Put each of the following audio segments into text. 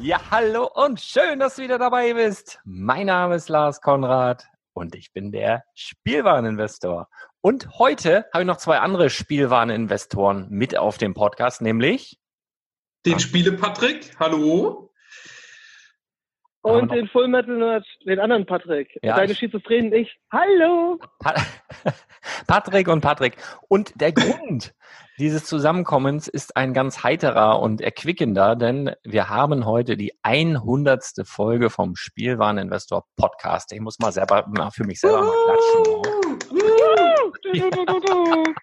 Ja, hallo und schön, dass du wieder dabei bist. Mein Name ist Lars Konrad und ich bin der Spielwareninvestor. Und heute habe ich noch zwei andere Spielwareninvestoren mit auf dem Podcast, nämlich den Spiele Patrick. Hallo. Und den Full Metal Nerd, den anderen Patrick. Ja, Deine Schizophrenen ich. Hallo. Patrick und Patrick. Und der Grund, dieses Zusammenkommens ist ein ganz heiterer und erquickender, denn wir haben heute die 100. Folge vom Spielwareninvestor Podcast. Ich muss mal selber mal für mich selber mal klatschen.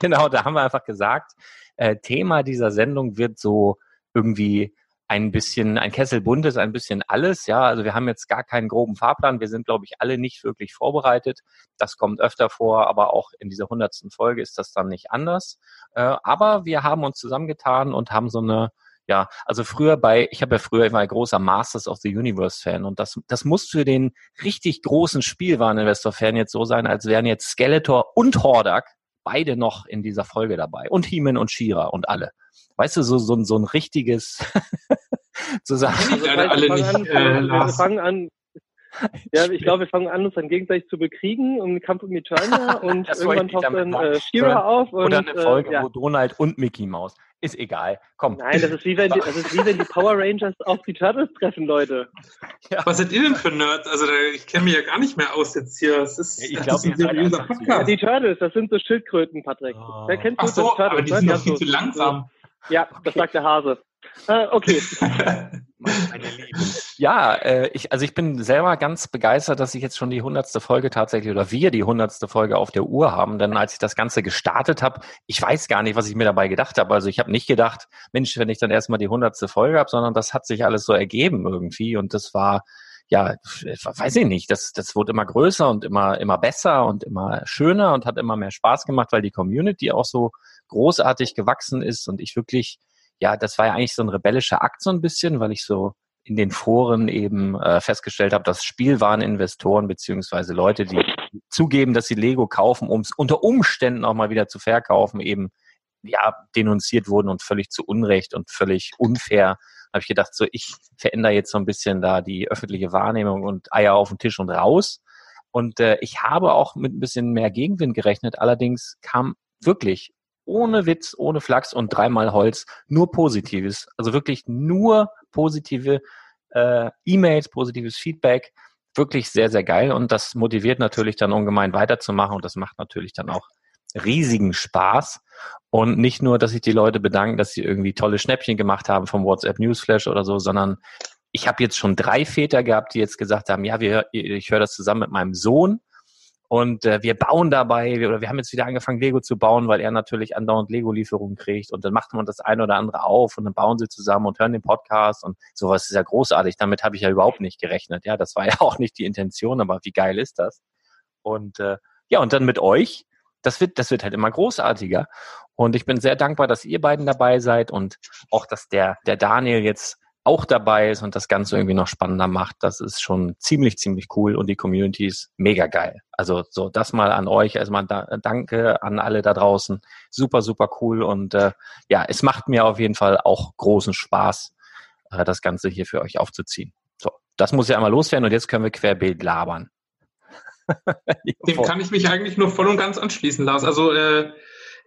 genau, da haben wir einfach gesagt, äh, Thema dieser Sendung wird so irgendwie ein bisschen, ein Kessel buntes, ein bisschen alles. Ja, also wir haben jetzt gar keinen groben Fahrplan. Wir sind, glaube ich, alle nicht wirklich vorbereitet. Das kommt öfter vor, aber auch in dieser hundertsten Folge ist das dann nicht anders. Äh, aber wir haben uns zusammengetan und haben so eine ja, also früher bei, ich habe ja früher immer ein großer Masters of the Universe Fan und das, das muss für den richtig großen Spielwareninvestor-Fan jetzt so sein, als wären jetzt Skeletor und Hordak beide noch in dieser Folge dabei und Heeman und Shira und alle weißt du, so, so, so ein richtiges zusammen. Also, leider alle nicht, an, äh, wir fangen an, ja, ich glaube, wir fangen an, uns dann gegenseitig zu bekriegen um den Kampf um Eternia und irgendwann taucht dann äh, Shira auf. Und, Oder eine Folge, äh, ja. wo Donald und Mickey Mouse. ist egal. Komm. Nein, das ist wie wenn die, das ist wie wenn die Power Rangers auf die Turtles treffen, Leute. Ja. Was seid ihr denn für Nerds? Also ich kenne mich ja gar nicht mehr aus jetzt hier. Das ist, ich glaube, ein seriöser Podcast. Ja, die Turtles, das sind so Schildkröten, Patrick. Oh. Wer kennt Ach so, Turtles? aber die sind doch viel zu langsam. Ja, das sagt der Hase. Äh, okay. Meine Lieben. Ja, äh, ich, also ich bin selber ganz begeistert, dass ich jetzt schon die hundertste Folge tatsächlich oder wir die hundertste Folge auf der Uhr haben. Denn als ich das Ganze gestartet habe, ich weiß gar nicht, was ich mir dabei gedacht habe. Also ich habe nicht gedacht, Mensch, wenn ich dann erstmal die hundertste Folge habe, sondern das hat sich alles so ergeben irgendwie. Und das war ja, weiß ich nicht, das, das wurde immer größer und immer, immer besser und immer schöner und hat immer mehr Spaß gemacht, weil die Community auch so großartig gewachsen ist und ich wirklich ja, das war ja eigentlich so ein rebellischer Akt so ein bisschen, weil ich so in den Foren eben äh, festgestellt habe, dass Spielwareninvestoren beziehungsweise Leute, die zugeben, dass sie Lego kaufen, um es unter Umständen auch mal wieder zu verkaufen, eben ja denunziert wurden und völlig zu Unrecht und völlig unfair. Habe ich gedacht, so ich verändere jetzt so ein bisschen da die öffentliche Wahrnehmung und Eier auf den Tisch und raus. Und äh, ich habe auch mit ein bisschen mehr Gegenwind gerechnet. Allerdings kam wirklich ohne Witz, ohne Flachs und dreimal Holz nur Positives. Also wirklich nur positive äh, E-Mails, positives Feedback. Wirklich sehr, sehr geil. Und das motiviert natürlich dann ungemein weiterzumachen. Und das macht natürlich dann auch riesigen Spaß. Und nicht nur, dass sich die Leute bedanken, dass sie irgendwie tolle Schnäppchen gemacht haben vom WhatsApp Newsflash oder so, sondern ich habe jetzt schon drei Väter gehabt, die jetzt gesagt haben, ja, wir, ich höre das zusammen mit meinem Sohn und äh, wir bauen dabei, wir, oder wir haben jetzt wieder angefangen, Lego zu bauen, weil er natürlich andauernd Lego-Lieferungen kriegt. Und dann macht man das eine oder andere auf und dann bauen sie zusammen und hören den Podcast und sowas ist ja großartig. Damit habe ich ja überhaupt nicht gerechnet. Ja, das war ja auch nicht die Intention, aber wie geil ist das? Und äh, ja, und dann mit euch, das wird, das wird halt immer großartiger. Und ich bin sehr dankbar, dass ihr beiden dabei seid und auch, dass der, der Daniel jetzt auch dabei ist und das Ganze irgendwie noch spannender macht, das ist schon ziemlich, ziemlich cool und die Community ist mega geil. Also so das mal an euch, erstmal da, danke an alle da draußen. Super, super cool und äh, ja, es macht mir auf jeden Fall auch großen Spaß, äh, das Ganze hier für euch aufzuziehen. So, das muss ja einmal loswerden und jetzt können wir querbeet labern. Dem kann ich mich eigentlich nur voll und ganz anschließen, Lars. Also äh,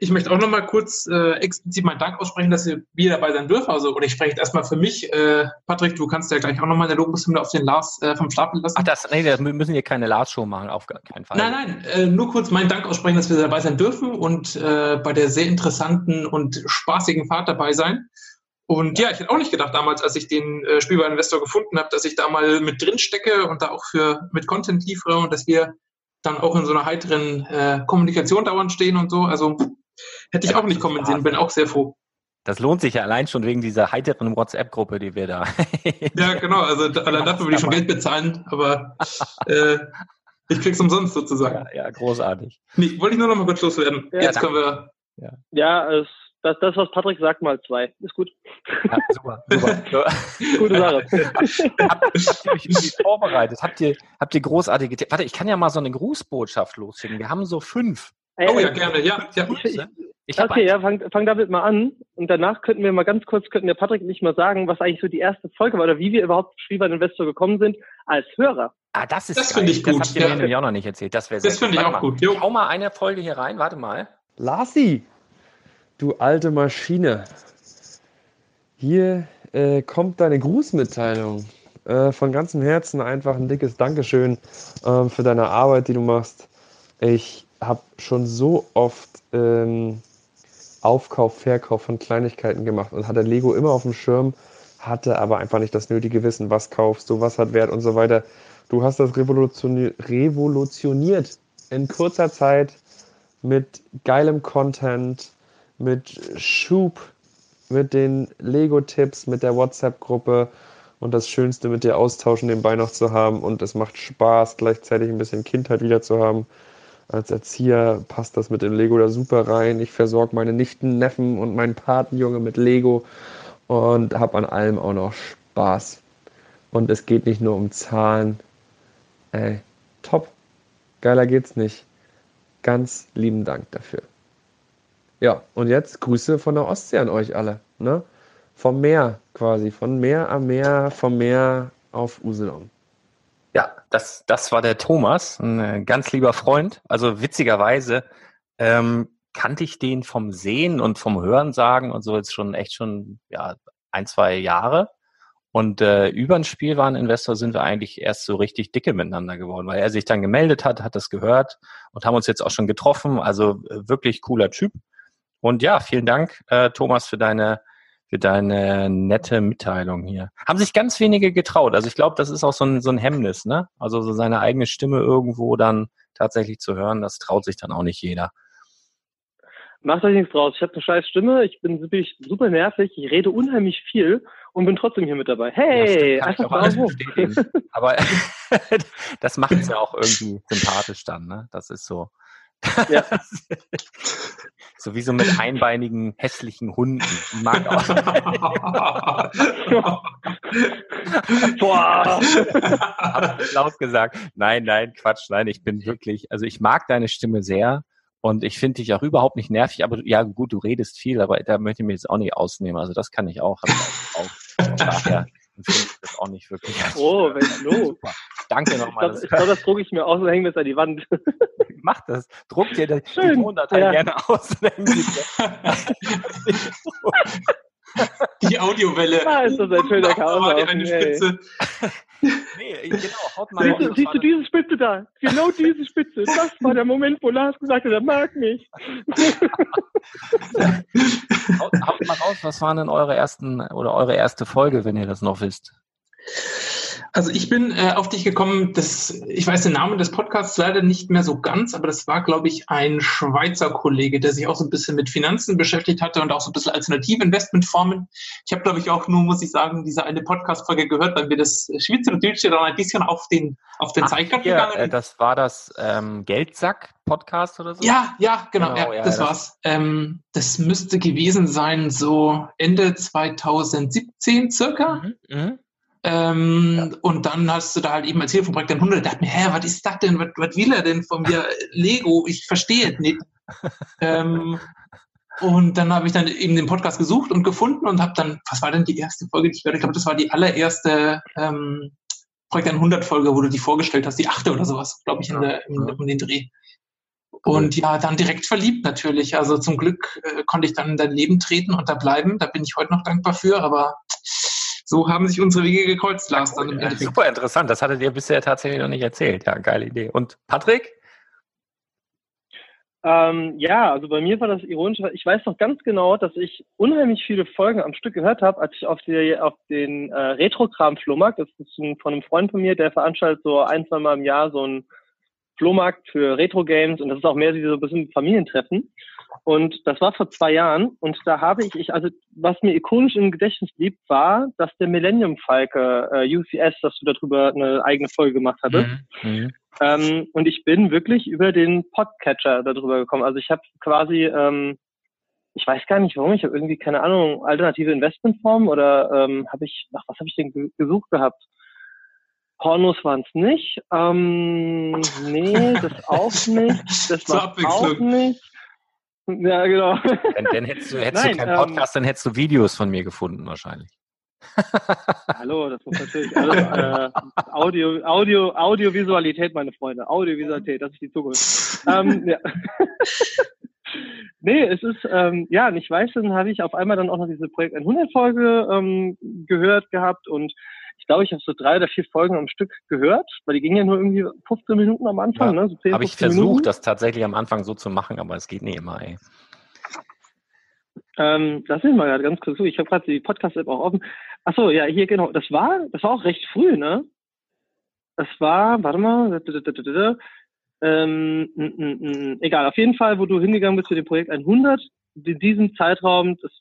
ich möchte auch noch mal kurz äh, explizit meinen Dank aussprechen, dass ihr wieder dabei sein dürfen. Also, oder ich spreche jetzt erstmal für mich. Äh, Patrick, du kannst ja gleich auch noch mal eine Lobeshymne auf den Lars äh, vom Stapel lassen. Ach, das, nee, wir müssen hier keine Lars-Show machen, auf keinen Fall. Nein, nein, äh, nur kurz meinen Dank aussprechen, dass wir dabei sein dürfen und äh, bei der sehr interessanten und spaßigen Fahrt dabei sein. Und ja, ich hätte auch nicht gedacht damals, als ich den äh, Spielwareninvestor gefunden habe, dass ich da mal mit drin stecke und da auch für mit Content liefere und dass wir dann auch in so einer heiteren äh, Kommunikation dauernd stehen und so. Also Hätte ich ja, auch nicht kommen sehen, bin auch sehr froh. Das lohnt sich ja allein schon wegen dieser heiteren WhatsApp-Gruppe, die wir da. ja, genau. Also allein dafür würde ich schon Geld bezahlen, aber äh, ich krieg's umsonst sozusagen. Ja, ja großartig. Nee, wollte ich nur noch mal kurz loswerden. Ja, Jetzt danke. können wir. Ja, ja es, das, das, was Patrick sagt, mal zwei. Ist gut. Ja, super, super. Gute Sache. habt, ihr euch irgendwie vorbereitet? Habt ihr, habt ihr großartige. Warte, ich kann ja mal so eine Grußbotschaft losschicken. Wir haben so fünf. Oh ja, gerne, ja. ja. Ich, ich okay, ja, fang, fang damit mal an. Und danach könnten wir mal ganz kurz, könnten wir Patrick nicht mal sagen, was eigentlich so die erste Folge war oder wie wir überhaupt zu Spielbahn Investor gekommen sind als Hörer. Ah, das ist Das finde ich gut. Das habt ihr ja. mir nämlich auch noch nicht erzählt. Das wäre Das finde ich auch mal. gut. Jo. Hau mal eine Folge hier rein, warte mal. Larsi, du alte Maschine. Hier äh, kommt deine Grußmitteilung. Äh, von ganzem Herzen einfach ein dickes Dankeschön äh, für deine Arbeit, die du machst. Ich habe schon so oft ähm, Aufkauf, Verkauf von Kleinigkeiten gemacht und hatte Lego immer auf dem Schirm, hatte aber einfach nicht das nötige Wissen, was kaufst du, was hat Wert und so weiter. Du hast das revolutioniert, revolutioniert in kurzer Zeit mit geilem Content, mit Schub, mit den Lego-Tipps, mit der WhatsApp-Gruppe und das Schönste mit dir austauschen nebenbei noch zu haben und es macht Spaß, gleichzeitig ein bisschen Kindheit wieder zu haben als Erzieher passt das mit dem Lego da super rein. Ich versorge meine Nichten, Neffen und meinen Patenjunge mit Lego und habe an allem auch noch Spaß. Und es geht nicht nur um Zahlen. Ey, top. Geiler geht's nicht. Ganz lieben Dank dafür. Ja, und jetzt Grüße von der Ostsee an euch alle. Ne? Vom Meer quasi. Von Meer am Meer, vom Meer auf Usedom. Das, das war der Thomas, ein äh, ganz lieber Freund. Also witzigerweise, ähm, kannte ich den vom Sehen und vom Hören sagen und so jetzt schon echt schon ja ein, zwei Jahre. Und äh, über ein Spielwareninvestor sind wir eigentlich erst so richtig dicke miteinander geworden, weil er sich dann gemeldet hat, hat das gehört und haben uns jetzt auch schon getroffen. Also äh, wirklich cooler Typ. Und ja, vielen Dank, äh, Thomas, für deine für deine nette Mitteilung hier. Haben sich ganz wenige getraut. Also ich glaube, das ist auch so ein, so ein Hemmnis, ne? Also so seine eigene Stimme irgendwo dann tatsächlich zu hören, das traut sich dann auch nicht jeder. Macht euch nichts draus. Ich habe eine scheiß Stimme, ich bin wirklich super nervig, ich rede unheimlich viel und bin trotzdem hier mit dabei. Hey, ja, einfach bravo. Aber das macht es ja auch irgendwie sympathisch dann, ne? Das ist so. Ja. so wie so mit einbeinigen, hässlichen Hunden. Mag auch. Boah. Hab laut gesagt. Nein, nein, Quatsch, nein, ich bin wirklich, also ich mag deine Stimme sehr und ich finde dich auch überhaupt nicht nervig, aber ja gut, du redest viel, aber da möchte ich mir jetzt auch nicht ausnehmen. Also das kann ich auch. auch. Daher finde ich das auch nicht wirklich. Oh, wenn du. Danke nochmal. Ich glaube, das drucke ich mir aus und hänge mir an die Wand. Mach das. Druck dir die Tondatei ja. gerne aus. Die Audiowelle. Ah, ist das ein schöner Chaos. Eine Spitze. Nee, genau, haut mal siehst, du, siehst du diese Spitze da? Genau diese Spitze. Das war der Moment, wo Lars gesagt hat, er mag mich. haut, haut mal raus, was waren denn eure ersten oder eure erste Folge, wenn ihr das noch wisst? Also ich bin äh, auf dich gekommen, das, ich weiß den Namen des Podcasts leider nicht mehr so ganz, aber das war, glaube ich, ein Schweizer Kollege, der sich auch so ein bisschen mit Finanzen beschäftigt hatte und auch so ein bisschen alternative Investmentformen. Ich habe, glaube ich, auch nur, muss ich sagen, diese eine Podcast-Folge gehört, weil mir das Schweizerdeutsche dann ein bisschen auf den, auf den Zeiger gegangen äh, Das war das ähm, Geldsack-Podcast oder so? Ja, ja, genau, genau ja, ja, das, das war's. Ähm, das müsste gewesen sein, so Ende 2017 circa. Mhm, mh. Ähm, ja. Und dann hast du da halt eben erzählt vom Projekt 100, dachte mir, hä, was ist das denn? Was, was will er denn von mir? Lego, ich verstehe es nicht. ähm, und dann habe ich dann eben den Podcast gesucht und gefunden und habe dann, was war denn die erste Folge, die ich gehört Ich glaube, das war die allererste ähm, Projekt 100 Folge, wo du die vorgestellt hast, die achte oder sowas, glaube ich, in der, in, um den Dreh. Und ja, dann direkt verliebt natürlich. Also zum Glück äh, konnte ich dann in dein Leben treten und da bleiben. Da bin ich heute noch dankbar für. Aber so haben sich unsere Wege gekreuzt, Lars. Dann im ja, super interessant. Das hattet ihr bisher tatsächlich noch nicht erzählt. Ja, geile Idee. Und Patrick? Ähm, ja, also bei mir war das ironisch. Ich weiß noch ganz genau, dass ich unheimlich viele Folgen am Stück gehört habe, als ich auf, die, auf den äh, Retro-Kram-Flohmarkt, das ist ein, von einem Freund von mir, der veranstaltet so ein, zwei Mal im Jahr so ein Flohmarkt für Retro-Games und das ist auch mehr wie so ein bisschen Familientreffen. Und das war vor zwei Jahren. Und da habe ich, ich, also was mir ikonisch im Gedächtnis blieb, war, dass der Millennium Falke äh, UCS, dass du darüber eine eigene Folge gemacht hattest. Mhm. mhm. Ähm, und ich bin wirklich über den Podcatcher darüber gekommen. Also ich habe quasi, ähm, ich weiß gar nicht warum, ich habe irgendwie, keine Ahnung, alternative Investmentformen oder ähm, habe ich, ach, was habe ich denn gesucht gehabt? Pornos waren es nicht. Ähm, nee, das auch nicht. Das war auch nicht. Ja, genau. Dann, dann hättest, du, hättest Nein, du keinen ähm, Podcast, ähm, dann hättest du Videos von mir gefunden wahrscheinlich. Hallo, das muss natürlich alles äh, Audio, Audio, Audiovisualität, meine Freunde. Audiovisualität, das ist die Zukunft. ähm, ja. nee, es ist, ähm, ja, ich weiß, dann habe ich auf einmal dann auch noch diese Projekt 100 Folge ähm, gehört gehabt und ich glaube, ich habe so drei oder vier Folgen am Stück gehört, weil die gingen ja nur irgendwie 15 Minuten am Anfang. Ja, ne? so habe ich versucht, Minuten. das tatsächlich am Anfang so zu machen, aber es geht nicht immer, ey. Ähm, lass mich mal gerade ganz kurz zu. Ich habe gerade die Podcast-App auch offen. Achso, ja, hier genau. Das war, das war auch recht früh, ne? Das war, warte mal, ähm, m, m, m, egal, auf jeden Fall, wo du hingegangen bist für den Projekt 100, in diesem Zeitraum, das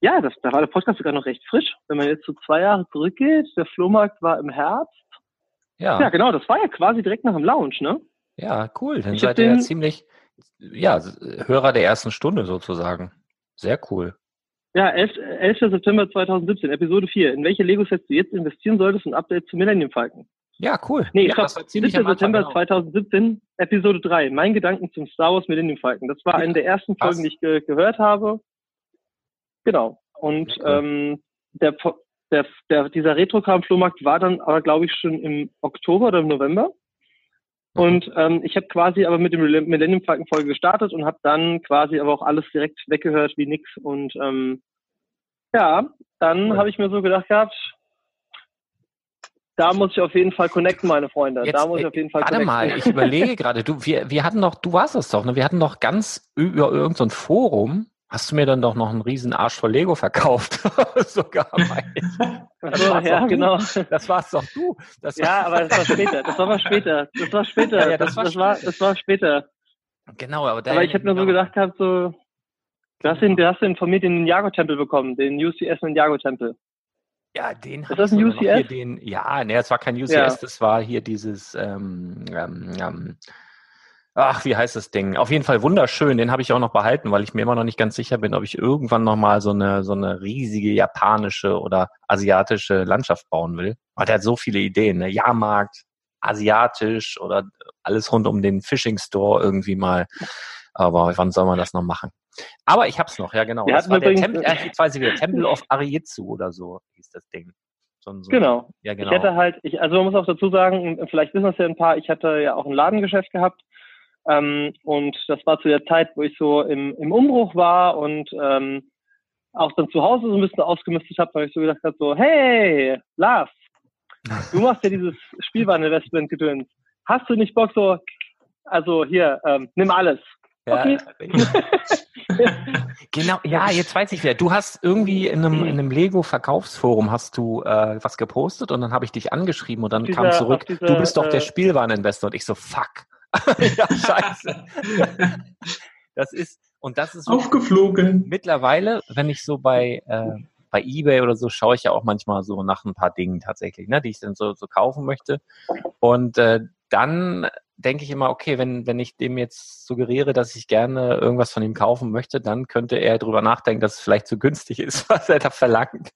ja, das, da war der Podcast sogar noch recht frisch. Wenn man jetzt so zwei Jahre zurückgeht, der Flohmarkt war im Herbst. Ja. Ja, genau, das war ja quasi direkt nach dem Lounge, ne? Ja, cool. Dann ich seid ihr ja ziemlich, ja, Hörer der ersten Stunde sozusagen. Sehr cool. Ja, 11, 11. September 2017, Episode 4. In welche Lego-Sets du jetzt investieren solltest und Update zu Millennium Falcon. Ja, cool. Nee, ja, stopp. 17. September genau. 2017, Episode 3. Mein Gedanken zum Star Wars Millennium Falcon. Das war ja, eine der ersten Folgen, die ich ge gehört habe. Genau. Und ähm, der, der, der, dieser Retro-Kram-Flohmarkt war dann aber, glaube ich, schon im Oktober oder im November. Und ähm, ich habe quasi aber mit dem Millennium Falcon Folge gestartet und habe dann quasi aber auch alles direkt weggehört wie nix. Und ähm, ja, dann cool. habe ich mir so gedacht gehabt, da muss ich auf jeden Fall connecten, meine Freunde. Jetzt, da muss ich auf jeden Fall warte connecten. mal, ich überlege gerade, du, wir, wir hatten noch, du warst es doch, ne? Wir hatten noch ganz über irgendein so Forum, hast du mir dann doch noch einen riesen Arsch voll Lego verkauft. Sogar mein. Also, ja, genau. Das war's doch du. Das ja, aber das war später. Das war mal später. Das war später. Ja, ja, das, das, war, das war später. Genau, aber, aber ich habe mir so genau. gedacht gehabt, so, du hast den, du hast den von mir den Ninjago-Tempel bekommen, den UCS Ninjago-Tempel. Ja, den Ist das ein UCS? Den, ja, ne, es war kein UCS, ja. das war hier dieses, ähm, ähm, ähm, ach, wie heißt das Ding? Auf jeden Fall wunderschön, den habe ich auch noch behalten, weil ich mir immer noch nicht ganz sicher bin, ob ich irgendwann nochmal so eine, so eine riesige japanische oder asiatische Landschaft bauen will. Aber der hat so viele Ideen, ne? Jahrmarkt, asiatisch oder alles rund um den Fishing Store irgendwie mal. Aber wann soll man das noch machen? Aber ich hab's noch, ja genau. Wir das war der Tempel, äh, jetzt weiß ich wieder, Temple of Arietsu oder so hieß das Ding. So, so genau. Ja, genau. Ich hätte halt, ich, also man muss auch dazu sagen, vielleicht wissen das ja ein paar, ich hatte ja auch ein Ladengeschäft gehabt. Ähm, und das war zu der Zeit, wo ich so im, im Umbruch war und ähm, auch dann zu Hause so ein bisschen ausgemistet habe, weil ich so gedacht habe, so, hey, Lars, du machst ja dieses Spielwareninvestment-Gedöns. Hast du nicht Bock so, also hier, ähm, nimm alles. Okay. genau, ja, jetzt weiß ich wieder. Du hast irgendwie in einem, in einem Lego-Verkaufsforum hast du äh, was gepostet und dann habe ich dich angeschrieben und dann dieser, kam zurück, dieser, du bist doch der äh, Spielwareninvestor und ich so, fuck. ja, scheiße. das ist, und das ist aufgeflogen. Mittlerweile, wenn ich so bei, äh, bei eBay oder so schaue ich ja auch manchmal so nach ein paar Dingen tatsächlich, ne, die ich dann so, so kaufen möchte. Und äh, dann denke ich immer, okay, wenn, wenn ich dem jetzt suggeriere, dass ich gerne irgendwas von ihm kaufen möchte, dann könnte er darüber nachdenken, dass es vielleicht zu günstig ist, was er da verlangt.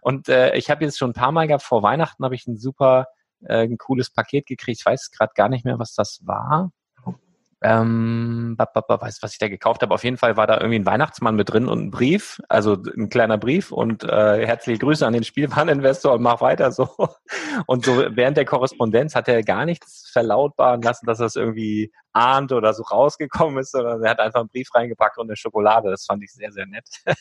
und äh, ich habe jetzt schon ein paar Mal gehabt, vor Weihnachten habe ich ein super äh, ein cooles Paket gekriegt. Ich weiß gerade gar nicht mehr, was das war. Ähm, weiß, was ich da gekauft habe. Auf jeden Fall war da irgendwie ein Weihnachtsmann mit drin und ein Brief, also ein kleiner Brief und äh, herzliche Grüße an den Spielwareninvestor und mach weiter so. Und so während der Korrespondenz hat er gar nichts verlautbaren lassen, dass das irgendwie ahnt oder so rausgekommen ist, sondern er hat einfach einen Brief reingepackt und eine Schokolade. Das fand ich sehr, sehr nett.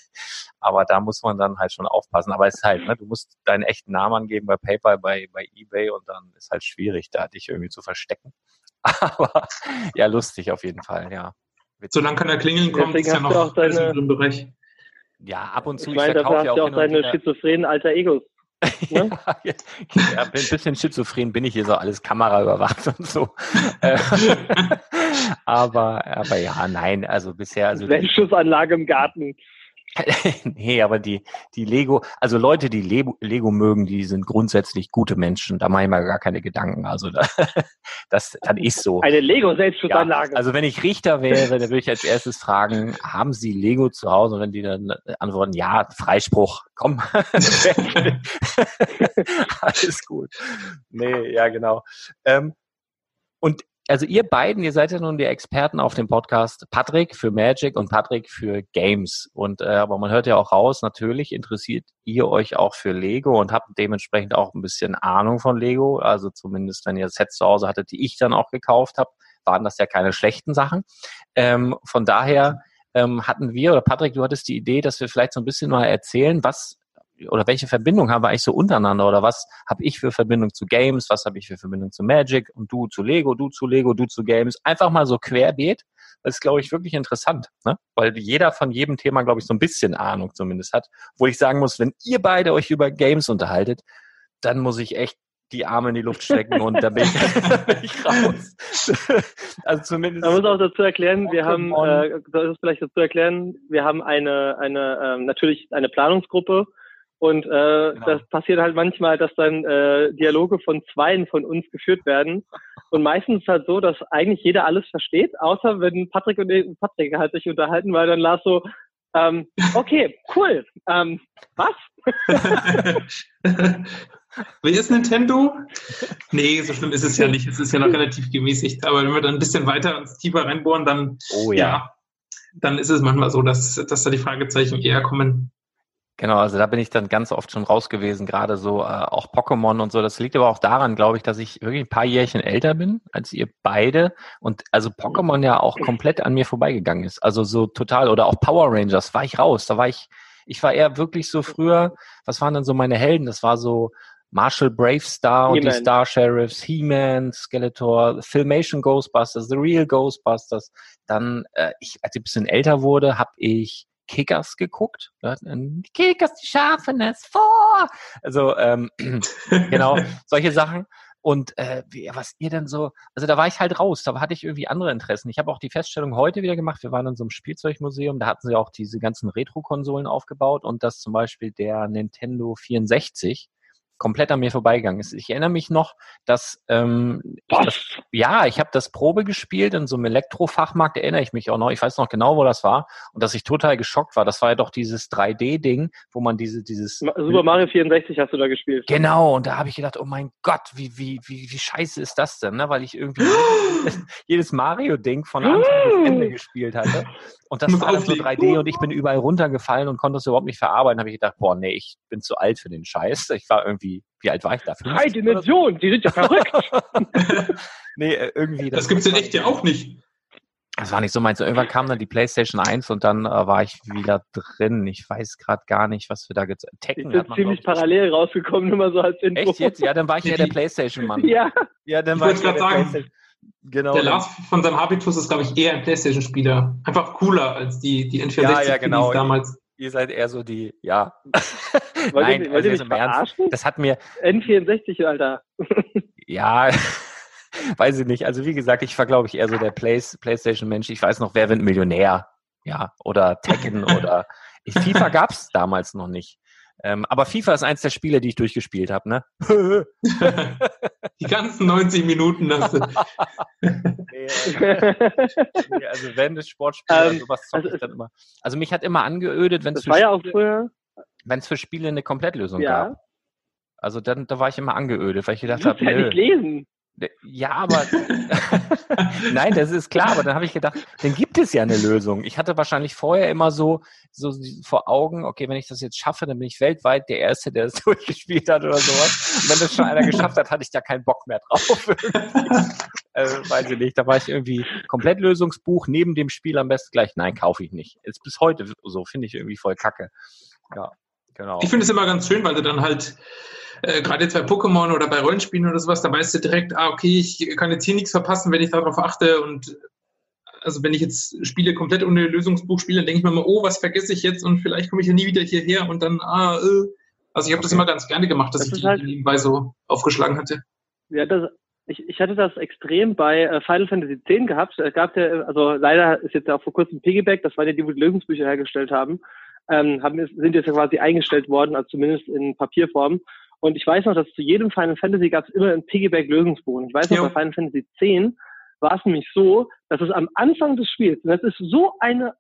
Aber da muss man dann halt schon aufpassen. Aber es ist halt, ne, du musst deinen echten Namen angeben bei PayPal, bei, bei eBay und dann ist halt schwierig, da dich irgendwie zu verstecken. Aber ja, lustig auf jeden Fall, ja. Solange keiner klingeln kommt, ist ja noch deine, im Bereich. Ja, ab und zu. Ich, meine, ich verkaufe ja auch, auch deine schizophrenen alter Egos. Ne? ja, ja, ein bisschen schizophren bin ich hier so alles Kamera überwacht und so. Äh, aber, aber ja, nein, also bisher. Also Schussanlage im Garten. nee, aber die, die Lego, also Leute, die Lego, Lego mögen, die sind grundsätzlich gute Menschen. Da mache ich mir gar keine Gedanken. Also da, das, das ist so. Eine Lego-Selbstschussanlage. Ja, also wenn ich Richter wäre, dann würde ich als erstes fragen, haben Sie Lego zu Hause? Und wenn die dann antworten, ja, Freispruch, komm. Alles gut. Nee, ja, genau. Ähm, und also ihr beiden, ihr seid ja nun die Experten auf dem Podcast. Patrick für Magic und Patrick für Games. Und äh, aber man hört ja auch raus, natürlich interessiert ihr euch auch für Lego und habt dementsprechend auch ein bisschen Ahnung von Lego. Also zumindest, wenn ihr Sets zu Hause hattet, die ich dann auch gekauft habe, waren das ja keine schlechten Sachen. Ähm, von daher ähm, hatten wir, oder Patrick, du hattest die Idee, dass wir vielleicht so ein bisschen mal erzählen, was oder welche Verbindung haben wir eigentlich so untereinander oder was habe ich für Verbindung zu Games, was habe ich für Verbindung zu Magic und du zu Lego, du zu Lego, du zu Games. Einfach mal so querbeet. Das ist, glaube ich, wirklich interessant, ne? weil jeder von jedem Thema, glaube ich, so ein bisschen Ahnung zumindest hat. Wo ich sagen muss, wenn ihr beide euch über Games unterhaltet, dann muss ich echt die Arme in die Luft stecken und da bin ich, bin ich raus. also zumindest. Man muss auch dazu erklären, wir haben, äh, das ist vielleicht dazu erklären, wir haben eine, eine ähm, natürlich eine Planungsgruppe und äh, genau. das passiert halt manchmal, dass dann äh, Dialoge von zweien von uns geführt werden. Und meistens ist es halt so, dass eigentlich jeder alles versteht, außer wenn Patrick und Patrick halt sich unterhalten, weil dann Lars so, ähm, okay, cool. Ähm, was? Wer ist Nintendo? Nee, so schlimm ist es ja nicht. Es ist ja noch relativ gemäßigt. Aber wenn wir dann ein bisschen weiter ins tiefer reinbohren, dann, oh, ja. ja. dann ist es manchmal so, dass, dass da die Fragezeichen eher kommen. Genau, also da bin ich dann ganz oft schon raus gewesen, gerade so äh, auch Pokémon und so. Das liegt aber auch daran, glaube ich, dass ich wirklich ein paar Jährchen älter bin als ihr beide und also Pokémon ja auch komplett an mir vorbeigegangen ist. Also so total oder auch Power Rangers war ich raus. Da war ich, ich war eher wirklich so früher. Was waren denn so meine Helden? Das war so Marshall Bravestar und die Star Sheriffs, He-Man, Skeletor, Filmation Ghostbusters, The Real Ghostbusters. Dann, äh, ich, als ich ein bisschen älter wurde, habe ich Kickers geguckt. Kickers, die schaffen es vor. Also ähm, genau, solche Sachen. Und äh, was ihr denn so, also da war ich halt raus, da hatte ich irgendwie andere Interessen. Ich habe auch die Feststellung heute wieder gemacht, wir waren in so einem Spielzeugmuseum, da hatten sie auch diese ganzen Retro-Konsolen aufgebaut und dass zum Beispiel der Nintendo 64 komplett an mir vorbeigegangen ist. Ich erinnere mich noch, dass ähm, ich das, ja, ich habe das Probe gespielt in so einem Elektrofachmarkt, erinnere ich mich auch noch. Ich weiß noch genau, wo das war und dass ich total geschockt war. Das war ja doch dieses 3D-Ding, wo man diese dieses Super Mario 64 hast du da gespielt. Genau. Und da habe ich gedacht, oh mein Gott, wie wie wie wie scheiße ist das denn? Ne? Weil ich irgendwie jedes Mario-Ding von Anfang bis Ende gespielt hatte. Und das war dann so 3D und ich bin überall runtergefallen und konnte es überhaupt nicht verarbeiten. habe ich gedacht, boah, nee, ich bin zu alt für den Scheiß. Ich war irgendwie, wie alt war ich da? Drei Dimensionen, die sind ja verrückt. nee, äh, irgendwie. Das, das gibt's in echt ja auch nicht. Das war nicht so meins. Irgendwann kam dann die PlayStation 1 und dann äh, war ich wieder drin. Ich weiß gerade gar nicht, was wir da gezeigt haben. Ich bin ziemlich parallel rausgekommen, nur mal so als Info. Echt jetzt? Ja, dann war ich ja der PlayStation-Mann. ja. Ja, dann ich war ich der sagen, Genau. Der Lars von seinem Habitus ist, glaube ich, eher ein Playstation-Spieler. Einfach cooler als die, die N64 ja, ja, genau. damals. Ihr seid eher so die, ja. wollt Nein, ihr, wollt also verarschen? Das hat mir. N64, Alter. ja, weiß ich nicht. Also wie gesagt, ich war, glaube ich, eher so der Play Playstation-Mensch. Ich weiß noch, wer wird Millionär? Ja, oder Tekken oder FIFA gab es damals noch nicht. Ähm, aber FIFA ist eins der Spiele, die ich durchgespielt habe, ne? die ganzen 90 Minuten hast du. nee, nee, also wenn das Sportspiel ähm, sowas zocke also, ich dann immer. Also mich hat immer angeödet, wenn es für, ja Spiele, für Spiele eine Komplettlösung ja. gab. Also dann, da war ich immer angeödet, weil ich gedacht habe, ja nicht lesen. Ja, aber nein, das ist klar, aber dann habe ich gedacht, dann gibt es ja eine Lösung. Ich hatte wahrscheinlich vorher immer so, so vor Augen, okay, wenn ich das jetzt schaffe, dann bin ich weltweit der Erste, der es durchgespielt hat oder sowas. Und wenn das schon einer geschafft hat, hatte ich da keinen Bock mehr drauf. äh, weiß ich nicht. Da war ich irgendwie komplett Lösungsbuch, neben dem Spiel am besten gleich, nein, kaufe ich nicht. Ist bis heute so, finde ich irgendwie voll kacke. Ja, genau. Ich finde es immer ganz schön, weil du dann halt äh, gerade jetzt bei Pokémon oder bei Rollenspielen oder sowas, da weißt du direkt, ah, okay, ich kann jetzt hier nichts verpassen, wenn ich darauf achte und also wenn ich jetzt Spiele komplett ohne Lösungsbuch spiele, dann denke ich mir mal, oh, was vergesse ich jetzt und vielleicht komme ich ja nie wieder hierher und dann, ah, äh. Also ich habe okay. das immer ganz gerne gemacht, dass das ich die halt, nebenbei so aufgeschlagen hatte. Ja, das, ich, ich hatte das extrem bei äh, Final Fantasy X gehabt. Es gab ja, also leider ist jetzt ja auch vor kurzem Piggyback, das waren ja die, die Lösungsbücher hergestellt haben, ähm, haben sind jetzt ja quasi eingestellt worden, also zumindest in Papierform. Und ich weiß noch, dass zu jedem Final Fantasy gab es immer ein Piggyback-Lösungsbogen. Ich weiß noch, jo. bei Final Fantasy X war es nämlich so, dass es am Anfang des Spiels, und das ist so eine,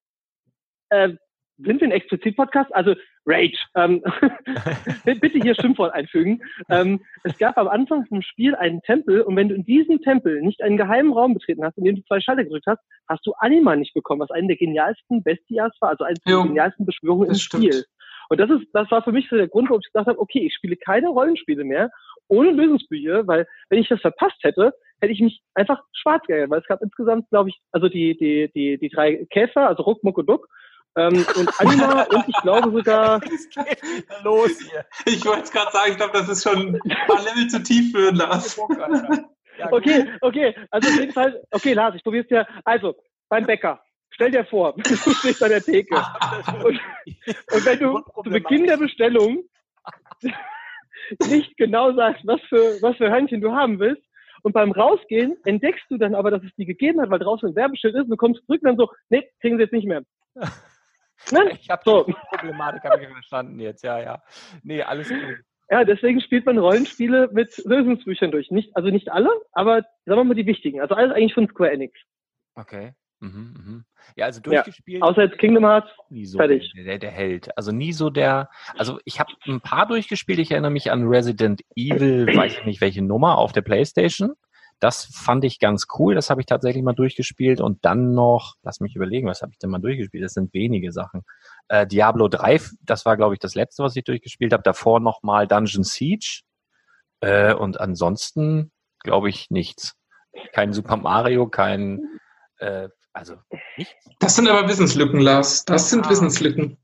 äh, sind wir ein Explizit-Podcast? Also Rage. Ähm, bitte hier Schimpfwort einfügen. Ähm, es gab am Anfang vom Spiel einen Tempel und wenn du in diesem Tempel nicht einen geheimen Raum betreten hast, in dem du zwei Schalter gedrückt hast, hast du Anima nicht bekommen, was eine der genialsten Bestias war, also eine der genialsten Beschwörungen im stimmt. Spiel. Und das ist, das war für mich so der Grund, warum ich gesagt habe, okay, ich spiele keine Rollenspiele mehr ohne Lösungsbücher, weil wenn ich das verpasst hätte, hätte ich mich einfach schwarz geärgert, weil es gab insgesamt, glaube ich, also die, die, die, die drei Käfer, also Ruck, Muck und Duck, ähm, und Anima und ich glaube sogar. los hier? Ich wollte es gerade sagen, ich glaube, das ist schon ein paar Level zu tief für Lars. okay, okay, also auf jeden Fall, okay, Lars, ich probiere es dir. Also, beim Bäcker. Stell dir vor, du stehst an der Theke. Und, und wenn du zu Beginn der Bestellung nicht genau sagst, was für, was für Hörnchen du haben willst, und beim Rausgehen entdeckst du dann aber, dass es die gegeben hat, weil draußen ein Werbeschild ist, und du kommst zurück und dann so, nee, kriegen sie jetzt nicht mehr. Ne? Ich habe so. die Problematik hab ich verstanden jetzt, ja, ja. Nee, alles gut. Ja, deswegen spielt man Rollenspiele mit Lösungsbüchern durch. Nicht, also nicht alle, aber sagen wir mal die wichtigen. Also alles eigentlich von Square Enix. Okay. Mhm, mhm. Ja, also durchgespielt. Ja, außer jetzt Kingdom Hearts. Nie so fertig. Der, der Held. Also nie so der. Also ich habe ein paar durchgespielt. Ich erinnere mich an Resident Evil, weiß ich nicht welche Nummer, auf der Playstation. Das fand ich ganz cool. Das habe ich tatsächlich mal durchgespielt. Und dann noch, lass mich überlegen, was habe ich denn mal durchgespielt? Das sind wenige Sachen. Äh, Diablo 3, das war, glaube ich, das letzte, was ich durchgespielt habe. Davor nochmal Dungeon Siege. Äh, und ansonsten, glaube ich, nichts. Kein Super Mario, kein, äh, also nichts. Das sind aber Wissenslücken, Lars. Das sind Ah. Wissenslücken.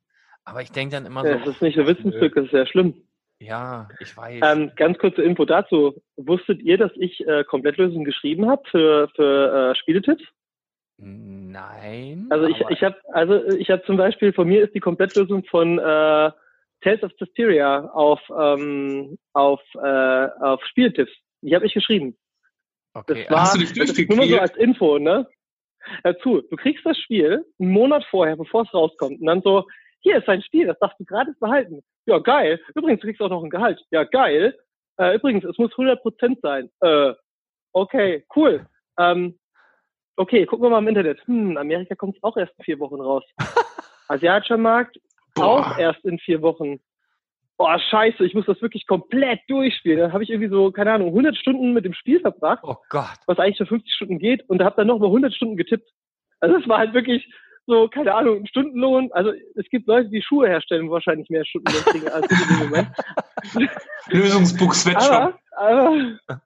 Aber ich denke dann immer so, Ja, das ist nicht eine Wissenslücke, das ist sehr schlimm. Ja, ich weiß. Ähm, ganz kurze Info dazu. Wusstet ihr, dass ich äh, Komplettlösungen geschrieben habe für, für äh, Spieletipps? Nein. Also ich, ich habe also ich habe zum Beispiel von mir ist die Komplettlösung von äh, Tales of Suspiria auf ähm, auf äh, auf Spieltipps. Die habe ich geschrieben. Das okay, war Hast du dich das ist nur mal so als Info, ne? Dazu, du kriegst das Spiel einen Monat vorher, bevor es rauskommt, und dann so, hier ist dein Spiel, das darfst du gratis behalten. Ja, geil. Übrigens, du kriegst auch noch ein Gehalt. Ja, geil. Äh, übrigens, es muss 100% sein. Äh, okay, cool. Ähm, okay, gucken wir mal im Internet. Hm, Amerika kommt auch erst in vier Wochen raus. Asiatischer Markt auch erst in vier Wochen. Boah, scheiße, ich muss das wirklich komplett durchspielen. Dann habe ich irgendwie so, keine Ahnung, 100 Stunden mit dem Spiel verbracht oh Gott. was eigentlich für 50 Stunden geht und habe dann noch mal 100 Stunden getippt. Also das war halt wirklich so, keine Ahnung, ein Stundenlohn. Also es gibt Leute, die Schuhe herstellen, wo wahrscheinlich mehr Stundenlohn kriegen als in dem Moment. Lösungsbuch Sweatshop. Aber, aber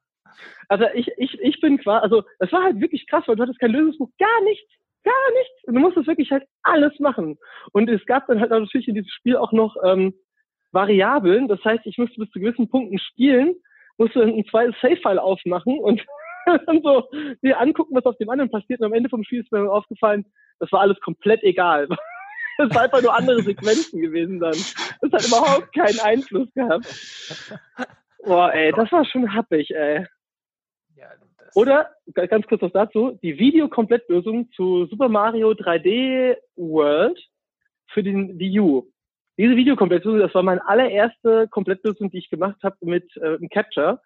also ich, ich, ich bin quasi, also es war halt wirklich krass, weil du hattest kein Lösungsbuch, gar nichts, gar nichts. Und du musstest wirklich halt alles machen. Und es gab dann halt auch natürlich in diesem Spiel auch noch ähm, Variablen. Das heißt, ich musste bis zu gewissen Punkten spielen, musste dann ein zweites Save-File aufmachen und dann so mir angucken, was auf dem anderen passiert. Und am Ende vom Spiel ist mir aufgefallen, das war alles komplett egal. Das war einfach nur andere Sequenzen gewesen dann. Das hat überhaupt keinen Einfluss gehabt. Boah, ey, das war schon happig, ey. Ja, das- Oder, ganz kurz noch dazu, die Videokomplettlösung zu Super Mario 3D World für den Wii U. Diese Videokomplettlösung, das war meine allererste Komplettlösung, die ich gemacht habe mit äh, Capture.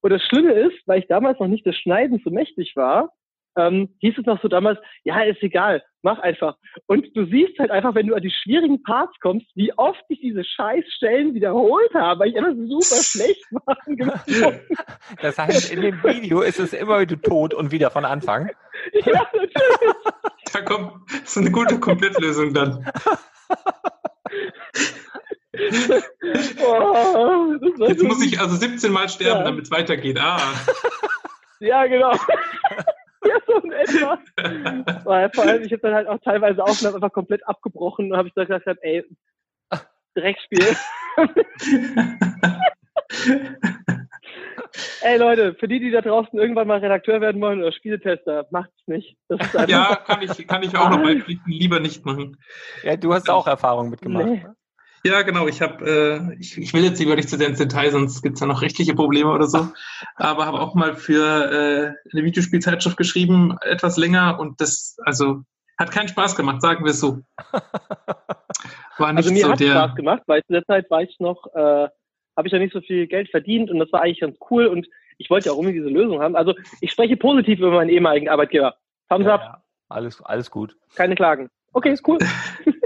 Und das Schlimme ist, weil ich damals noch nicht des Schneidens so mächtig war, ähm, hieß es noch so damals, ja, ist egal, mach einfach. Und du siehst halt einfach, wenn du an die schwierigen Parts kommst, wie oft ich diese Scheißstellen wiederholt habe, weil ich einfach super schlecht machen Das heißt, in dem Video ist es immer wieder tot und wieder von Anfang. Ja, natürlich. Da kommt, das ist eine gute Komplettlösung dann. Oh, Jetzt muss ich also 17 Mal sterben, Ja. damit es weitergeht. Ah. Ja, genau. Ja, so in etwa. Weil vor allem, ich habe dann halt auch teilweise Aufnahmen einfach komplett abgebrochen und habe ich dann gesagt, ey, Dreckspiel. ey Leute, für die, die da draußen irgendwann mal Redakteur werden wollen oder Spieletester, macht's nicht. Das ist einfach Ja, kann ich, kann ich auch noch beipflichten. Lieber nicht machen. Ja, du hast auch Erfahrung mitgemacht. Nee. ne? Ja, genau. Ich habe, äh, ich, ich will jetzt lieber nicht zu sehr ins Detail, sonst gibt's ja noch rechtliche Probleme oder so. Aber habe auch mal für äh, eine Videospielzeitschrift geschrieben, etwas länger und das, also hat keinen Spaß gemacht, sagen wir es so. War nicht Also mir so hat der. Spaß gemacht, weil zu der Zeit war ich noch, äh, habe ich ja nicht so viel Geld verdient und das war eigentlich ganz cool und ich wollte ja auch irgendwie diese Lösung haben. Also ich spreche positiv über meinen ehemaligen Arbeitgeber. Thumbs Ja, up, ja. Alles, alles gut. keine Klagen. Okay, ist cool.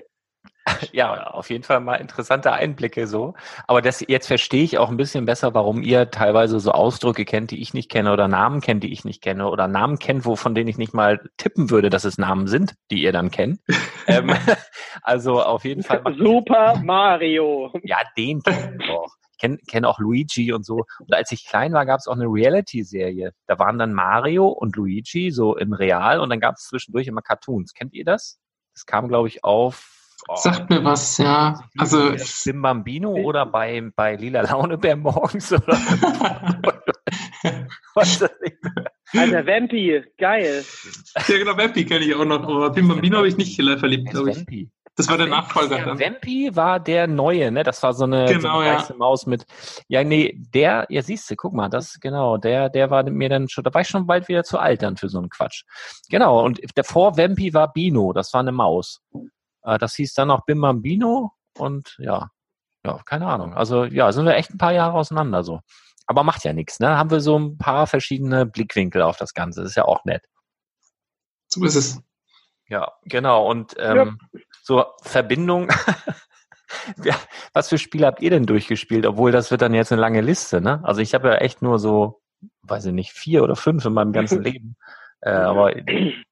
Ja, auf jeden Fall mal interessante Einblicke so. Aber das, jetzt verstehe ich auch ein bisschen besser, warum ihr teilweise so Ausdrücke kennt, die ich nicht kenne oder Namen kennt, die ich nicht kenne oder Namen kennt, wo, von denen ich nicht mal tippen würde, dass es Namen sind, die ihr dann kennt. ähm, also auf jeden Fall. Super Mario. Ja, den kenne ich auch. Ich kenne kenn auch Luigi und so. Und als ich klein war, gab es auch eine Reality-Serie. Da waren dann Mario und Luigi so im Real und dann gab es zwischendurch immer Cartoons. Kennt ihr das? Das kam, glaube ich, auf. Oh, Sagt mir was, ja. Also Bim Bambino oder bei, bei Lila Launebär morgens oder was das nicht mehr. Alter, Vampi, geil. ja, genau, Vampy kenne ich auch noch, aber Bim Bambino habe ich nicht verliebt, glaube ich. Vampi? Das war der Vampi Nachfolger ist dann. Ja, Vampi war der neue, ne? Das war so eine, so Genau, eine ja. weiße Maus mit. Ja, nee, der, ja siehst du, guck mal, das, genau, der, der war mir dann schon, da war ich schon bald wieder zu alt dann für so einen Quatsch. Genau, und davor Vampi war Bino, das war eine Maus. Äh, Das hieß dann auch Bim Bambino und ja, ja, keine Ahnung. Also ja, sind wir echt ein paar Jahre auseinander so. Aber macht ja nichts, ne? Haben wir so ein paar verschiedene Blickwinkel auf das Ganze. Das ist ja auch nett. So ist es. Ja, genau. Und ähm, so Verbindung. ja, was für Spiele habt ihr denn durchgespielt? Obwohl das wird dann jetzt eine lange Liste, ne? Also ich habe ja echt nur so weiß ich nicht, vier oder fünf in meinem ganzen Leben. Äh, aber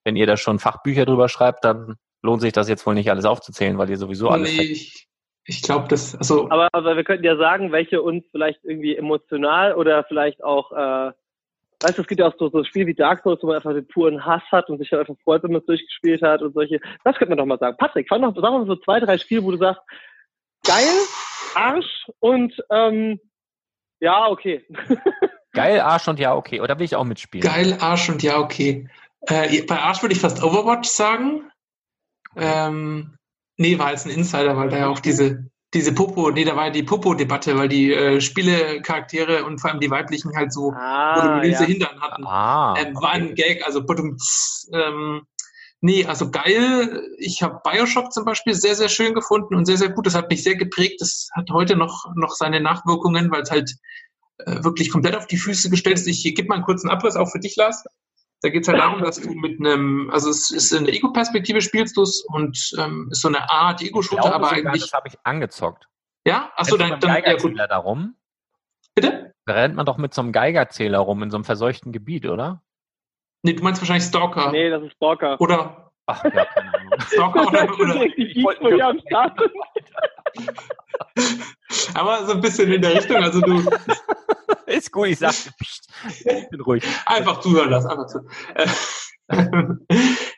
wenn ihr da schon Fachbücher drüber schreibt, dann lohnt sich das jetzt wohl nicht alles aufzuzählen, weil ihr sowieso alles. Nee, ich, ich glaube, das, also. Aber, aber wir könnten ja sagen, welche uns vielleicht irgendwie emotional oder vielleicht auch, äh, weißt du, es gibt ja auch so, so ein Spiel wie Dark Souls, wo man einfach den puren Hass hat und sich dann einfach freut, wenn man es durchgespielt hat und solche. Das könnte man doch mal sagen. Patrick, fang noch, sag mal so zwei, drei Spiele, wo du sagst, geil, Arsch und ähm, ja, okay. Geil, Arsch und ja, okay. Oder will ich auch mitspielen? Geil, Arsch und ja, okay. Äh, bei Arsch würde ich fast Overwatch sagen. Ähm, nee, war jetzt ein Insider, weil da ja auch diese, diese Popo, nee, da war ja die Popo-Debatte, weil die äh, Spielecharaktere und vor allem die weiblichen halt so Ah, ja. Hintern hatten. Ah, ähm, war ein Gag, also ähm, nee, also geil. Ich habe Bioshock zum Beispiel sehr, sehr schön gefunden und sehr, sehr gut. Das hat mich sehr geprägt. Das hat heute noch, noch seine Nachwirkungen, weil es halt äh, wirklich komplett auf die Füße gestellt ist. Ich gebe mal einen kurzen Abriss auch für dich, Lars. Da geht es halt darum, dass du mit einem, also es ist in der Ego-Perspektive spielst du es und ähm, ist so eine Art Ego-Shooter, aber sogar, eigentlich. das habe ich angezockt. Ja? Achso, dann, dann ja gut. Geigerzähler da rum? Bitte? Da rennt man doch mit so einem Geigerzähler rum in so einem verseuchten Gebiet, oder? Nee, du meinst wahrscheinlich Stalker. Nee, das ist Stalker. Oder Ach, ja, keine Ahnung. Stalker oder, richtig am Start aber so ein bisschen in der Richtung. Also du Ist gut, ich pst, ich bin ruhig. einfach zuhören lassen, einfach zu. Äh,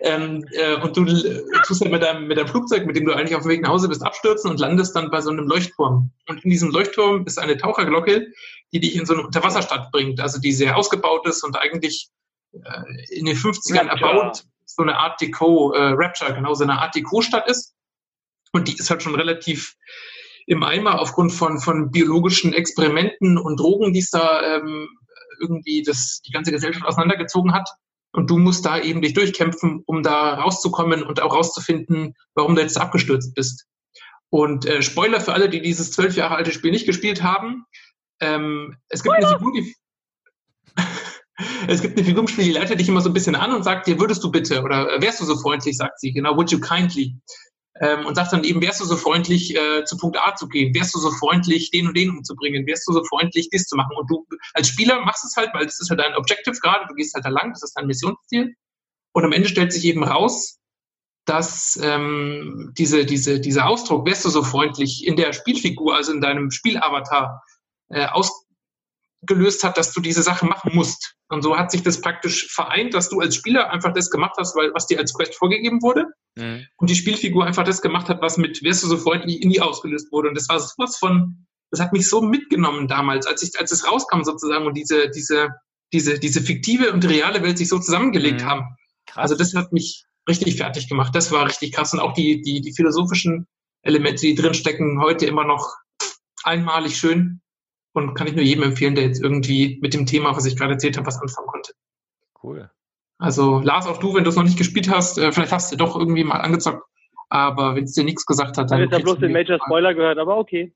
ähm, äh, und du tust ja mit deinem, mit deinem Flugzeug, mit dem du eigentlich auf dem Weg nach Hause bist, abstürzen und landest dann bei so einem Leuchtturm. Und in diesem Leuchtturm ist eine Taucherglocke, die dich in so eine Unterwasserstadt bringt, also die sehr ausgebaut ist und eigentlich äh, in den 50ern Rapture. erbaut, so eine Art Deco, äh, Rapture, genau, so eine Art Deco-Stadt ist. Und die ist halt schon relativ im Eimer aufgrund von, von biologischen Experimenten und Drogen, die es da ähm, irgendwie das, die ganze Gesellschaft auseinandergezogen hat. Und du musst da eben dich durchkämpfen, um da rauszukommen und auch rauszufinden, warum du jetzt abgestürzt bist. Und äh, Spoiler für alle, die dieses zwölf Jahre alte Spiel nicht gespielt haben. Ähm, es gibt eine Figur, die es gibt eine Figur im Spiel, die leitet dich immer so ein bisschen an und sagt dir, würdest du bitte oder äh, wärst du so freundlich, sagt sie, genau, would you kindly. Ähm, und sagt dann eben, wärst du so freundlich, äh, zu Punkt A zu gehen, wärst du so freundlich, den und den umzubringen, wärst du so freundlich, dies zu machen. Und du als Spieler machst es halt, weil das ist halt dein Objective gerade, du gehst halt da lang, das ist dein Missionsziel. Und am Ende stellt sich eben raus, dass ähm, diese, diese, dieser Ausdruck, wärst du so freundlich, in der Spielfigur, also in deinem Spielavatar, äh, ausgelöst hat, dass du diese Sache machen musst. Und so hat sich das praktisch vereint, dass du als Spieler einfach das gemacht hast, weil, was dir als Quest vorgegeben wurde. Mhm. Und die Spielfigur einfach das gemacht hat, was mit Wärst du so freundlich in die ausgelöst wurde. Und das war sowas von, das hat mich so mitgenommen damals, als ich, als es rauskam sozusagen und diese, diese, diese, diese fiktive und reale Welt sich so zusammengelegt Mhm. haben. Krass. Also das hat mich richtig fertig gemacht. Das war richtig krass. Und auch die, die, die philosophischen Elemente, die drin stecken, heute immer noch einmalig schön. Und kann ich nur jedem empfehlen, der jetzt irgendwie mit dem Thema, was ich gerade erzählt habe, was anfangen konnte. cool. Also Lars, auch du, wenn du es noch nicht gespielt hast, äh, vielleicht hast du doch irgendwie mal angezockt. Aber wenn es dir nichts gesagt hat, Ich dann. habe ja kriegst bloß den Major Spoiler gehört, aber okay.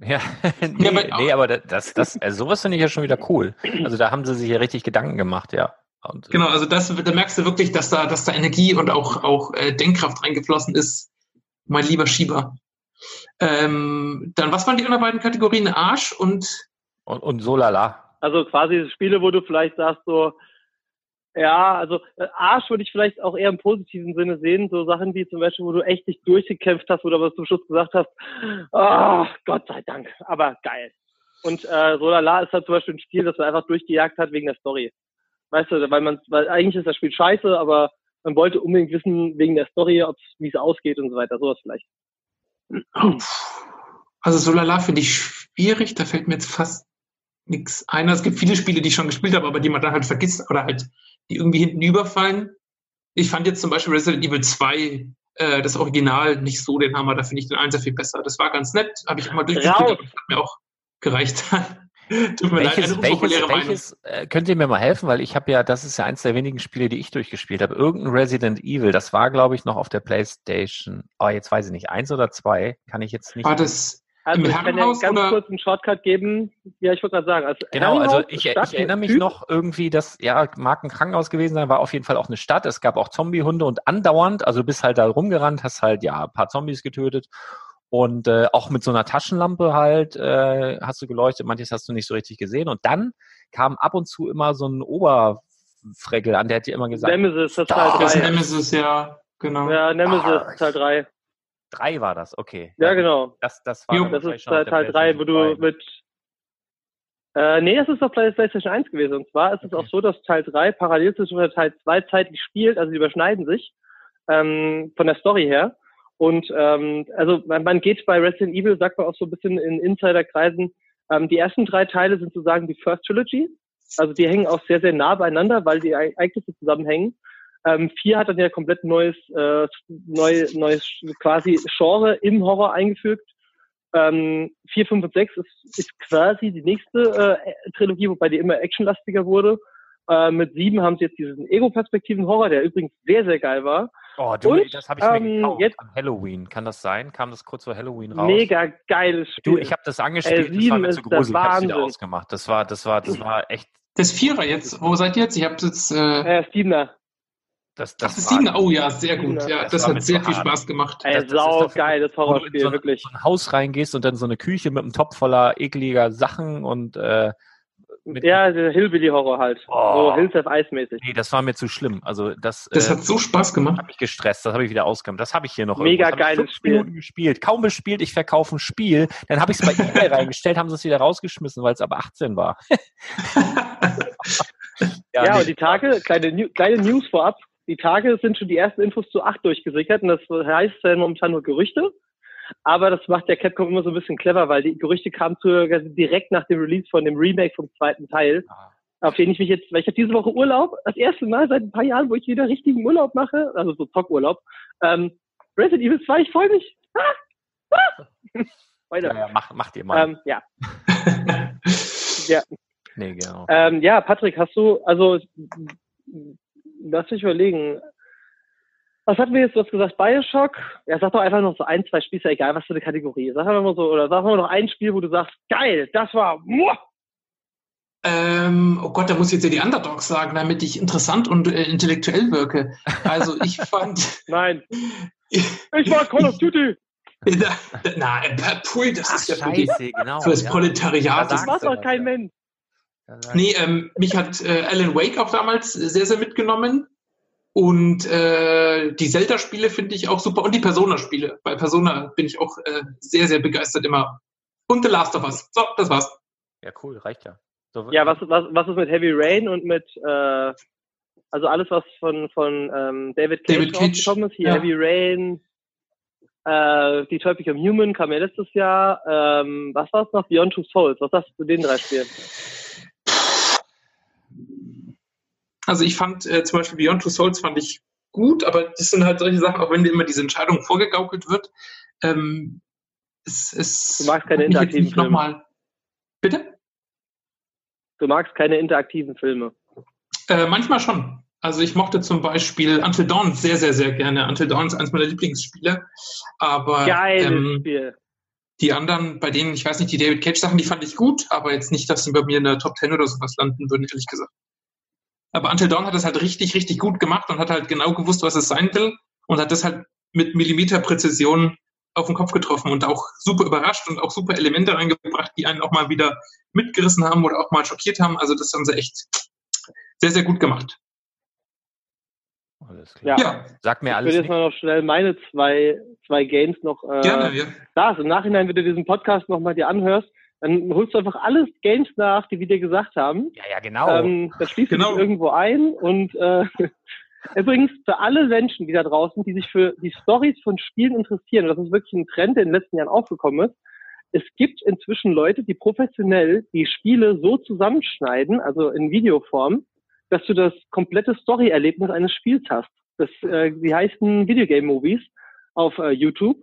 Ja, nee, aber- nee, aber das, das, also sowas finde ich ja schon wieder cool. Also da haben sie sich ja richtig Gedanken gemacht, ja. Und, Genau, also das, da merkst du wirklich, dass da, dass da Energie und auch, auch äh, Denkkraft reingeflossen ist. Mein lieber Schieber. Ähm, dann, was waren die anderen beiden Kategorien? Arsch und und, und so lala. Also quasi Spiele, wo du vielleicht sagst so, ja, also äh, Arsch würde ich vielleicht auch eher im positiven Sinne sehen, so Sachen wie zum Beispiel, wo du echt dich durchgekämpft hast, wo du aber zum Schluss gesagt hast, oh, Gott sei Dank, aber geil. Und äh, Solala ist halt zum Beispiel ein Spiel, das man einfach durchgejagt hat wegen der Story. Weißt du, weil man, weil eigentlich ist das Spiel scheiße, aber man wollte unbedingt wissen wegen der Story, ob's, wie es ausgeht und so weiter, sowas vielleicht. Also Solala finde ich schwierig, da fällt mir jetzt fast nichts ein. Es gibt viele Spiele, die ich schon gespielt habe, aber die man dann halt vergisst oder halt die irgendwie hinten überfallen. Ich fand jetzt zum Beispiel Resident Evil 2, äh, das Original, nicht so den Hammer, da finde ich den 1 viel besser. Das war ganz nett, habe ich immer durchgespielt, aber das hat mir auch gereicht. Tut mir leid, Welches, eine welches, welches äh, könnt ihr mir mal helfen? Weil ich habe ja, das ist ja eins der wenigen Spiele, die ich durchgespielt habe. Irgendein Resident Evil, das war, glaube ich, noch auf der Playstation. Oh, jetzt weiß ich nicht, eins oder zwei, kann ich jetzt nicht. War das Also ich kann ja Herrenhaus ganz oder- kurz einen Shortcut geben. Ja, ich wollte gerade sagen. Als Genau, also ich, Stadt, ich erinnere mich Typ, noch irgendwie, dass, ja, mag ein Krankenhaus gewesen sein, war auf jeden Fall auch eine Stadt. Es gab auch Zombiehunde und andauernd, also du bist halt da rumgerannt, hast halt, ja, ein paar Zombies getötet. Und äh, auch mit so einer Taschenlampe halt äh, hast du geleuchtet, manches hast du nicht so richtig gesehen und dann kam ab und zu immer so ein Oberfreckel an, der hat dir immer gesagt, Nemesis, das ist. Teil Das 3. Nemesis, ja, genau. Ja, Nemesis, Ah, Teil 3. drei war das, okay. Ja, genau. Das, das war Das ist Teil, der Teil 3, wo du PlayStation 2. mit. Äh, nee, es ist auf PlayStation 1 gewesen. Und zwar ist es Okay. auch so, dass Teil 3 parallel zu Teil 2 zeitlich spielt, also die überschneiden sich ähm, von der Story her. Und ähm, also man, man geht bei Resident Evil, sagt man auch so ein bisschen in Insiderkreisen, ähm, die ersten drei Teile sind sozusagen die First Trilogy. Also die hängen auch sehr, sehr nah beieinander, weil die Ereignisse zusammenhängen. Ähm, vier hat dann ja komplett neues, äh, neu, neues quasi Genre im Horror eingefügt. Ähm, 4, 5 und 6 ist, ist quasi die nächste äh, Trilogie, wobei die immer actionlastiger wurde. Äh, mit 7 haben sie jetzt diesen Ego-Perspektiven-Horror, der übrigens sehr, sehr geil war. Oh, du, Und, das habe ich mir ähm, gekauft jetzt- an Halloween. Kann das sein? Kam das kurz vor Halloween raus? Mega geiles Spiel. Du, ich habe das angespielt, das war 7 mir zu gruselig, ich hab's wieder Wahnsinn. ausgemacht. Das war, das war, das war echt, Das Vierer jetzt, wo seid ihr jetzt? Ich habe jetzt. Äh, äh, Steamer. das, das das ist war, Siebener. Oh ja, sehr gut. Siebener. Ja, Das das hat sehr viel. Spaß gemacht. Ey, das- das ist sau geiles du in Horrorspiel, so, ein- wirklich. so ein Haus reingehst und dann so eine Küche mit einem Topf voller ekliger Sachen und äh, mit, Ja, der Hillbilly-Horror halt. Oh. So Hills of Ice-mäßig. nee, das war mir zu schlimm. Also das, Das äh, hat so Spaß gemacht. hat mich gestresst, das habe ich wieder ausgemacht. Das habe ich hier noch. Mega. Das geiles fünf Spiel. Minuten gespielt. Kaum bespielt, ich verkaufe ein Spiel. Dann habe ich es bei eBay reingestellt, haben sie es wieder rausgeschmissen, weil es aber 18 war. Ja, nee. und die Tage, kleine, kleine News vorab, die Tage sind schon die ersten Infos zu 8 durchgesickert und das heißt ja momentan nur Gerüchte. Aber das macht der Capcom immer so ein bisschen clever, weil die Gerüchte kamen zu, also direkt nach dem Release von dem Remake vom zweiten Teil, Ah. auf den ich mich jetzt, weil ich habe diese Woche Urlaub, das erste Mal seit ein paar Jahren, wo ich wieder richtigen Urlaub mache, also so Zockurlaub. Ähm, Resident Evil 2, ich freue mich. Ah, ah. Weiter. ja, ja, mach, macht ihr mal. Ähm, ja. ja. nee, genau. Ähm, ja, Patrick, hast du, also, lass mich überlegen. Was hatten wir jetzt? Du hast gesagt Bioshock. Ja, sag doch einfach noch so ein, zwei Spiele, ist ja egal, was für eine Kategorie. Sag einfach mal so, oder sag mal noch ein Spiel, wo du sagst, geil, das war, muah, Ähm, oh Gott, da muss ich jetzt ja die Underdogs sagen, damit ich interessant und äh, intellektuell wirke. Also ich fand. nein. Ich war Call of Duty. na, na, äh, pui, das ist ja für, die, scheiße, genau. für das ja. Proletariat. Da Das, war doch kein. Mensch. Nee, ähm, mich hat äh, Alan Wake auch damals sehr, sehr mitgenommen. Und äh, die Zelda-Spiele finde ich auch super. Und die Persona-Spiele. Bei Persona bin ich auch äh, sehr, sehr begeistert immer. Und The Last of Us. So, das war's. Ja, cool, reicht ja. So, Ja, was, was, was ist mit Heavy Rain und mit, äh, also alles, was von, von ähm, David Cage David Cage, rausgekommen ist, hier ja. Heavy Rain, äh, Detroit Become Human kam ja letztes Jahr, ähm, was war's noch? Beyond Two Souls, was sagst du zu den drei Spielen? Also ich fand äh, zum Beispiel Beyond Two Souls fand ich gut, aber das sind halt solche Sachen, auch wenn dir immer diese Entscheidung vorgegaukelt wird. Ähm, es, es Du magst keine interaktiven nicht nochmal. Bitte? Du magst keine interaktiven Filme. Äh, manchmal schon. Also ich mochte zum Beispiel Until Dawn sehr, sehr, sehr gerne. Until Dawn ist eines meiner Lieblingsspiele. Aber Geiles ähm, Spiel. die anderen, bei denen, ich weiß nicht, die David Cage Sachen, die fand ich gut, aber jetzt nicht, dass sie bei mir in der Top 10 oder sowas landen würden, ehrlich gesagt. Aber Until Dawn hat das halt richtig, richtig gut gemacht und hat halt genau gewusst, was es sein will und hat das halt mit Millimeterpräzision auf den Kopf getroffen und auch super überrascht und auch super Elemente reingebracht, die einen auch mal wieder mitgerissen haben oder auch mal schockiert haben. Also das haben sie echt sehr, sehr gut gemacht. Alles klar. Ja. Ja, Sag mir Ich alles würde jetzt mal noch schnell meine zwei, zwei Games noch, äh, gerne, ja. da im Nachhinein, wenn du diesen Podcast nochmal dir anhörst, dann holst du einfach alles Games nach, die wir dir gesagt haben. Ja, ja, genau. Ähm, das schließt Genau. sich irgendwo ein und äh, übrigens für alle Menschen, die da draußen, die sich für die Stories von Spielen interessieren, und das ist wirklich ein Trend, der in den letzten Jahren aufgekommen ist, es gibt inzwischen Leute, die professionell die Spiele so zusammenschneiden, also in Videoform, dass du das komplette Story-Erlebnis eines Spiels hast. Das, äh, die heißen Videogame-Movies auf äh, YouTube.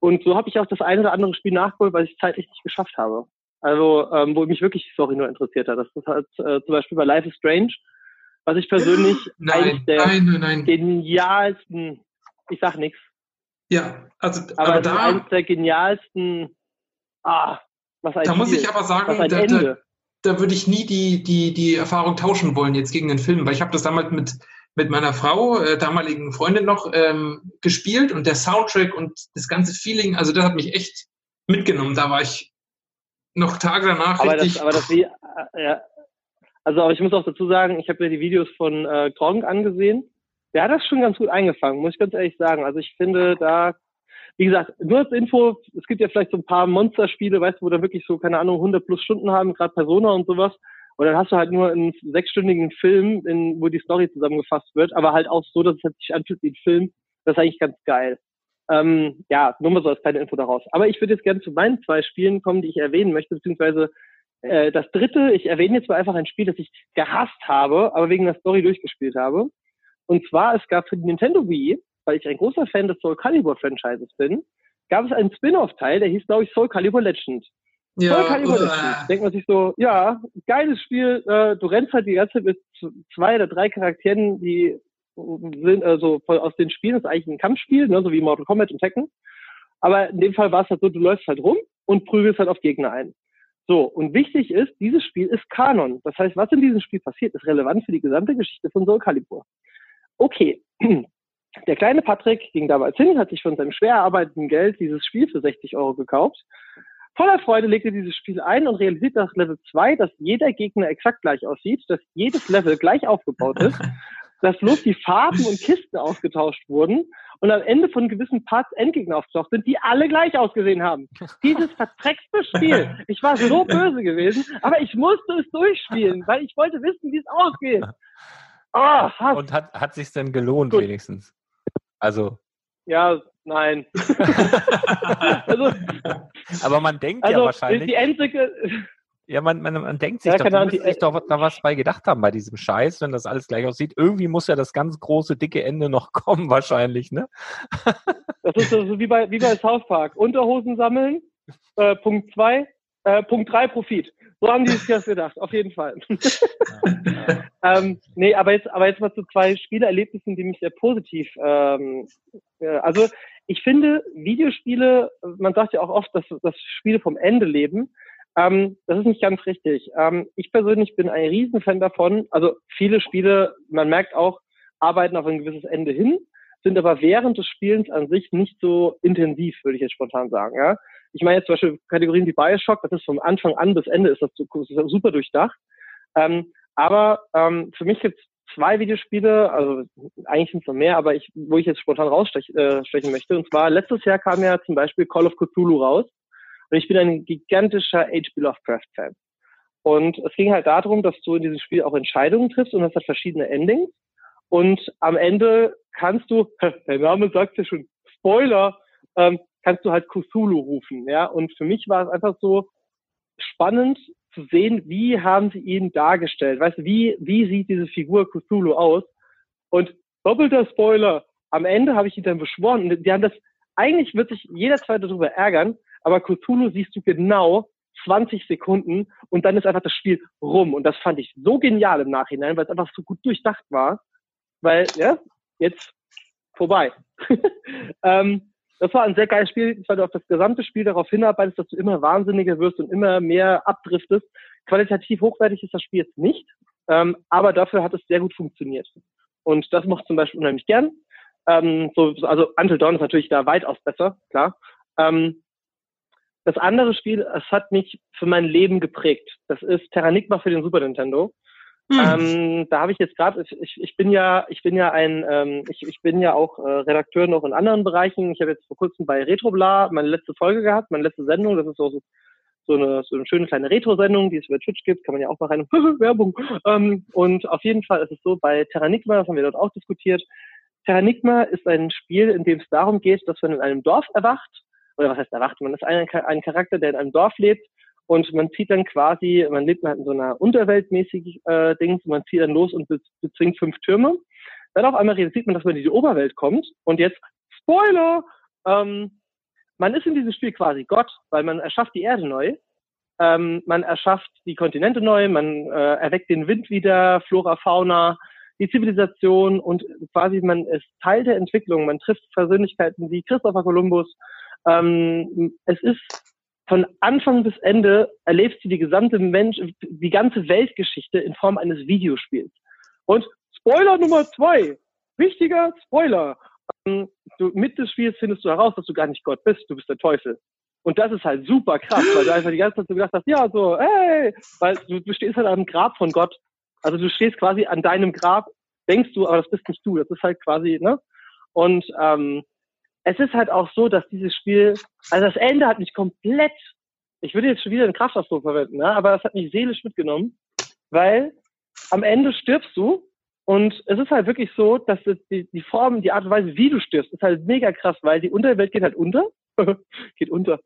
Und so habe ich auch das eine oder andere Spiel nachgeholt, weil ich es zeitlich nicht geschafft habe. Also, ähm, wo mich wirklich die Story nur interessiert hat. Das ist halt äh, zum Beispiel bei Life is Strange, was ich persönlich Nein, eines der nein, nein, nein. genialsten, ich sag nichts, Ja, also, aber, aber da, eines der genialsten, ah, was ein da muss Spiel, ich aber sagen, da, da, da würde ich nie die, die, die Erfahrung tauschen wollen jetzt gegen den Film, weil ich habe das damals mit mit meiner Frau, äh, damaligen Freundin noch, ähm, gespielt und der Soundtrack und das ganze Feeling, also das hat mich echt mitgenommen. Da war ich noch Tage danach aber richtig. Das, aber das, wie, äh, ja. Also, aber ich muss auch dazu sagen, ich habe mir die Videos von äh, Gronk angesehen. Der hat das schon ganz gut eingefangen, muss ich ganz ehrlich sagen. Also ich finde, da, wie gesagt, nur als Info, es gibt ja vielleicht so ein paar Monsterspiele, weißt du, wo da wirklich so, keine Ahnung, 100 plus Stunden haben, gerade Persona und sowas. Und dann hast du halt nur einen sechsstündigen Film, in, wo die Story zusammengefasst wird, aber halt auch so, dass es halt sich anfühlt wie ein Film. Das ist eigentlich ganz geil. Ähm, ja, nur mal so als kleine Info daraus. Aber ich würde jetzt gerne zu meinen zwei Spielen kommen, die ich erwähnen möchte, beziehungsweise äh, das dritte, ich erwähne jetzt mal einfach ein Spiel, das ich gehasst habe, aber wegen der Story durchgespielt habe. Und zwar, es gab für die Nintendo Wii, weil ich ein großer Fan des Soul Calibur Franchises bin, gab es einen Spin-off-Teil, der hieß, glaube ich, Soul Calibur Legend. ja, Soul Calibur äh, Legend. Denkt man sich so, ja, geiles Spiel, äh, du rennst halt die ganze Zeit mit zwei oder drei Charakteren, die sind also aus den Spielen, ist eigentlich ein Kampfspiel, ne, so wie Mortal Kombat und Tekken. Aber in dem Fall war es halt so, du läufst halt rum und prügelst halt auf Gegner ein. So, und wichtig ist, dieses Spiel ist Kanon. Das heißt, was in diesem Spiel passiert, ist relevant für die gesamte Geschichte von Soul Calibur. Okay, der kleine Patrick ging damals hin, hat sich von seinem schwer erarbeiteten Geld dieses Spiel für 60 Euro gekauft. Voller Freude legte dieses Spiel ein und realisiert nach Level 2, dass jeder Gegner exakt gleich aussieht, dass jedes Level gleich aufgebaut ist, dass bloß die Farben und Kisten ausgetauscht wurden und am Ende von gewissen Parts Endgegner aufgetaucht sind, die alle gleich ausgesehen haben. Dieses verdreckste Spiel. Ich war so böse gewesen, aber ich musste es durchspielen, weil ich wollte wissen, wie es ausgeht. Ah, Hass. Und hat, hat sich denn gelohnt Gut. wenigstens? Also, Ja, nein. also, aber man denkt also ja die wahrscheinlich, Endsequenz, ja, man, man, man denkt sich Ja, doch, müsste die- sich doch da was bei gedacht haben bei diesem Scheiß, wenn das alles gleich aussieht. Irgendwie muss ja das ganz große, dicke Ende noch kommen wahrscheinlich, ne? das ist so wie bei, wie bei South Park. Unterhosen sammeln, äh, Punkt zwei, äh, Punkt drei Profit. So haben die sich das gedacht, auf jeden Fall. ähm, nee, aber jetzt, aber jetzt mal zu zwei Spielerlebnissen, die mich sehr positiv, ähm, äh, also ich finde Videospiele, man sagt ja auch oft, dass, dass Spiele vom Ende leben. Ähm, das ist nicht ganz richtig. Ähm, ich persönlich bin ein Riesenfan davon. Also viele Spiele, man merkt auch, arbeiten auf ein gewisses Ende hin, sind aber während des Spielens an sich nicht so intensiv, würde ich jetzt spontan sagen. Ja? Ich meine jetzt zum Beispiel Kategorien wie Bioshock, das ist vom Anfang an bis Ende ist das, super durchdacht. Ähm, aber ähm, für mich gibt es zwei Videospiele, also eigentlich sind es noch mehr, aber ich, wo ich jetzt spontan rausstechen äh, möchte. Und zwar letztes Jahr kam ja zum Beispiel Call of Cthulhu raus. Und ich bin ein gigantischer H.P. Lovecraft-Fan. Und es ging halt darum, dass du in diesem Spiel auch Entscheidungen triffst und das hat verschiedene Endings. Und am Ende kannst du, der Name sagt ja schon, Spoiler, ähm, kannst du halt Cthulhu rufen, ja. Und für mich war es einfach so spannend zu sehen, wie haben sie ihn dargestellt. Weißt du, wie, wie sieht diese Figur Cthulhu aus? Und doppelter Spoiler, am Ende habe ich ihn dann beschworen und die haben das, eigentlich wird sich jeder zweite darüber ärgern, aber Cthulhu siehst du genau 20 Sekunden und dann ist einfach das Spiel rum. Und das fand ich so genial im Nachhinein, weil es einfach so gut durchdacht war. Weil, ja, jetzt vorbei. ähm, das war ein sehr geiles Spiel, weil du auf das gesamte Spiel darauf hinarbeitest, dass du immer wahnsinniger wirst und immer mehr abdriftest. Qualitativ hochwertig ist das Spiel jetzt nicht, ähm, aber dafür hat es sehr gut funktioniert. Und das macht zum Beispiel unheimlich gern. Ähm, so, so- also Until Dawn ist natürlich da weitaus besser, klar. Ähm, das andere Spiel, es hat mich für mein Leben geprägt. Das ist Terranigma für den Super Nintendo. Hm. Ähm, da habe ich jetzt gerade, ich, ich bin ja, ich bin ja ein, ähm, ich, ich bin ja auch äh, Redakteur noch in anderen Bereichen. Ich habe jetzt vor kurzem bei Retrobla meine letzte Folge gehabt, meine letzte Sendung. Das ist so, so, so eine, so eine schöne kleine Retro-Sendung, die es über Twitch gibt. Kann man ja auch mal rein. Werbung. Ähm, und auf jeden Fall ist es so, bei Terranigma, das haben wir dort auch diskutiert. Terranigma ist ein Spiel, in dem es darum geht, dass man in einem Dorf erwacht. Oder was heißt erwacht? Man ist ein, ein Charakter, der in einem Dorf lebt und man zieht dann quasi, man lebt halt in so einer unterweltmäßigen äh, Dings, man zieht dann los und be bezwingt fünf Türme. Dann auf einmal realisiert man, dass man in die Oberwelt kommt und jetzt, Spoiler, ähm, man ist in diesem Spiel quasi Gott, weil man erschafft die Erde neu, ähm, man erschafft die Kontinente neu, man äh, erweckt den Wind wieder, Flora, Fauna, die Zivilisation und quasi man ist Teil der Entwicklung, man trifft Persönlichkeiten wie Christopher Columbus. Ähm, es ist von Anfang bis Ende erlebst du die gesamte Mensch, die ganze Weltgeschichte in Form eines Videospiels. Und Spoiler Nummer zwei. Wichtiger Spoiler. Ähm, du, mit des Spiels findest du heraus, dass du gar nicht Gott bist, du bist der Teufel. Und das ist halt super krass, weil du einfach die ganze Zeit so gedacht hast, ja, so, hey, weil du, du stehst halt am Grab von Gott. Also du stehst quasi an deinem Grab, denkst du, aber das bist nicht du. Das ist halt quasi, ne? Und ähm, es ist halt auch so, dass dieses Spiel, also das Ende hat mich komplett, ich würde jetzt schon wieder einen Kraftausdruck verwenden, ne? aber es hat mich seelisch mitgenommen, weil am Ende stirbst du und es ist halt wirklich so, dass die, die Form, die Art und Weise, wie du stirbst, ist halt mega krass, weil die Unterwelt geht halt unter. geht unter.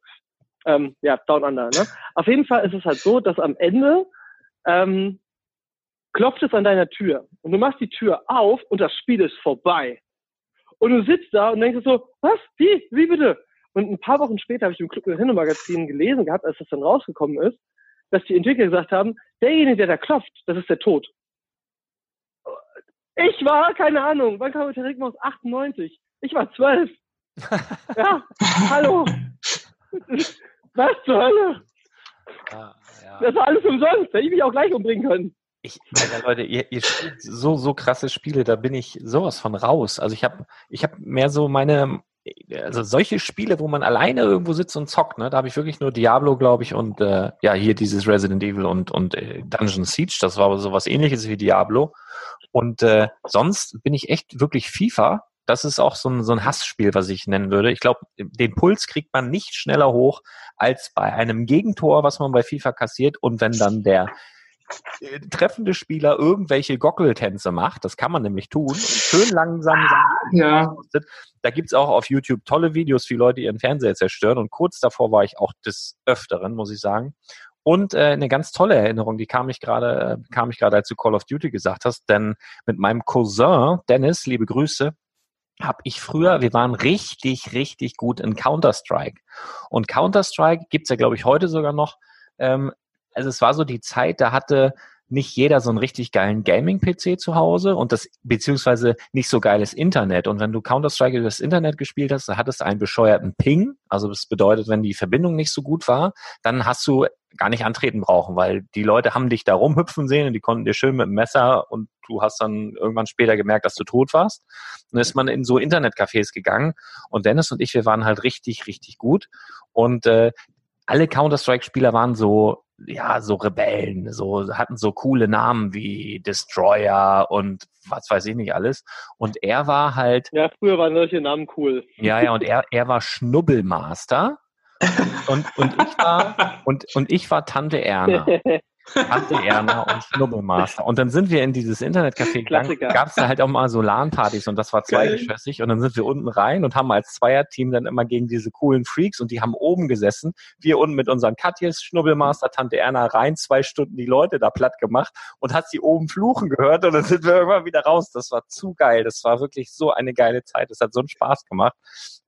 Ähm, ja, down under. Ne? Auf jeden Fall ist es halt so, dass am Ende ähm, klopft es an deiner Tür und du machst die Tür auf und das Spiel ist vorbei. Und du sitzt da und denkst so, was? Wie? Wie bitte? Und ein paar Wochen später habe ich im Club Hinno Magazin gelesen gehabt, als das dann rausgekommen ist, dass die Entwickler gesagt haben, derjenige, der da klopft, das ist der Tod. Ich war, keine Ahnung, wann kam der aus 98? Ich war zwölf. ja, hallo. Was zur Hölle? Ja, ja. Das war alles umsonst. Hätte ich mich auch gleich umbringen können. Ich, Alter, Leute, ihr, ihr spielt so, so krasse Spiele, da bin ich sowas von raus. Also ich habe ich hab mehr so meine, also solche Spiele, wo man alleine irgendwo sitzt und zockt, ne, da habe ich wirklich nur Diablo, glaube ich, und äh, ja, hier dieses Resident Evil und, und äh, Dungeon Siege, das war so was ähnliches wie Diablo. Und äh, sonst bin ich echt wirklich FIFA. Das ist auch so ein, so ein Hassspiel, was ich nennen würde. Ich glaube, den Puls kriegt man nicht schneller hoch als bei einem Gegentor, was man bei FIFA kassiert. Und wenn dann der treffende Spieler irgendwelche Gockeltänze macht, das kann man nämlich tun, schön langsam. Ja. Da gibt's auch auf YouTube tolle Videos, wie Leute ihren Fernseher zerstören. Und kurz davor war ich auch des Öfteren, muss ich sagen. Und äh, eine ganz tolle Erinnerung, die kam ich gerade, äh, kam ich gerade, als du Call of Duty gesagt hast, denn mit meinem Cousin Dennis, liebe Grüße, habe ich früher, wir waren richtig, richtig gut in Counter-Strike. Und Counter-Strike gibt's ja, glaube ich, heute sogar noch. Ähm, also es war so die Zeit, da hatte nicht jeder so einen richtig geilen Gaming-PC zu Hause und das beziehungsweise nicht so geiles Internet. Und wenn du Counter-Strike über das Internet gespielt hast, da hattest du einen bescheuerten Ping. Also das bedeutet, wenn die Verbindung nicht so gut war, dann hast du gar nicht antreten brauchen, weil die Leute haben dich da rumhüpfen sehen und die konnten dir schön mit dem Messer und du hast dann irgendwann später gemerkt, dass du tot warst. Und dann ist man in so Internetcafés gegangen und Dennis und ich, wir waren halt richtig, richtig gut. Und äh, alle Counter-Strike-Spieler waren so ja, so Rebellen, so hatten so coole Namen wie Destroyer und was weiß ich nicht alles. Und er war halt. Ja, früher waren solche Namen cool. Ja, ja, und er, er war Schnubbelmaster. und, und ich war und, und ich war Tante Erna. Tante Erna und Schnubbelmaster. Und dann sind wir in dieses Internetcafé gegangen, gab es da halt auch mal so LAN-Partys und das war zweigeschossig und dann sind wir unten rein und haben als Zweierteam dann immer gegen diese coolen Freaks und die haben oben gesessen, wir unten mit unseren Katjes, Schnubbelmaster, Tante Erna rein, zwei Stunden die Leute da platt gemacht und hat sie oben fluchen gehört und dann sind wir irgendwann wieder raus. Das war zu geil. Das war wirklich so eine geile Zeit. Das hat so einen Spaß gemacht.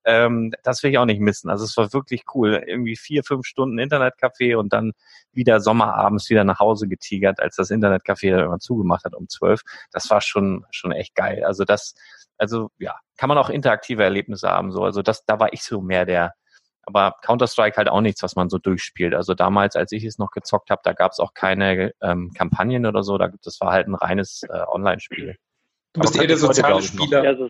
Ähm, das will ich auch nicht missen. Also es war wirklich cool. Irgendwie vier, fünf Stunden Internetcafé und dann wieder Sommerabends wieder nach Hause getigert, als das Internetcafé dann immer zugemacht hat um zwölf. Das war schon, schon echt geil. Also das, also ja, kann man auch interaktive Erlebnisse haben. So, also das, da war ich so mehr der, aber Counter-Strike halt auch nichts, was man so durchspielt. Also damals, als ich es noch gezockt habe, da gab es auch keine ähm, Kampagnen oder so. Da, das war halt ein reines äh, Online-Spiel. Du bist eher der soziale Spieler. Ja, so,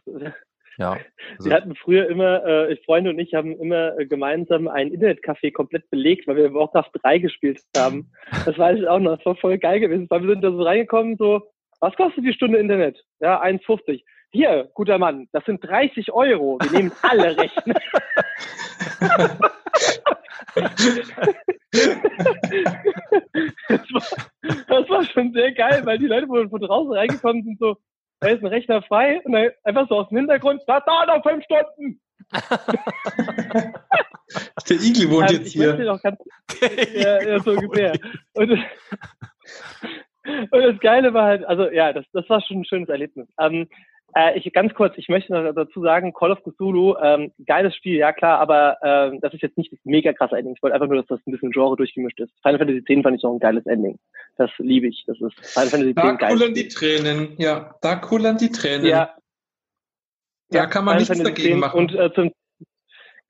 ja. Also wir hatten früher immer, äh, Freunde und ich haben immer äh, gemeinsam ein Internetcafé komplett belegt, weil wir Warcraft 3 gespielt haben. Das weiß ich auch noch, das war voll geil gewesen. Weil wir sind da so reingekommen, so, was kostet die Stunde Internet? Ja, 1,50. Hier, guter Mann, das sind 30 Euro. Wir nehmen alle Rechner. das, war, das war schon sehr geil, weil die Leute, wo von draußen reingekommen sind, so, da ist ein Rechner frei und dann einfach so aus dem Hintergrund, da dauert noch fünf Stunden. Der Igel wohnt ähm, jetzt hier. Ganz, ja, ja, so ungefähr. Und, und, das Geile war halt, also ja, das, das war schon ein schönes Erlebnis. Ähm, äh, ich, ganz kurz, ich möchte noch dazu sagen, Call of Cthulhu, ähm, geiles Spiel, ja klar, aber ähm, das ist jetzt nicht das mega krasse Ending. Ich wollte einfach nur, dass das ein bisschen Genre durchgemischt ist. Final Fantasy X fand ich noch ein geiles Ending. Das liebe ich. Das ist Final Fantasy X. Da kullern die Tränen, ja, da kullern die Tränen. Ja. Da ja, kann man Final nichts Fantasy dagegen machen. Und äh, zum,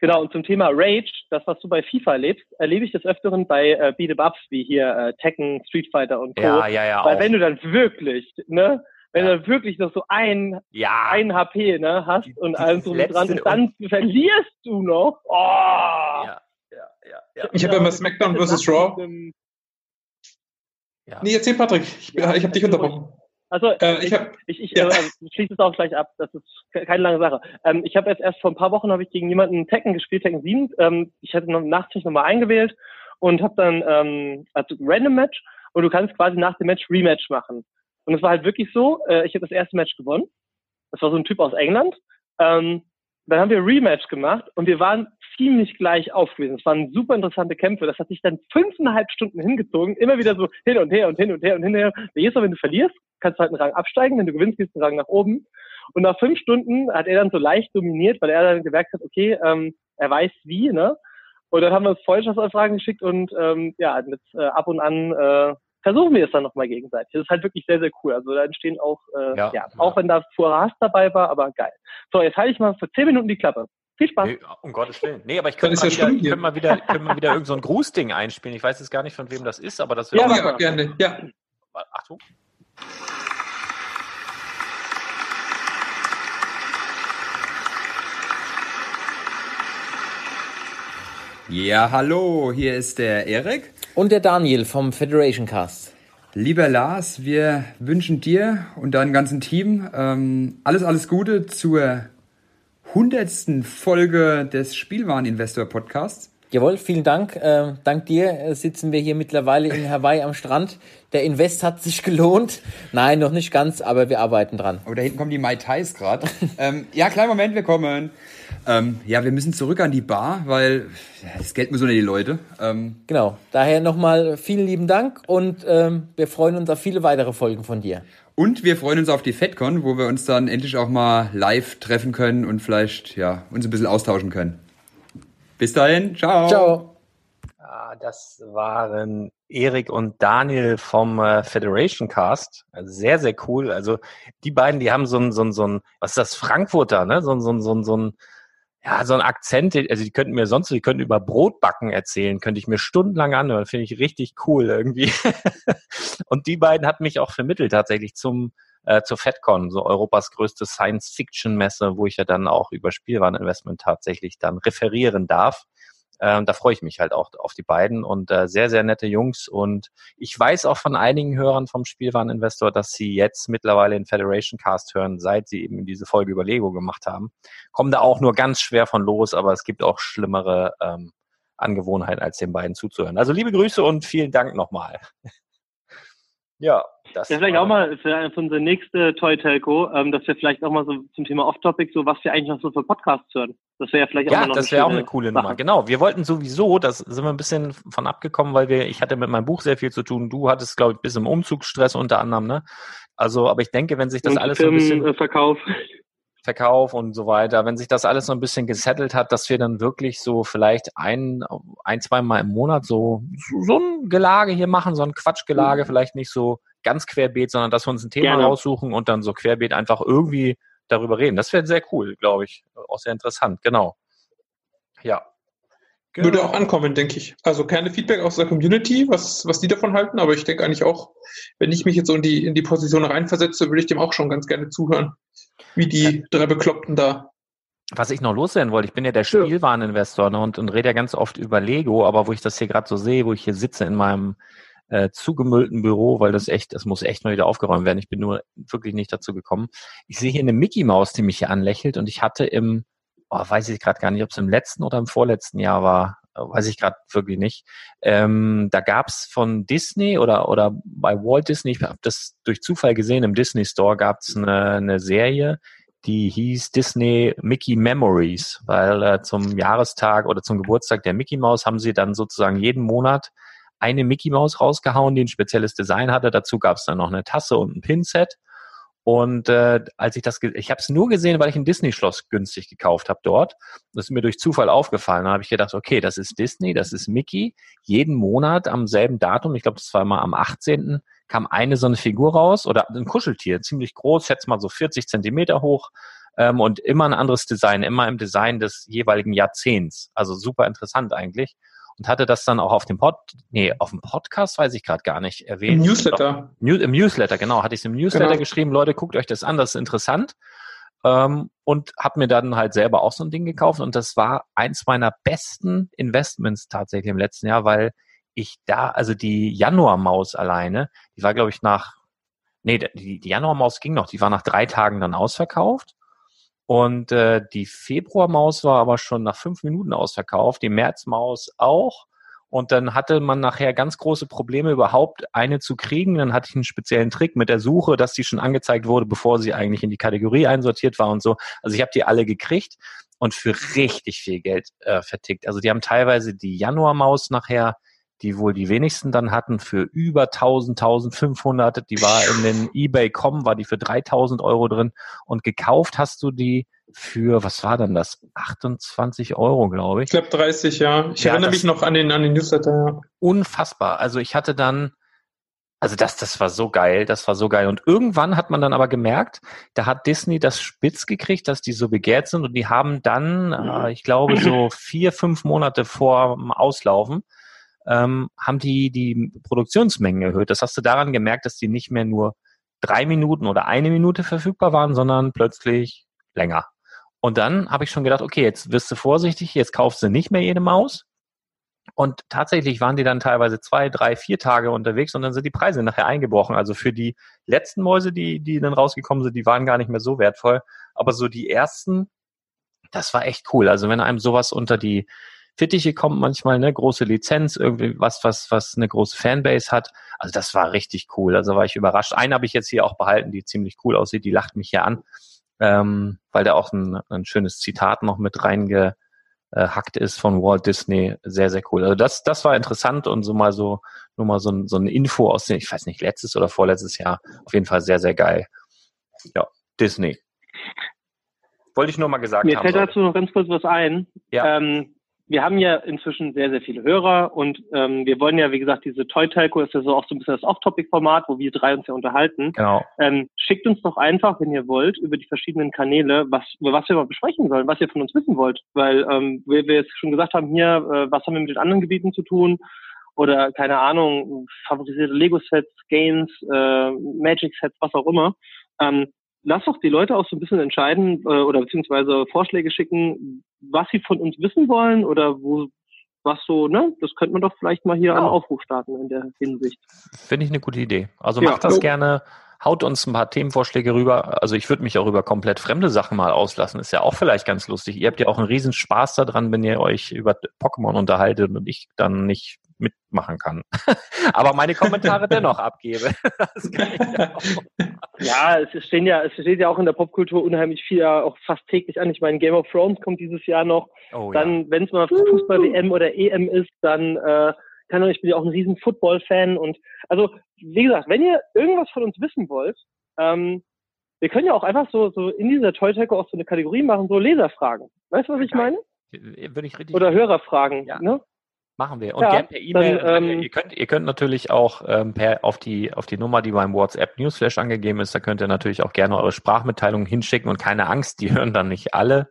Genau, und zum Thema Rage, das, was du bei FIFA erlebst, erlebe ich des Öfteren bei äh, Beat'em Ups, wie hier äh, Tekken, Street Fighter und Co. Ja, ja, ja. Weil auch. wenn du dann wirklich, ne, wenn Ja. du wirklich noch so ein, Ja, ein HP ne, hast Die- und alles drum dran und dann verlierst du noch. Oh! ja, ja, ja, ja. Ich habe ja immer SmackDown vs. Raw. ja. Nee, erzähl Patrick. Ich, Ja, ich habe dich unterbrochen. Also, Äh, ich habe Ich, ich, Ja. äh, also, ich schließe es auch gleich ab. Das ist ke- keine lange Sache. Ähm, ich habe jetzt erst vor ein paar Wochen habe ich gegen jemanden Tekken gespielt, Tekken 7. Ähm, ich hatte noch nachts mich nochmal eingewählt und habe dann ähm, also Random Match und du kannst quasi nach dem Match Rematch machen. Und es war halt wirklich so, äh, ich habe das erste Match gewonnen. Das war so ein Typ aus England. Ähm, dann haben wir Rematch gemacht und wir waren ziemlich gleich auf gewesen. Es waren super interessante Kämpfe. Das hat sich dann fünfeinhalb Stunden hingezogen. Immer wieder so hin und her und hin und her und hin und her. Jedes Mal, wenn du verlierst, kannst du halt einen Rang absteigen. Wenn du gewinnst, gehst du einen Rang nach oben. Und nach fünf Stunden hat er dann so leicht dominiert, weil er dann gemerkt hat, okay, ähm, er weiß wie, ne? Und dann haben wir uns Freundschaftsanfragen geschickt und ähm, ja, mit äh, ab und an äh, versuchen wir es dann nochmal gegenseitig. Das ist halt wirklich sehr, sehr cool. Also da entstehen auch, äh, Ja, ja, ja. auch wenn da vorher Hass dabei war, aber geil. So, jetzt halte ich mal für zehn Minuten die Klappe. Viel Spaß. Nee, um Gottes Willen. Nee, aber ich könnte mal, ja wieder, könnte mal wieder, könnte mal wieder irgend so ein Grußding einspielen. Ich weiß jetzt gar nicht, von wem das ist, aber das Ja, wäre ja, mal. gerne. Ja. Achtung. Ja, hallo, hier ist der Erik. Und der Daniel vom Federation Cast. Lieber Lars, wir wünschen dir und deinem ganzen Team ähm, alles, alles Gute zur hundertsten Folge des Spielwareninvestor Podcasts. Jawohl, vielen Dank. Äh, dank dir äh, sitzen wir hier mittlerweile in Hawaii am Strand. Der Invest hat sich gelohnt. Nein, noch nicht ganz, aber wir arbeiten dran. Oh, da hinten kommen die Mai Tais gerade. ähm, ja, kleinen Moment, wir kommen. Ähm, ja, wir müssen zurück an die Bar, weil ja, das Geld müssen die Leute. Ähm, Genau. Daher nochmal vielen lieben Dank und ähm, wir freuen uns auf viele weitere Folgen von dir. und wir freuen uns auf die FedCon, wo wir uns dann endlich auch mal live treffen können und vielleicht ja, uns ein bisschen austauschen können. Bis dahin, ciao. Ciao. Ah, das waren Erik und Daniel vom äh, Federation Cast. Also sehr, sehr cool. Also die beiden, die haben so ein, so ein, so ein, was ist das, Frankfurter, ne? So ein, so ein, so ein, so ein ja, so ein Akzent, also die könnten mir sonst, die könnten über Brotbacken erzählen, könnte ich mir stundenlang anhören, finde ich richtig cool irgendwie. und die beiden hat mich auch vermittelt tatsächlich zum äh, zur FedCon, so Europas größte Science-Fiction-Messe, wo ich ja dann auch über Spielwareninvestment tatsächlich dann referieren darf. Ähm, da freue ich mich halt auch auf die beiden und äh, sehr, sehr nette Jungs. Und ich weiß auch von einigen Hörern vom Spielwareninvestor, dass sie jetzt mittlerweile den Federation Cast hören, seit sie eben diese Folge über Lego gemacht haben. Kommen da auch nur ganz schwer von los, aber es gibt auch schlimmere ähm, Angewohnheiten, als den beiden zuzuhören. Also liebe Grüße und vielen Dank nochmal. ja, das Ja, vielleicht auch mal für, für unsere nächste Toy Telco, ähm, dass wir vielleicht auch mal so zum Thema Off-Topic, so was wir eigentlich noch so für Podcasts hören. Das wäre ja vielleicht auch Ja, mal noch das wäre auch eine coole Sache. Nummer. Genau. Wir wollten sowieso, das sind wir ein bisschen von abgekommen, weil wir, ich hatte mit meinem Buch sehr viel zu tun. Du hattest, glaube ich, bis im Umzugsstress unter anderem, ne? Also, aber ich denke, wenn sich das Und alles so ein bisschen Firmenverkauf. Verkauf und so weiter, wenn sich das alles so ein bisschen gesettelt hat, dass wir dann wirklich so vielleicht ein, ein, zwei Mal im Monat so, so ein Gelage hier machen, so ein Quatschgelage, vielleicht nicht so ganz querbeet, sondern dass wir uns ein Thema Gerne. raussuchen und dann so querbeet einfach irgendwie darüber reden. Das wäre sehr cool, glaube ich. Auch sehr interessant, genau. Ja. Würde auch ankommen, denke ich. Also keine Feedback aus der Community, was, was die davon halten, aber ich denke eigentlich auch, wenn ich mich jetzt so in die, in die Position reinversetze, würde ich dem auch schon ganz gerne zuhören, wie die drei Bekloppten da. Was ich noch loswerden wollte, ich bin ja der. Spielwareninvestor ne, und, und rede ja ganz oft über Lego, aber wo ich das hier gerade so sehe, wo ich hier sitze in meinem äh, zugemüllten Büro, weil das echt, das muss echt mal wieder aufgeräumt werden. Ich bin nur wirklich nicht dazu gekommen. Ich sehe hier eine Mickey Maus, die mich hier anlächelt und ich hatte im, oh, weiß ich gerade gar nicht, ob es im letzten oder im vorletzten Jahr war, weiß ich gerade wirklich nicht. Ähm, da gab's von Disney oder oder bei Walt Disney, ich habe das durch Zufall gesehen, im Disney Store gab's eine, eine Serie, die hieß Disney Mickey Memories, weil äh, zum Jahrestag oder zum Geburtstag der Mickey Maus haben sie dann sozusagen jeden Monat eine Mickey Maus rausgehauen, die ein spezielles Design hatte. Dazu gab es dann noch eine Tasse und ein Pinset. Und äh, als ich das, ich habe es nur gesehen, weil ich ein Disney-Schloss günstig gekauft habe dort. Das ist mir durch Zufall aufgefallen. Da habe ich gedacht, okay, das ist Disney, das ist Mickey. Jeden Monat am selben Datum, ich glaube, das war mal am 18., kam eine so eine Figur raus oder ein Kuscheltier, ziemlich groß, schätze mal so 40 Zentimeter hoch ähm, und immer ein anderes Design, immer im Design des jeweiligen Jahrzehnts. Also super interessant eigentlich. Und hatte das dann auch auf dem Pod, nee, auf dem Podcast weiß ich gerade gar nicht erwähnt. Im Newsletter. New, Im Newsletter, genau, hatte ich es im Newsletter Genau. geschrieben, Leute, guckt euch das an, das ist interessant. Ähm, und habe mir dann halt selber auch so ein Ding gekauft und das war eins meiner besten Investments tatsächlich im letzten Jahr, weil ich da, also die Januarmaus alleine, die war glaube ich nach, nee, die, die Januarmaus ging noch, die war nach drei Tagen dann ausverkauft und äh, die Februarmaus war aber schon nach fünf Minuten ausverkauft, die Märzmaus auch. Und dann hatte man nachher ganz große Probleme, überhaupt eine zu kriegen. Dann hatte ich einen speziellen Trick mit der Suche, dass die schon angezeigt wurde, bevor sie eigentlich in die Kategorie einsortiert war und so. Also ich habe die alle gekriegt und für richtig viel Geld äh, vertickt. Also die haben teilweise die Januarmaus nachher, die wohl die wenigsten dann hatten, für über 1000, 1500. Die war in den eBay.com, war die für 3000 Euro drin. Und gekauft hast du die für, was war denn das? 28 Euro, glaube Ich ich. glaube 30, ja. Ich Ja, erinnere mich noch an den, an den Newsletter, ja. Unfassbar. Also ich hatte dann, also das, das war so geil, das war so geil. Und irgendwann hat man dann aber gemerkt, da hat Disney das spitz gekriegt, dass die so begehrt sind und die haben dann, äh, ich glaube, so vier, fünf Monate vor dem Auslaufen, ähm, haben die die Produktionsmengen erhöht. Das hast du daran gemerkt, dass die nicht mehr nur drei Minuten oder eine Minute verfügbar waren, sondern plötzlich länger. Und dann habe ich schon gedacht, okay, jetzt wirst du vorsichtig, jetzt kaufst du nicht mehr jede Maus. Und tatsächlich waren die dann teilweise zwei, drei, vier Tage unterwegs und dann sind die Preise nachher eingebrochen. Also für die letzten Mäuse, die, die dann rausgekommen sind, die waren gar nicht mehr so wertvoll. Aber so die ersten, das war echt cool. Also wenn einem sowas unter die Fittiche kommt manchmal, ne, große Lizenz, irgendwie was, was, was eine große Fanbase hat. Also das war richtig cool. Also war ich überrascht. Einen habe ich jetzt hier auch behalten, die ziemlich cool aussieht. Die lacht mich hier an, ähm, weil da auch ein, ein schönes Zitat noch mit reingehackt ist von Walt Disney. Sehr, sehr cool. Also das, das war interessant und so mal so, nur mal so, ein, so eine Info aus dem, ich weiß nicht, letztes oder vorletztes Jahr. Auf jeden Fall sehr, sehr geil. Ja, Disney. Wollte ich nur mal gesagt Mir haben. fällt Leute. dazu noch ganz kurz was ein. Ja. Ähm, wir haben ja inzwischen sehr, sehr viele Hörer und ähm, wir wollen ja, wie gesagt, diese Toy Telco ist ja so auch so ein bisschen das Off-Topic-Format, wo wir drei uns ja unterhalten. Genau. Ähm, schickt uns doch einfach, wenn ihr wollt, über die verschiedenen Kanäle, was, über was wir mal besprechen sollen, was ihr von uns wissen wollt. Weil, ähm, wie wir jetzt schon gesagt haben, hier, äh, was haben wir mit den anderen Gebieten zu tun? Oder, keine Ahnung, favorisierte Lego-Sets, Games, äh, Magic-Sets, was auch immer. Ähm, lass doch die Leute auch so ein bisschen entscheiden äh, oder beziehungsweise Vorschläge schicken, was sie von uns wissen wollen oder wo was so, ne? Das könnte man doch vielleicht mal hier Ja. einen Aufruf starten in der Hinsicht. Finde ich eine gute Idee. Also Ja. macht das Jo. gerne, haut uns ein paar Themenvorschläge rüber. Also ich würde mich auch über komplett fremde Sachen mal auslassen. Ist ja auch vielleicht ganz lustig. Ihr habt ja auch einen riesen Spaß daran, wenn ihr euch über Pokémon unterhaltet und ich dann nicht mitmachen kann. Aber meine Kommentare dennoch abgebe. Das kann ich ja auch. Ja, es stehen ja, es steht ja auch in der Popkultur unheimlich viel, ja auch fast täglich an. Ich meine, Game of Thrones kommt dieses Jahr noch. Oh, ja. dann, wenn es mal Fußball-WM oder EM ist, dann äh, kann ich bin ja auch ein riesen Football-Fan und also wie gesagt, wenn ihr irgendwas von uns wissen wollt, ähm, wir können ja auch einfach so so in dieser Toy auch so eine Kategorie machen, so Leserfragen. Weißt du, was ich meine? Würde ich richtig Oder Hörerfragen. Ja. Ne? Machen wir. Und Ja, gern per E-Mail. dann, ähm, ihr könnt, ihr könnt natürlich auch ähm, per auf die auf die Nummer, die beim WhatsApp Newsflash angegeben ist, da könnt ihr natürlich auch gerne eure Sprachmitteilungen hinschicken und keine Angst, die hören dann nicht alle.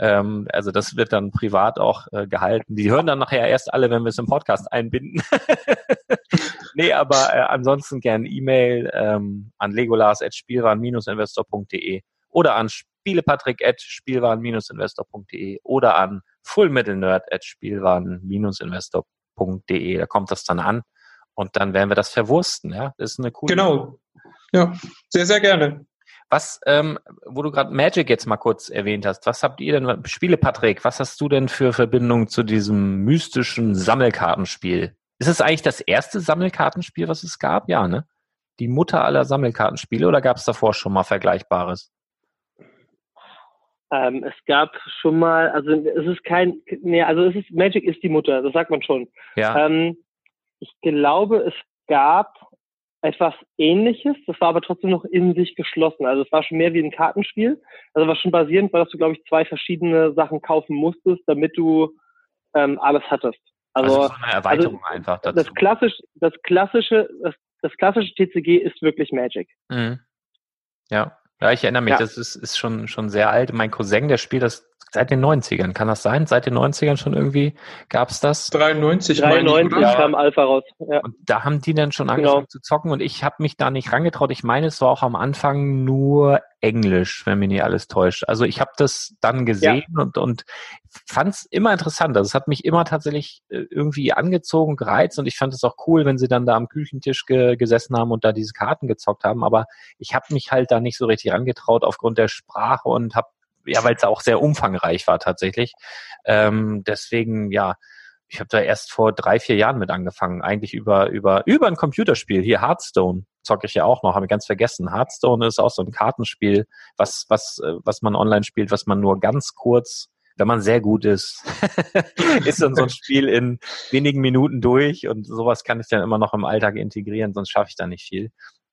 Ähm, also das wird dann privat auch äh, gehalten. Die hören dann nachher erst alle, wenn wir es im Podcast einbinden. nee, aber äh, ansonsten gerne E-Mail ähm, an legolas.spielwaren-investor.de oder an spielepatrick.spielwaren-investor.de oder an fullmetalnerd.spielwaren-investor.de. Da kommt das dann an und dann werden wir das verwursten. Ja, das ist eine coole. Genau. Ja, sehr, sehr gerne. Was, ähm, wo du gerade Magic jetzt mal kurz erwähnt hast, was habt ihr denn, Spiele Patrick, was hast du denn für Verbindung zu diesem mystischen Sammelkartenspiel? Ist es eigentlich das erste Sammelkartenspiel, was es gab? Ja, ne? Die Mutter aller Sammelkartenspiele oder gab es davor schon mal Vergleichbares? Ähm, es gab schon mal, also es ist kein, nee, also es ist Magic ist die Mutter, das sagt man schon. Ja, Ähm, ich glaube, es gab etwas ähnliches, das war aber trotzdem noch in sich geschlossen. Also es war schon mehr wie ein Kartenspiel. Also war schon basierend, weil dass du, glaube ich, zwei verschiedene Sachen kaufen musstest, damit du ähm, alles hattest. also, Also, so eine Erweiterung einfach dazu. das klassisch, das klassische, das, das klassische TCG ist wirklich Magic. Mhm. Ja. Ja, ich erinnere mich, Ja. das ist, ist schon, schon sehr alt. Mein Cousin, der spielt das seit den 90ern, kann das sein? Seit den 90ern schon irgendwie gab's das? 93, 93 meine ich, kam Alpha raus. Ja. Und da haben die dann schon angefangen Genau. zu zocken und ich habe mich da nicht rangetraut. Ich meine, es war auch am Anfang nur Englisch, wenn mich nicht alles täuscht. Also ich habe das dann gesehen und, und fand es immer interessant. Also es hat mich immer tatsächlich äh, irgendwie angezogen, gereizt und ich fand es auch cool, wenn sie dann da am Küchentisch ge gesessen haben und da diese Karten gezockt haben. Aber ich habe mich halt da nicht so richtig rangetraut aufgrund der Sprache und habe ja, weil es auch sehr umfangreich war tatsächlich. Ähm, deswegen, ja, ich habe da erst vor drei, vier Jahren mit angefangen. Eigentlich über, über, über ein Computerspiel. Hier Hearthstone zocke ich ja auch noch, habe ich ganz vergessen. Hearthstone ist auch so ein Kartenspiel, was, was, äh, was man online spielt, was man nur ganz kurz, wenn man sehr gut ist, ist dann so ein Spiel in wenigen Minuten durch und sowas kann ich dann immer noch im Alltag integrieren, sonst schaffe ich da nicht viel.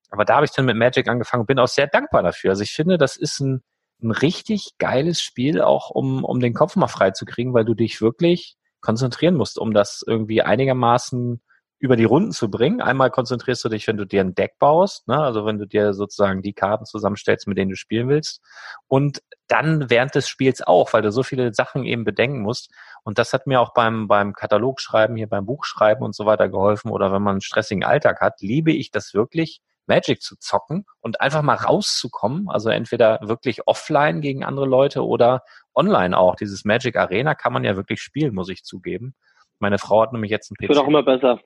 Aber da habe ich dann mit Magic angefangen und bin auch sehr dankbar dafür. Also ich finde, das ist ein, ein richtig geiles Spiel, auch um, um den Kopf mal frei zu kriegen, weil du dich wirklich konzentrieren musst, um das irgendwie einigermaßen über die Runden zu bringen. Einmal konzentrierst du dich, wenn du dir ein Deck baust, ne? also wenn du dir sozusagen die Karten zusammenstellst, mit denen du spielen willst. Und dann während des Spiels auch, weil du so viele Sachen eben bedenken musst. Und das hat mir auch beim, beim Katalogschreiben, hier beim Buchschreiben und so weiter geholfen. Oder wenn man einen stressigen Alltag hat, liebe ich das wirklich, Magic zu zocken und einfach mal rauszukommen. Also entweder wirklich offline gegen andere Leute oder online auch. Dieses Magic Arena kann man ja wirklich spielen, muss ich zugeben. Meine Frau hat nämlich jetzt einen Wird auch PC. immer besser.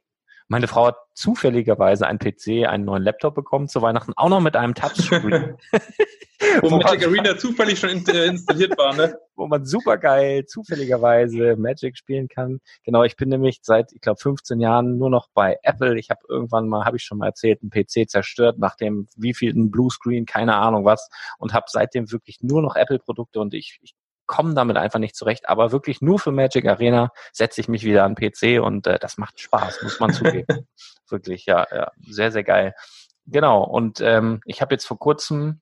Meine Frau hat zufälligerweise einen PC, einen neuen Laptop bekommen zu Weihnachten, auch noch mit einem Touchscreen. Wo Magic Arena zufällig schon äh, installiert war, ne? wo man super geil zufälligerweise Magic spielen kann. Genau, ich bin nämlich seit, ich glaube, 15 Jahren nur noch bei Apple. Ich habe irgendwann mal, habe ich schon mal erzählt, einen PC zerstört nach dem wievielten Bluescreen, keine Ahnung was, und habe seitdem wirklich nur noch Apple-Produkte und ich, ich komme damit einfach nicht zurecht. Aber wirklich nur für Magic Arena setze ich mich wieder an PC und äh, das macht Spaß, muss man zugeben. wirklich, ja, ja, sehr, sehr geil. Genau, und ähm, ich habe jetzt vor kurzem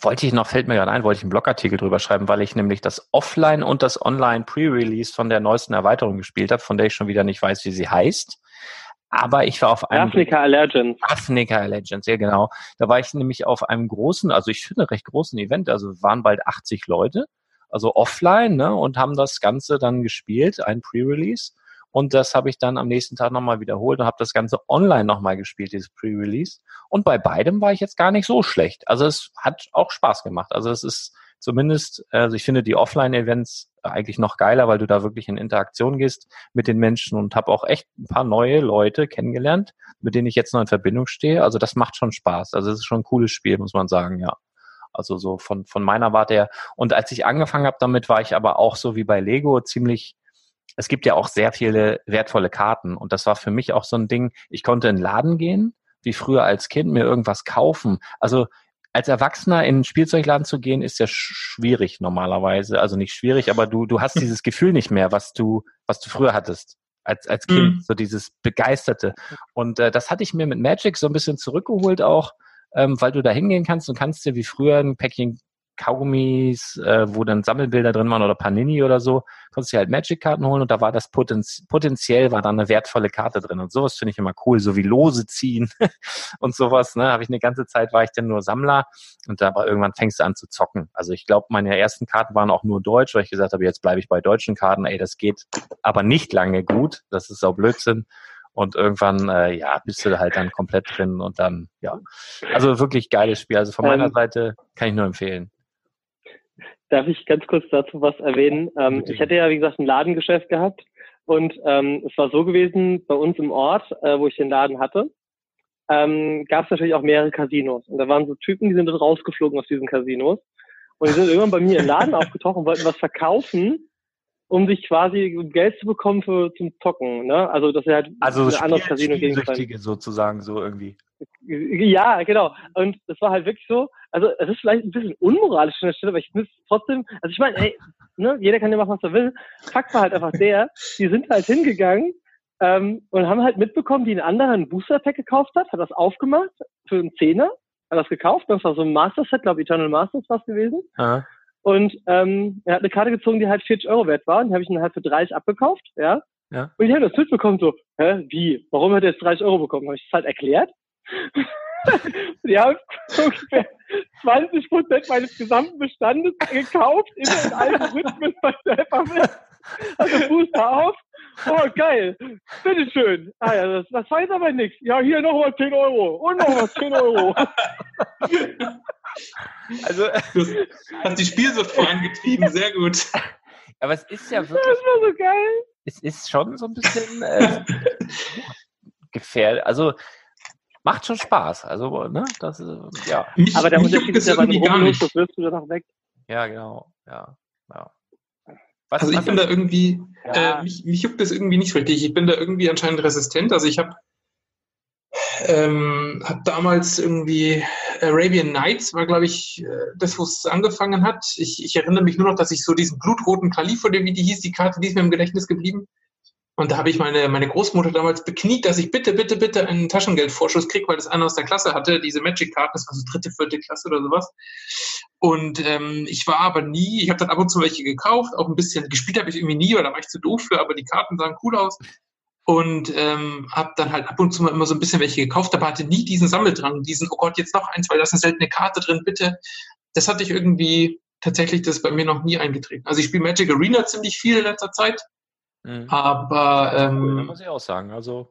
wollte ich noch, fällt mir gerade ein, wollte ich einen Blogartikel drüber schreiben, weil ich nämlich das Offline und das Online Pre-Release von der neuesten Erweiterung gespielt habe, von der ich schon wieder nicht weiß, wie sie heißt. Aber ich war auf einem Afrika Legends. Africa Legends, ja genau. Da war ich nämlich auf einem großen, also ich finde recht großen Event, also waren bald 80 Leute, also offline, ne, und haben das Ganze dann gespielt, ein Pre-Release. Und das habe ich dann am nächsten Tag nochmal wiederholt und habe das Ganze online nochmal gespielt, dieses Pre-Release. Und bei beidem war ich jetzt gar nicht so schlecht. Also es hat auch Spaß gemacht. Also es ist zumindest, also ich finde die Offline-Events eigentlich noch geiler, weil du da wirklich in Interaktion gehst mit den Menschen und habe auch echt ein paar neue Leute kennengelernt, mit denen ich jetzt noch in Verbindung stehe. Also das macht schon Spaß. Also es ist schon ein cooles Spiel, muss man sagen, ja. Also so von, von meiner Warte her. Und als ich angefangen habe damit, war ich aber auch so wie bei Lego ziemlich es gibt ja auch sehr viele wertvolle Karten und das war für mich auch so ein Ding, ich konnte in den Laden gehen, wie früher als Kind, mir irgendwas kaufen. Also als Erwachsener in einen Spielzeugladen zu gehen, ist ja sch- schwierig normalerweise. Also nicht schwierig, aber du, du hast dieses Gefühl nicht mehr, was du, was du früher hattest. Als, als Kind, Mhm. so dieses Begeisterte. Und äh, das hatte ich mir mit Magic so ein bisschen zurückgeholt auch, ähm, weil du da hingehen kannst und kannst dir wie früher ein Päckchen Kaugummis, äh, wo dann Sammelbilder drin waren oder Panini oder so, konntest dir halt Magic-Karten holen und da war das Potenz potenziell war da eine wertvolle Karte drin und sowas finde ich immer cool, so wie Lose ziehen und sowas, ne, habe ich eine ganze Zeit war ich dann nur Sammler und da war irgendwann fängst du an zu zocken. Also ich glaube, meine ersten Karten waren auch nur deutsch, weil ich gesagt habe, jetzt bleibe ich bei deutschen Karten, ey, das geht aber nicht lange gut, das ist auch Blödsinn. Und irgendwann, äh, ja, bist du halt dann komplett drin und dann, ja. Also wirklich geiles Spiel. Also von meiner Ähm, Seite kann ich nur empfehlen. Darf ich ganz kurz dazu was erwähnen? Ähm, ich hatte ja, wie gesagt, ein Ladengeschäft gehabt und ähm, es war so gewesen, bei uns im Ort, äh, wo ich den Laden hatte, ähm, gab es natürlich auch mehrere Casinos. Und da waren so Typen, die sind dort rausgeflogen aus diesen Casinos. Und die sind irgendwann bei mir im Laden aufgetaucht und wollten was verkaufen, um sich quasi Geld zu bekommen für zum Zocken. Ne? Also dass er halt Also ein anderes Casino gegen sozusagen so irgendwie. ja, genau. Und das war halt wirklich so, also es ist vielleicht ein bisschen unmoralisch an der Stelle, aber ich muss trotzdem, also ich meine, ey, ne, jeder kann ja machen, was er will. Fakt war halt einfach der, die sind halt hingegangen ähm, und haben halt mitbekommen, die einen anderen ein Booster-Pack gekauft hat, hat das aufgemacht für einen Zehner, hat das gekauft, das war so ein Master-Set, glaube Eternal Masters was gewesen. Ja. Und ähm, er hat eine Karte gezogen, die halt 40 Euro wert war. Und die habe ich dann halt für 30 abgekauft, ja. Ja. Und ich habe das mitbekommen, so, hä, wie? Warum hat er jetzt 30 Euro bekommen? Habe ich das halt erklärt? Die haben ungefähr 20 Prozent meines gesamten Bestandes gekauft in den Algorithmen bei Selberwelt. Also Booster auf. Oh, geil. Bitteschön. Ah ja, das, das heißt aber nichts. Ja, hier nochmal 10 Euro. Und nochmal 10 Euro. Also, Du hast die Spielsucht vorangetrieben, sehr gut. aber es ist ja Das wirklich, war so geil. es ist schon so ein bisschen äh, gefährlich. Also, macht schon Spaß. Also, ne, das ist, ja, Mich, Aber der Unterschied ist das ja bei irgendwie dem gar Rubbellos, nicht. das wirst du danach weg. ja, genau, ja, ja. Was, Also ich was- bin da irgendwie, Ja. äh, mich, mich juckt das irgendwie nicht richtig. Ich bin da irgendwie anscheinend resistent. Also ich habe ähm, hab damals irgendwie Arabian Nights war, glaube ich, äh, das, wo es angefangen hat. Ich, ich erinnere mich nur noch, dass ich so diesen blutroten Kalif oder wie die hieß, die Karte, die ist mir im Gedächtnis geblieben. Und da habe ich meine, meine Großmutter damals bekniet, dass ich bitte, bitte, bitte einen Taschengeldvorschuss kriege, weil das einer aus der Klasse hatte, diese Magic-Karten, das war so dritte, vierte Klasse oder sowas. Und ähm, ich war aber nie, ich habe dann ab und zu welche gekauft, auch ein bisschen gespielt habe ich irgendwie nie, weil da war ich zu doof für, aber die Karten sahen cool aus. Und ähm, habe dann halt ab und zu mal immer so ein bisschen welche gekauft, aber hatte nie diesen Sammeldrang, diesen, oh Gott, jetzt noch eins, weil da ist eine seltene Karte drin, bitte. Das hatte ich irgendwie, tatsächlich, das ist bei mir noch nie eingetreten. Also ich spiele Magic Arena ziemlich viel in letzter Zeit, Mhm. aber Cool, da ähm, muss ich auch sagen. Also,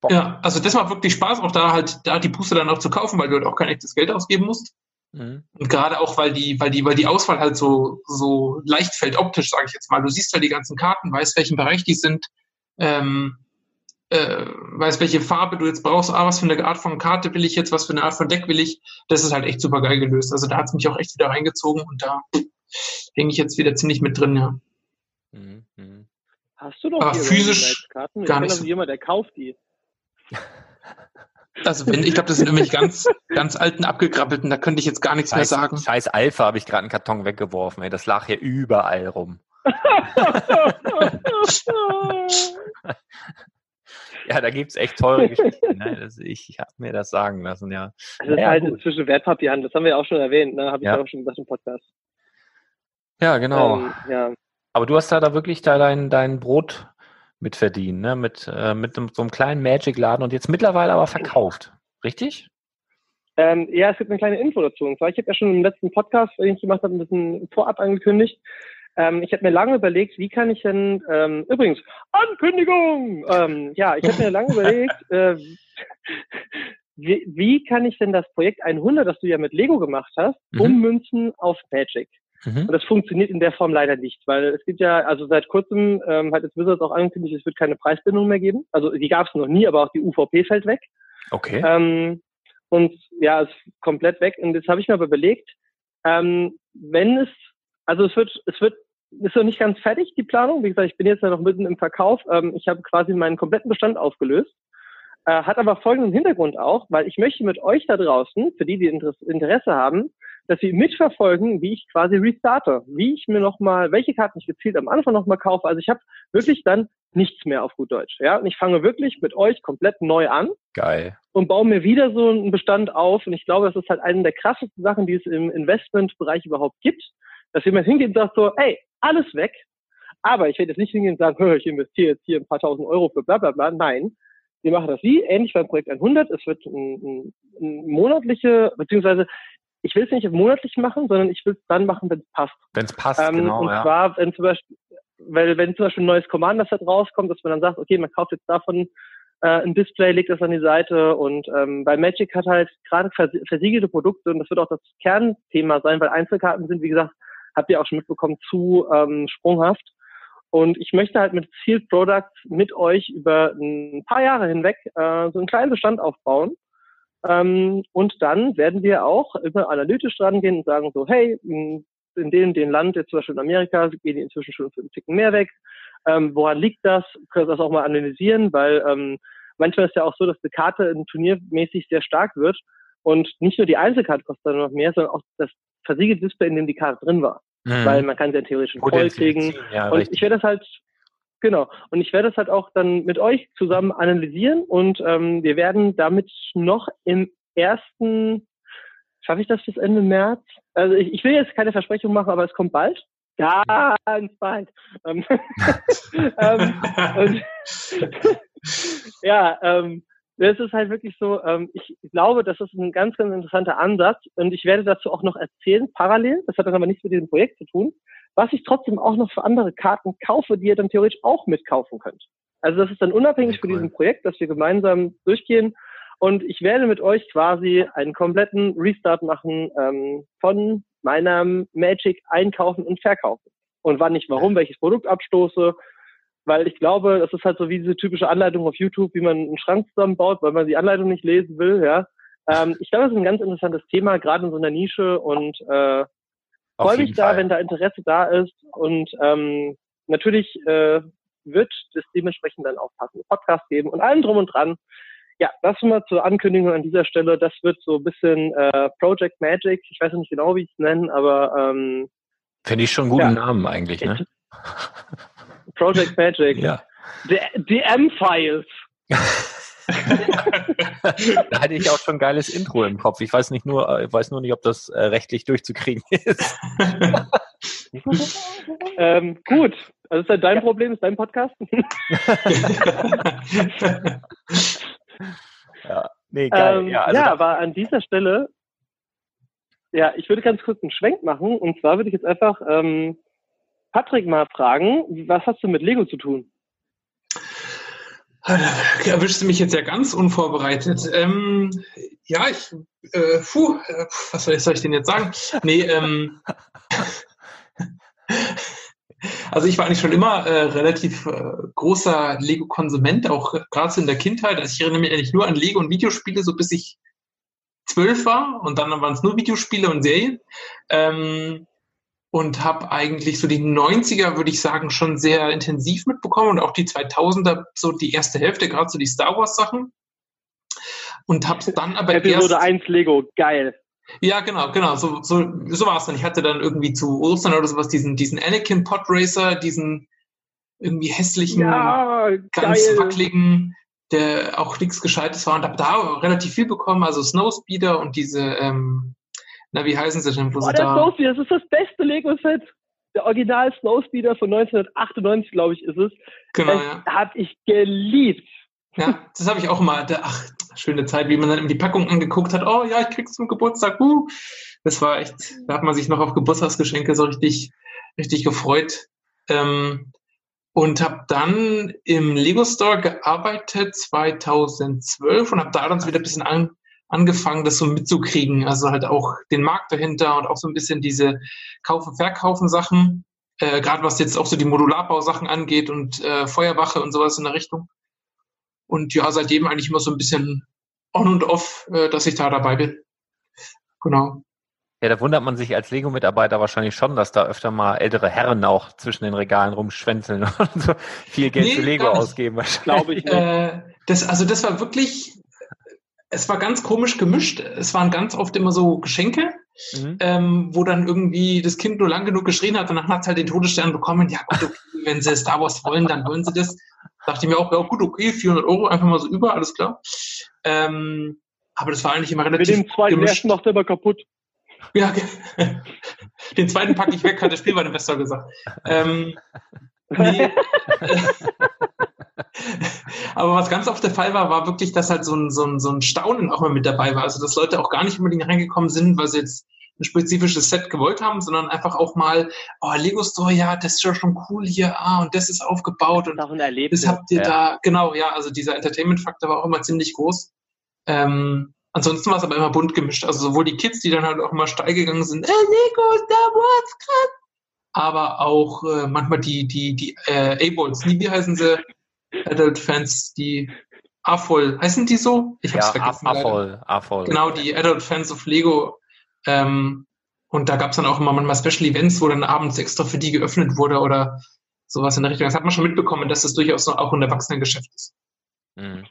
Bock. ja, also das macht wirklich Spaß, auch da halt, da die Booster dann auch zu kaufen, weil du halt auch kein echtes Geld ausgeben musst. Mhm. Und gerade auch, weil die, weil die, weil die Auswahl halt so, so leicht fällt optisch, sage ich jetzt mal. Du siehst halt die ganzen Karten, weißt, welchen Bereich die sind, ähm, äh, weißt, welche Farbe du jetzt brauchst, ah, was für eine Art von Karte will ich jetzt, was für eine Art von Deck will ich. Das ist halt echt super geil gelöst. Also da hat's mich auch echt wieder reingezogen und da hänge ich jetzt wieder ziemlich mit drin, ja. Mhm. Hast du doch Aber physisch Karten? Ich gar nicht also jemand, der kauft die. Also wenn, ich glaube, das sind irgendwelche ganz, ganz alten, abgegrabbelten, da könnte ich jetzt gar nichts mehr Scheiß, sagen. scheiß Alpha habe ich gerade einen Karton weggeworfen. Ey. Das lag hier überall rum. Ja, da gibt's echt teure Geschichten. Ne? Das, ich ich habe mir das sagen lassen, ja. Das ist Ja, halt gut. inzwischen Wertpapierhandel. Das haben wir ja auch schon erwähnt. Ne? Habe ich Ja. ja auch schon gesagt im Podcast. Ja, genau. Ähm, ja. Aber du hast da, da wirklich da dein, dein Brot mit verdient, ne? Mit, äh, mit einem, so einem kleinen Magic-Laden und jetzt mittlerweile aber verkauft. Richtig? Ähm, ja, es gibt eine kleine Info dazu. Und zwar, ich habe ja schon im letzten Podcast, den ich gemacht habe, ein bisschen vorab angekündigt. Ähm, ich habe mir lange überlegt, wie kann ich denn, ähm, übrigens, Ankündigung! Ähm, ja, ich habe mir lange überlegt, äh, wie, wie kann ich denn das Projekt 100, das du ja mit Lego gemacht hast, Mhm. ummünzen auf Magic? Mhm. Und das funktioniert in der Form leider nicht, weil es gibt ja, also seit kurzem ähm, hat jetzt Wizards auch angekündigt, es wird keine Preisbindung mehr geben. Also die gab es noch nie, aber auch die UVP fällt weg. Okay. Ähm, und ja, ist komplett weg. Und jetzt habe ich mir aber überlegt, ähm, wenn es, also es wird, es wird, ist noch nicht ganz fertig, die Planung. Wie gesagt, ich bin jetzt ja noch mitten im Verkauf. Ähm, ich habe quasi meinen kompletten Bestand aufgelöst. Äh, hat aber folgenden Hintergrund auch, weil ich möchte mit euch da draußen, für die, die Interesse, Interesse haben, dass sie mitverfolgen, wie ich quasi restarte, wie ich mir nochmal, welche Karten ich gezielt am Anfang nochmal kaufe. Also ich habe wirklich dann nichts mehr auf gut Deutsch. Ja, und ich fange wirklich mit euch komplett neu an Geil. und baue mir wieder so einen Bestand auf. Und ich glaube, das ist halt eine der krassesten Sachen, die es im Investmentbereich überhaupt gibt, dass jemand hingeht und sagt so, ey, alles weg. Aber ich werde jetzt nicht hingehen und sagen, hör, ich investiere jetzt hier ein paar tausend Euro für bla bla bla. Nein, wir machen das wie, ähnlich beim Projekt 100. Es wird ein, ein, ein monatliche, beziehungsweise ich will es nicht monatlich machen, sondern ich will es dann machen, wenn es passt. Wenn es passt, Ähm, genau. und ja. zwar, wenn zum Beispiel, weil wenn zum Beispiel ein neues Commander-Set rauskommt, dass man dann sagt, okay, man kauft jetzt davon äh, ein Display, legt das an die Seite und ähm, bei Magic hat halt gerade vers versiegelte Produkte und das wird auch das Kernthema sein, weil Einzelkarten sind, wie gesagt, habt ihr auch schon mitbekommen, zu ähm, sprunghaft. Und ich möchte halt mit Sealed Products mit euch über ein paar Jahre hinweg äh, so einen kleinen Bestand aufbauen. Ähm, und dann werden wir auch immer analytisch dran gehen und sagen so, hey, in in dem, dem Land, jetzt zum Beispiel in Amerika, gehen die inzwischen schon für einen Ticken mehr weg. Ähm, woran liegt das? Können wir das auch mal analysieren, weil ähm, manchmal ist ja auch so, dass eine Karte in turniermäßig sehr stark wird und nicht nur die Einzelkarte kostet dann noch mehr, sondern auch das versiegelte Display, in dem die Karte drin war. Mhm. Weil man kann sie ja theoretisch voll kriegen. Ja, Und richtig. ich werde das halt, genau, und ich werde das halt auch dann mit euch zusammen analysieren und ähm, wir werden damit noch im ersten, schaffe ich das bis Ende März? Also ich, ich will jetzt keine Versprechung machen, aber es kommt bald. Ganz bald. Ähm, ähm, und, ja, ähm, es ist halt wirklich so, ähm, ich glaube, das ist ein ganz, ganz interessanter Ansatz und ich werde dazu auch noch erzählen, parallel, das hat dann aber nichts mit diesem Projekt zu tun, was ich trotzdem auch noch für andere Karten kaufe, die ihr dann theoretisch auch mitkaufen könnt. Also das ist dann unabhängig Sehr von diesem Projekt, dass wir gemeinsam durchgehen. Und ich werde mit euch quasi einen kompletten Restart machen ähm, von meinem Magic einkaufen und verkaufen. Und wann ich warum, welches Produkt abstoße, weil ich glaube, das ist halt so wie diese typische Anleitung auf YouTube, wie man einen Schrank zusammenbaut, weil man die Anleitung nicht lesen will, ja. Ähm, ich glaube, das ist ein ganz interessantes Thema, gerade in so einer Nische und äh, freue mich da, Fall. wenn da Interesse da ist und ähm, natürlich äh, wird es dementsprechend dann auch passende Podcasts geben und allem drum und dran. Ja, das mal zur Ankündigung an dieser Stelle. Das wird so ein bisschen äh, Project Magic. Ich weiß noch nicht genau, wie ich es nenne, aber ähm, Finde ich schon einen guten Ja. Namen eigentlich, ne? Project Magic. Ja. DM-Files. da hatte ich auch schon ein geiles Intro im Kopf. Ich weiß nicht nur, äh, ich weiß nur nicht, ob das äh, rechtlich durchzukriegen ist. ähm, gut, also ist ja dein Problem, ist dein Podcast. ja. Nee, geil. Ähm, ja, ja, also da- aber an dieser Stelle, ja, ich würde ganz kurz einen Schwenk machen. Und zwar würde ich jetzt einfach ähm, Patrick mal fragen, was hast du mit Lego zu tun? Erwischst du mich jetzt ja ganz unvorbereitet. Ähm, ja, ich, äh, puh, äh, was soll ich, soll ich denn jetzt sagen? Nee, ähm, also ich war eigentlich schon immer äh, relativ äh, großer Lego-Konsument, auch gerade in der Kindheit. Also ich erinnere mich eigentlich nur an Lego und Videospiele, so bis ich zwölf war und dann waren es nur Videospiele und Serien. Ähm, und habe eigentlich so die 90er, würde ich sagen, schon sehr intensiv mitbekommen und auch die 2000er, so die erste Hälfte, gerade so die Star Wars Sachen. Und habe dann aber Episode erst, 1 Lego, geil. ja, genau, genau, so, so, so war es dann. Ich hatte dann irgendwie zu Ostern oder sowas diesen, diesen Anakin Podracer, diesen irgendwie hässlichen, Ja, ganz geil. wackeligen, der auch nichts Gescheites war und habe da relativ viel bekommen, also Snowspeeder und diese, ähm, na, wie heißen sie denn, wo Oh, sie der da... Snowspeeder, das ist das beste Lego-Set. Der Original Snowspeeder von 1998, glaube ich, ist es. Genau, das ja. habe ich geliebt. Ja, das habe ich auch. Da, ach, schöne Zeit, wie man dann die Packung angeguckt hat. Oh ja, ich krieg's zum Geburtstag. Uh. Das war echt, da hat man sich noch auf Geburtstagsgeschenke so richtig, richtig gefreut. Ähm, und habe dann im Lego Store gearbeitet 2012 und habe da dann so wieder ein bisschen an, angefangen, das so mitzukriegen. Also halt auch den Markt dahinter und auch so ein bisschen diese Kaufen, Verkaufen Sachen. Äh, Gerade was jetzt auch so die Modularbausachen angeht und äh, Feuerwache und sowas in der Richtung. Und ja, seitdem eigentlich immer so ein bisschen on und off, äh, dass ich da dabei bin. Genau. Ja, da wundert man sich als Lego-Mitarbeiter wahrscheinlich schon, dass da öfter mal ältere Herren auch zwischen den Regalen rumschwänzeln und so viel Geld Nee, für Lego ausgeben. wahrscheinlich. Glaube ich nicht. Äh, das, also das war wirklich, es war ganz komisch gemischt. Es waren ganz oft immer so Geschenke, Mhm. ähm, wo dann irgendwie das Kind nur lang genug geschrien hat und dann hat es halt den Todesstern bekommen. Ja gut, okay, wenn sie Star Wars wollen, dann wollen sie das. Dachte ich mir auch, ja gut, okay, 400 Euro, einfach mal so über, alles klar. Ähm, aber das war eigentlich immer Mit relativ dem zweiten gemischt. ersten macht er immer kaputt. Ja, den zweiten packe ich weg, hat der Spielwareninvestor gesagt. Ähm, nee. Aber was ganz oft der Fall war, war wirklich, dass halt so ein, so, ein, so ein Staunen auch mal mit dabei war. Also, dass Leute auch gar nicht unbedingt reingekommen sind, weil sie jetzt ein spezifisches Set gewollt haben, sondern einfach auch mal, oh, Lego Store, ja, das ist ja schon cool hier, ah, und das ist aufgebaut und Das ist Erlebnis. das habt ihr Ja. da, genau, ja, also dieser Entertainment-Faktor war auch immer ziemlich groß. Ähm, ansonsten war es aber immer bunt gemischt. Also sowohl die Kids, die dann halt auch immer steil gegangen sind, äh, Lego, Star Wars, krass. Aber auch äh, manchmal die, die, die äh, A-Balls, wie heißen sie? Adult-Fans, die AFOL, heißen die so? Ich hab's Ja, vergessen. A-Voll, A-Voll. Genau, die Adult-Fans of Lego. Ähm, und da gab's dann auch immer manchmal Special Events, wo dann abends extra für die geöffnet wurde oder sowas in der Richtung. Das hat man schon mitbekommen, dass das durchaus auch ein Erwachsenengeschäft ist. Mhm.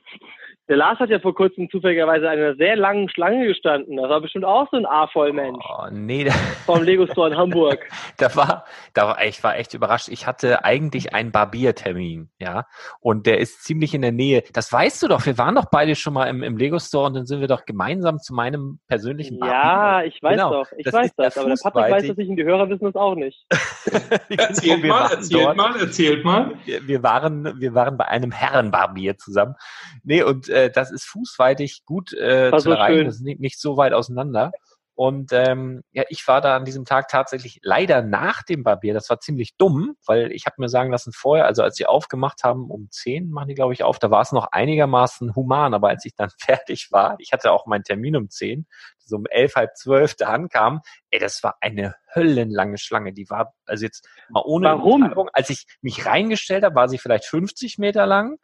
Der Lars hat ja vor kurzem zufälligerweise an einer sehr langen Schlange gestanden. Das war bestimmt auch so ein A-Voll-Mensch Oh, nee, da, vom Lego Store in Hamburg. da war, da war, ich war echt überrascht. Ich hatte eigentlich einen Barbiertermin, ja, und der ist ziemlich in der Nähe. Das weißt du doch. Wir waren doch beide schon mal im, im Lego Store und dann sind wir doch gemeinsam zu meinem persönlichen Barbier. Ja, ich weiß Genau. doch. Ich Das weiß das. Aber der Patrick weiß das nicht und die Hörer wissen das auch nicht. Erzählt wir mal, waren erzählt dort. mal, erzählt mal. wir, wir waren, wir waren bei einem Herrenbarbier zusammen. Nee, und äh, das ist fußweitig gut äh, War zu so erreichen. schön. Das ist nicht, nicht so weit auseinander. Und ähm, ja, ich war da an diesem Tag tatsächlich leider nach dem Barbier. Das war ziemlich dumm, weil ich habe mir sagen lassen vorher, also als sie aufgemacht haben, um 10 machen die, glaube ich, auf, da war es noch einigermaßen human. Aber als ich dann fertig war, ich hatte auch meinen Termin um 10, so um elf, halb zwölf da ankam, ey, das war eine höllenlange Schlange. Die war, also jetzt mal ohne Warum? Als ich mich reingestellt habe, war sie vielleicht 50 Meter lang.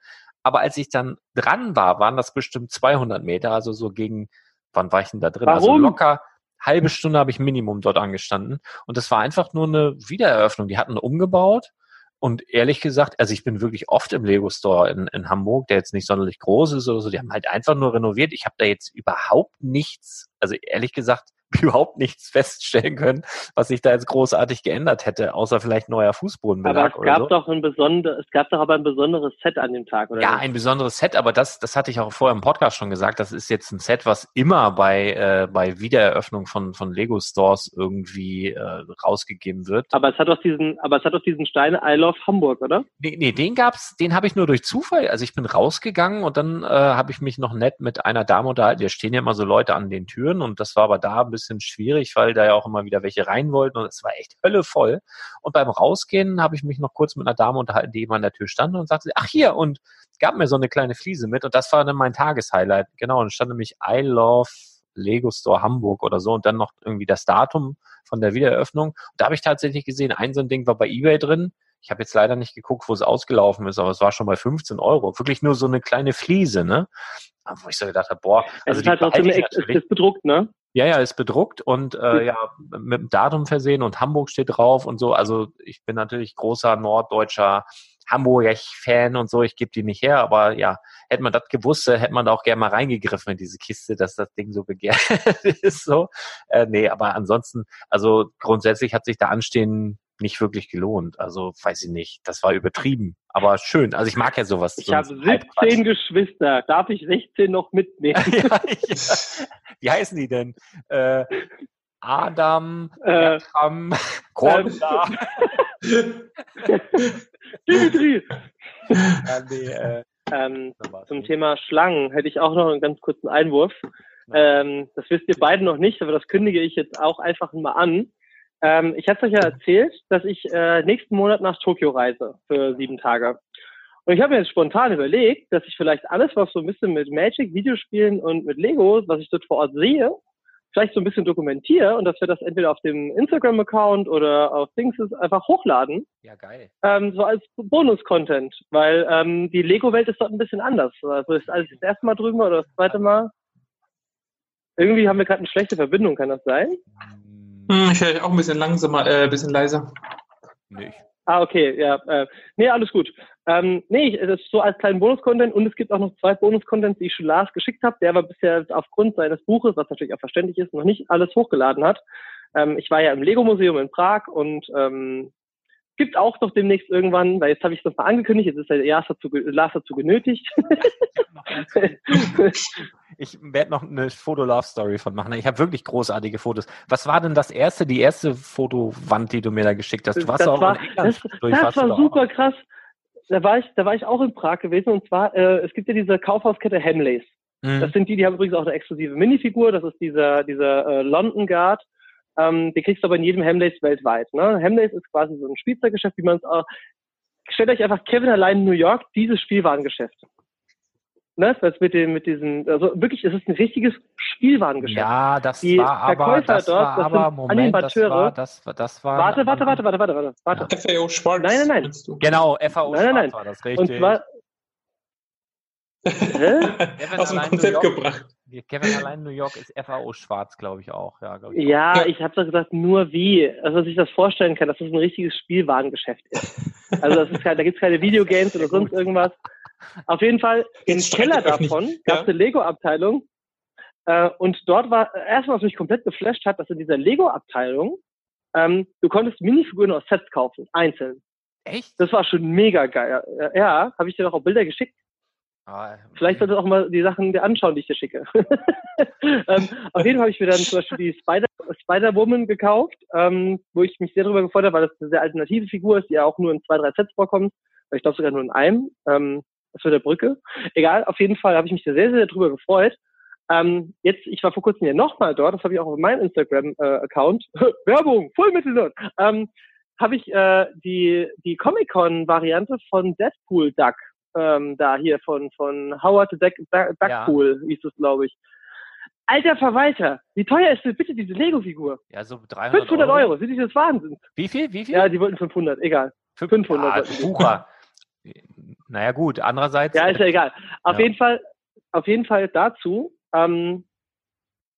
Aber als ich dann dran war, waren das bestimmt 200 Meter, also so gegen, wann war ich denn da drin? Also Warum? locker halbe Stunde habe ich Minimum dort angestanden. Und das war einfach nur eine Wiedereröffnung. Die hatten umgebaut. Und ehrlich gesagt, also ich bin wirklich oft im Lego Store in, in Hamburg, der jetzt nicht sonderlich groß ist oder so. Die haben halt einfach nur renoviert. Ich habe da jetzt überhaupt nichts, also ehrlich gesagt, überhaupt nichts feststellen können, was sich da jetzt großartig geändert hätte, außer vielleicht neuer Aber Fußbodenbelag es oder gab so. doch ein besonderes, es gab doch aber ein besonderes Set an dem Tag, oder? Ja, nicht? ein besonderes Set, aber das, das hatte ich auch vorher im Podcast schon gesagt. Das ist jetzt ein Set, was immer bei, äh, bei Wiedereröffnung von, von Lego Stores irgendwie äh, rausgegeben wird. Aber es hat doch diesen, aber es hat doch diesen Stein I Love Hamburg, oder? Nee, nee den gab's, den habe ich nur durch Zufall. Also ich bin rausgegangen und dann äh, habe ich mich noch nett mit einer Dame unterhalten. Da stehen ja immer so Leute an den Türen und das war aber da bisschen schwierig, weil da ja auch immer wieder welche rein wollten und es war echt höllevoll. Und beim Rausgehen habe ich mich noch kurz mit einer Dame unterhalten, die eben an der Tür stand und sagte, ach hier, und gab mir so eine kleine Fliese mit und das war dann mein Tageshighlight. Genau, und stand nämlich I love Lego Store Hamburg oder so und dann noch irgendwie das Datum von der Wiedereröffnung. Und da habe ich tatsächlich gesehen, ein so ein Ding war bei Ebay drin. Ich habe jetzt leider nicht geguckt, wo es ausgelaufen ist, aber es war schon bei 15 Euro. Wirklich nur so eine kleine Fliese, ne? Wo ich so gedacht habe, boah, Es also ist die halt ich ex- es natürlich. ist bedruckt, ne? Ja, ja, ist bedruckt und äh, ja, mit dem Datum versehen und Hamburg steht drauf und so. Also ich bin natürlich großer norddeutscher Hamburg-Fan und so. Ich gebe die nicht her, aber ja, hätte man das gewusst, äh, hätte man da auch gerne mal reingegriffen in diese Kiste, dass das Ding so begehrt ist. So, äh, nee, aber ansonsten, also grundsätzlich hat sich da Anstehen nicht wirklich gelohnt. Also weiß ich nicht, das war übertrieben, aber schön. Also ich mag ja sowas. Ich so habe Halbquatsch. 17 Geschwister. Darf ich 16 noch mitnehmen? ja, ja. Wie heißen die denn? Äh, Adam, Äh, Bertram, Corda. Dimitri. ja, nee, äh, Ähm, zum. Thema Schlangen hätte ich auch noch einen ganz kurzen Einwurf. Ähm, das wisst ihr beide noch nicht, aber das kündige ich jetzt auch einfach mal an. Ähm, ich hatte euch ja erzählt, dass ich äh, nächsten Monat nach Tokio reise für sieben Tage. Und ich habe mir jetzt spontan überlegt, dass ich vielleicht alles, was so ein bisschen mit Magic, Videospielen und mit Lego, was ich dort vor Ort sehe, vielleicht so ein bisschen dokumentiere und dass wir das entweder auf dem Instagram-Account oder auf Things einfach hochladen Ja, geil. ähm, so als Bonus-Content, weil ähm, die Lego-Welt ist dort ein bisschen anders. Also ist alles das erste Mal drüben oder das zweite Mal. Irgendwie haben wir gerade eine schlechte Verbindung, kann das sein? Hm, ich höre dich auch ein bisschen langsamer, äh, ein bisschen leiser. Nicht. Ah, okay, ja. Äh, nee, alles gut. Ähm, nee, ich- das ist so als kleinen Bonus-Content und es gibt auch noch zwei Bonus-Contents, die ich schon Lars geschickt habe, der aber bisher aufgrund seines Buches, was natürlich auch verständlich ist, noch nicht alles hochgeladen hat. Ähm, ich war ja im Lego-Museum in Prag und ähm, gibt auch noch demnächst irgendwann, weil jetzt habe ich es nochmal angekündigt, jetzt ist der Lars dazu, Lars dazu genötigt. Ich werde noch eine Foto-Love-Story von machen. Ich habe wirklich großartige Fotos. Was war denn das erste, die erste Fotowand, die du mir da geschickt hast? Du warst das auch war, in England. das, das war super krass. Da war ich, da war ich auch in Prag gewesen und zwar, äh, es gibt ja diese Kaufhauskette Hamleys. Mhm. Das sind die, die haben übrigens auch eine exklusive Minifigur. Das ist dieser, dieser äh, London Guard. Ähm, die kriegst du aber in jedem Hamleys weltweit. Ne? Hamleys ist quasi so ein Spielzeuggeschäft, wie man es auch. Stellt euch einfach Kevin allein in New York, dieses Spielwarengeschäft. Ne? Das mit dem, mit diesen, also wirklich, es ist ein richtiges Spielwarengeschäft. Ja, das Die war aber, Verkäufer das dort, war das aber, sind Moment, das war, das war, das war. Warte, warte, warte, warte, warte, warte, warte. FAO Schwarz. Nein, nein, nein. Genau, FAO Nein, nein, nein. Schwarz war das, Und richtig. zwar, Hä? Aus dem Konzept gebracht. Kevin allein New York ist FAO Schwarz, glaube ich auch. Ja, glaub ich. Ja, ich habe doch gesagt, nur wie. Also, dass ich das vorstellen kann, dass das ein richtiges Spielwarengeschäft ist. Also, das ist kein, da gibt's keine Videogames oder sonst irgendwas. Auf jeden Fall, im Keller davon Ja. gab's eine Lego-Abteilung. Äh, und dort war, erstmal, was mich komplett geflasht hat, dass in dieser Lego-Abteilung, ähm, du konntest Minifiguren aus Sets kaufen, einzeln. Echt? Das war schon mega geil. Ja, habe ich dir doch auch Bilder geschickt. Ah, Vielleicht solltest du auch mal die Sachen dir anschauen, die ich dir schicke. ähm, auf jeden Fall habe ich mir dann zum Beispiel die Spider, Spider-Woman gekauft, ähm, wo ich mich sehr darüber gefreut habe, weil das eine sehr alternative Figur ist, die ja auch nur in zwei, drei Sets vorkommt. Weil Ich glaube sogar nur in einem. Ähm, Das war der Brücke. Egal, auf jeden Fall habe ich mich da sehr, sehr drüber gefreut. Ähm, jetzt, ich war vor kurzem ja nochmal dort, das habe ich auch auf meinem Instagram-Account, äh, Werbung, voll Mittel ähm, habe ich äh, die, die Comic-Con-Variante von Deadpool Duck, ähm, da hier von, von Howard Duckpool, ja. hieß es, glaube ich. Alter Verwalter, wie teuer ist denn bitte diese Lego-Figur? Ja, so 300 500 Euro. Euro, sind die das Wahnsinn? Wie viel, wie viel? Ja, die wollten 500, egal. 500. Ah, Bucher. naja, gut, andererseits. Ja, ist ja egal. Auf ja. jeden Fall, auf jeden Fall dazu, ähm,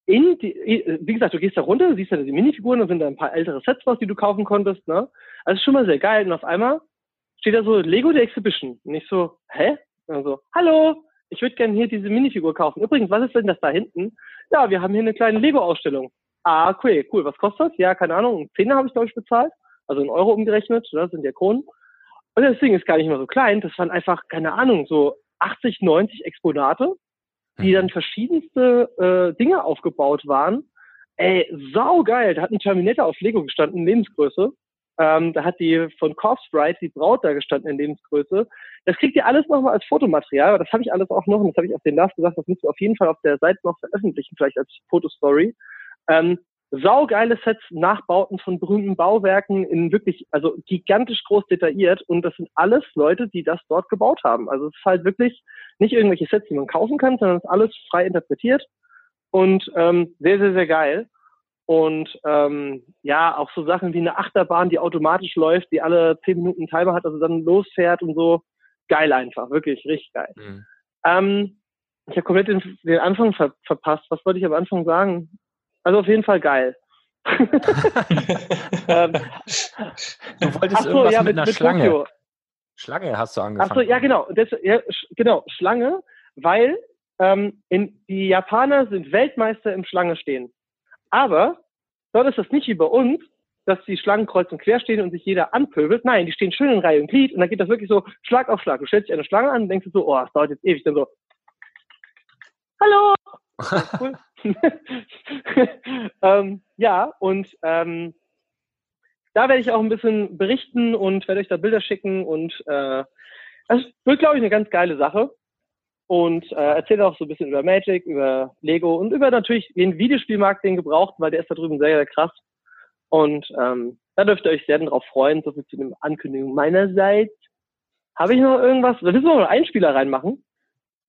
in die, wie gesagt, du gehst da runter, siehst da die Minifiguren, da sind da ein paar ältere Sets raus, die du kaufen konntest, ne? Also schon mal sehr geil. Und auf einmal steht da so Lego The Exhibition. Und ich so, hä? Also, hallo, ich würde gerne hier diese Minifigur kaufen. Übrigens, was ist denn das da hinten? Ja, wir haben hier eine kleine Lego-Ausstellung. Ah, okay, cool. Was kostet das? Ja, keine Ahnung. Ein Zehner habe ich, glaube ich, bezahlt. Also in Euro umgerechnet, das sind ja Kronen. Und das Ding ist gar nicht mehr so klein. Das waren einfach, keine Ahnung, so 80, 90 Exponate die dann verschiedenste äh, Dinge aufgebaut waren. Ey, saugeil. Da hat ein Terminator auf Lego gestanden, Lebensgröße. Ähm, da hat die von Corpse Bride, die Braut da gestanden in Lebensgröße. Das kriegt ihr alles nochmal als Fotomaterial, das habe ich alles auch noch, und das habe ich auf den Last gesagt, das müsst ihr auf jeden Fall auf der Seite noch veröffentlichen, vielleicht als Fotostory. Ähm, saugeile Sets, Nachbauten von berühmten Bauwerken in wirklich, also gigantisch groß detailliert und das sind alles Leute, die das dort gebaut haben. Also es ist halt wirklich nicht irgendwelche Sets, die man kaufen kann, sondern es ist alles frei interpretiert und ähm, sehr, sehr, sehr geil. Und ähm, ja, auch so Sachen wie eine Achterbahn, die automatisch läuft, die alle zehn Minuten Timer hat, also dann losfährt und so. Geil einfach, wirklich, richtig geil. Mhm. Ähm, ich habe komplett den, den Anfang ver verpasst. Was wollte ich am Anfang sagen? Also auf jeden Fall geil. ähm, du wolltest so, irgendwas ja, mit, mit, einer mit Schlange. Tokio. Schlange hast du angefangen. Achso, ja genau. Das, ja, genau, Schlange, weil ähm, in, die Japaner sind Weltmeister im Schlange stehen. Aber dort ist das nicht wie bei uns, dass die Schlangen kreuz und quer stehen und sich jeder anpöbelt. Nein, die stehen schön in Reihe und Glied und dann geht das wirklich so Schlag auf Schlag. Du stellst dich eine Schlange an und denkst so, oh, es dauert jetzt ewig. Dann so, hallo, cool. ähm, ja, und ähm, da werde ich auch ein bisschen berichten und werde euch da Bilder schicken und äh, das wird, glaube ich, eine ganz geile Sache. Und äh, erzähle auch so ein bisschen über Magic, über Lego und über natürlich den Videospielmarkt, den gebraucht, weil der ist da drüben sehr, sehr krass. Und ähm, da dürft ihr euch sehr darauf freuen, so viel zu den Ankündigungen meinerseits. Habe ich noch irgendwas? Müssen wir noch einen Spieler reinmachen.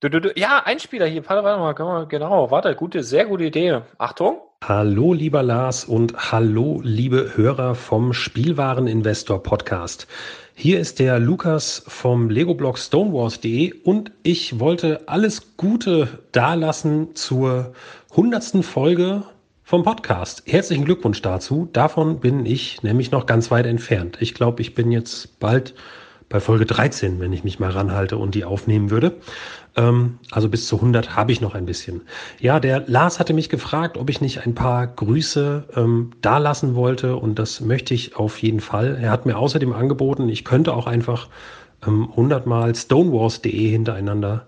Du, du, du, ja, Einspieler hier, mal, genau, warte, gute, sehr gute Idee. Achtung. Hallo, lieber Lars und hallo, liebe Hörer vom Spielwareninvestor Podcast. Hier ist der Lukas vom Lego-Blog Stonewars.de und ich wollte alles Gute dalassen zur hundertsten Folge vom Podcast. Herzlichen Glückwunsch dazu. Davon bin ich nämlich noch ganz weit entfernt. Ich glaube, ich bin jetzt bald bei Folge 13, wenn ich mich mal ranhalte und die aufnehmen würde. Ähm, also bis zu 100 habe ich noch ein bisschen. Ja, der Lars hatte mich gefragt, ob ich nicht ein paar Grüße ähm, dalassen wollte und das möchte ich auf jeden Fall. Er hat mir außerdem angeboten, ich könnte auch einfach ähm, 100 mal stonewars.de hintereinander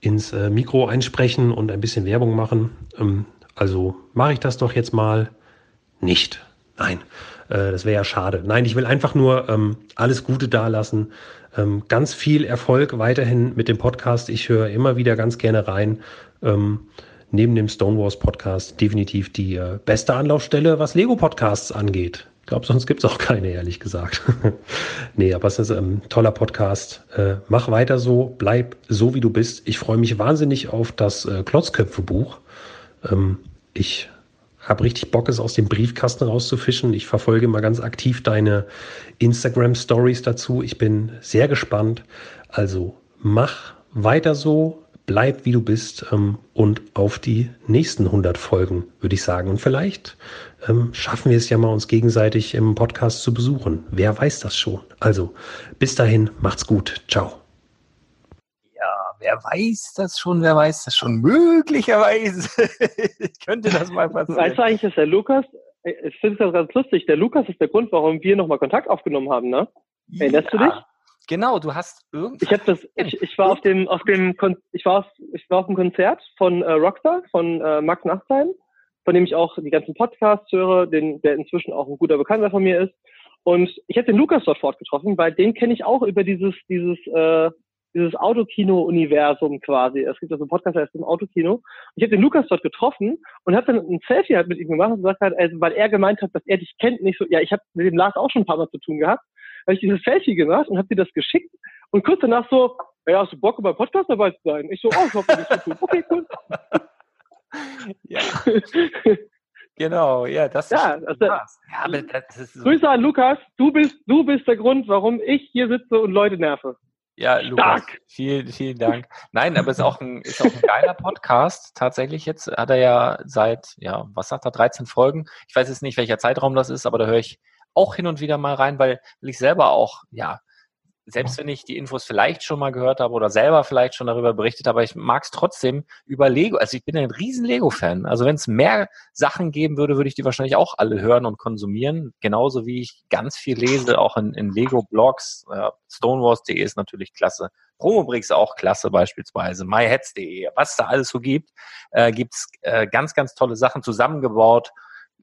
ins äh, Mikro einsprechen und ein bisschen Werbung machen. Ähm, also mache ich das doch jetzt mal nicht. Nein, äh, das wäre ja schade. Nein, ich will einfach nur ähm, alles Gute dalassen. Ähm, ganz viel Erfolg weiterhin mit dem Podcast. Ich höre immer wieder ganz gerne rein. Ähm, neben dem Stonewalls Podcast definitiv die äh, beste Anlaufstelle, was Lego-Podcasts angeht. Ich glaube, sonst gibt es auch keine, ehrlich gesagt. nee, aber es ist ein ähm, toller Podcast. Äh, mach weiter so, bleib so, wie du bist. Ich freue mich wahnsinnig auf das äh, Klotzköpfe-Buch. Ähm, ich habe richtig Bock, es aus dem Briefkasten rauszufischen. Ich verfolge mal ganz aktiv deine Instagram-Stories dazu. Ich bin sehr gespannt. Also mach weiter so, bleib wie du bist ähm, und auf die nächsten 100 Folgen, würde ich sagen. Und vielleicht ähm, schaffen wir es ja mal, uns gegenseitig im Podcast zu besuchen. Wer weiß das schon? Also bis dahin, macht's gut. Ciao wer weiß das schon, wer weiß das schon, möglicherweise könnte das mal passieren. Weißt du eigentlich, dass der Lukas, ich finde das ganz lustig, der Lukas ist der Grund, warum wir nochmal Kontakt aufgenommen haben, ne? Erinnerst ja, du dich? Genau, du hast irgendwie. Ich habe das, ich, ich war auf dem, auf dem, ich war auf, ich war auf dem Konzert von äh, Rockstar, von äh, Max Nachtsheim, von dem ich auch die ganzen Podcasts höre, den, der inzwischen auch ein guter Bekannter von mir ist. Und ich habe den Lukas dort fortgetroffen, weil den kenne ich auch über dieses, dieses äh, dieses Autokino-Universum quasi. Es gibt also einen Podcast, der heißt im Autokino. Ich habe den Lukas dort getroffen und habe dann ein Selfie halt mit ihm gemacht und gesagt halt, also, weil er gemeint hat, dass er dich kennt, nicht so, ja, ich habe mit dem Lars auch schon ein paar Mal zu tun gehabt, habe ich dieses Selfie gemacht und habe dir das geschickt und kurz danach so, ja, hast du Bock, beim Podcast dabei zu sein? Ich so, oh, ich hoffe, das zu tun. Okay, cool. Ja. genau, ja, das ja, ist also. Ja, aber das ist so, Grüße an Lukas. Du bist, du bist der Grund, warum ich hier sitze und Leute nerve. Ja, Lukas, stark. vielen, vielen Dank. Nein, aber es ist auch ein, ist auch ein geiler Podcast. Tatsächlich jetzt hat er ja seit, ja, was sagt er, 13 Folgen. Ich weiß jetzt nicht, welcher Zeitraum das ist, aber da höre ich auch hin und wieder mal rein, weil, weil ich selber auch, ja, selbst wenn ich die Infos vielleicht schon mal gehört habe oder selber vielleicht schon darüber berichtet habe, ich mag es trotzdem über Lego. Also ich bin ein riesen Lego-Fan. Also wenn es mehr Sachen geben würde, würde ich die wahrscheinlich auch alle hören und konsumieren. Genauso wie ich ganz viel lese, auch in, in Lego-Blogs. Ja, Stonewars.de ist natürlich klasse. Promobrix auch klasse beispielsweise. MyHeads.de, was da alles so gibt, äh, gibt's äh, ganz, ganz tolle Sachen zusammengebaut.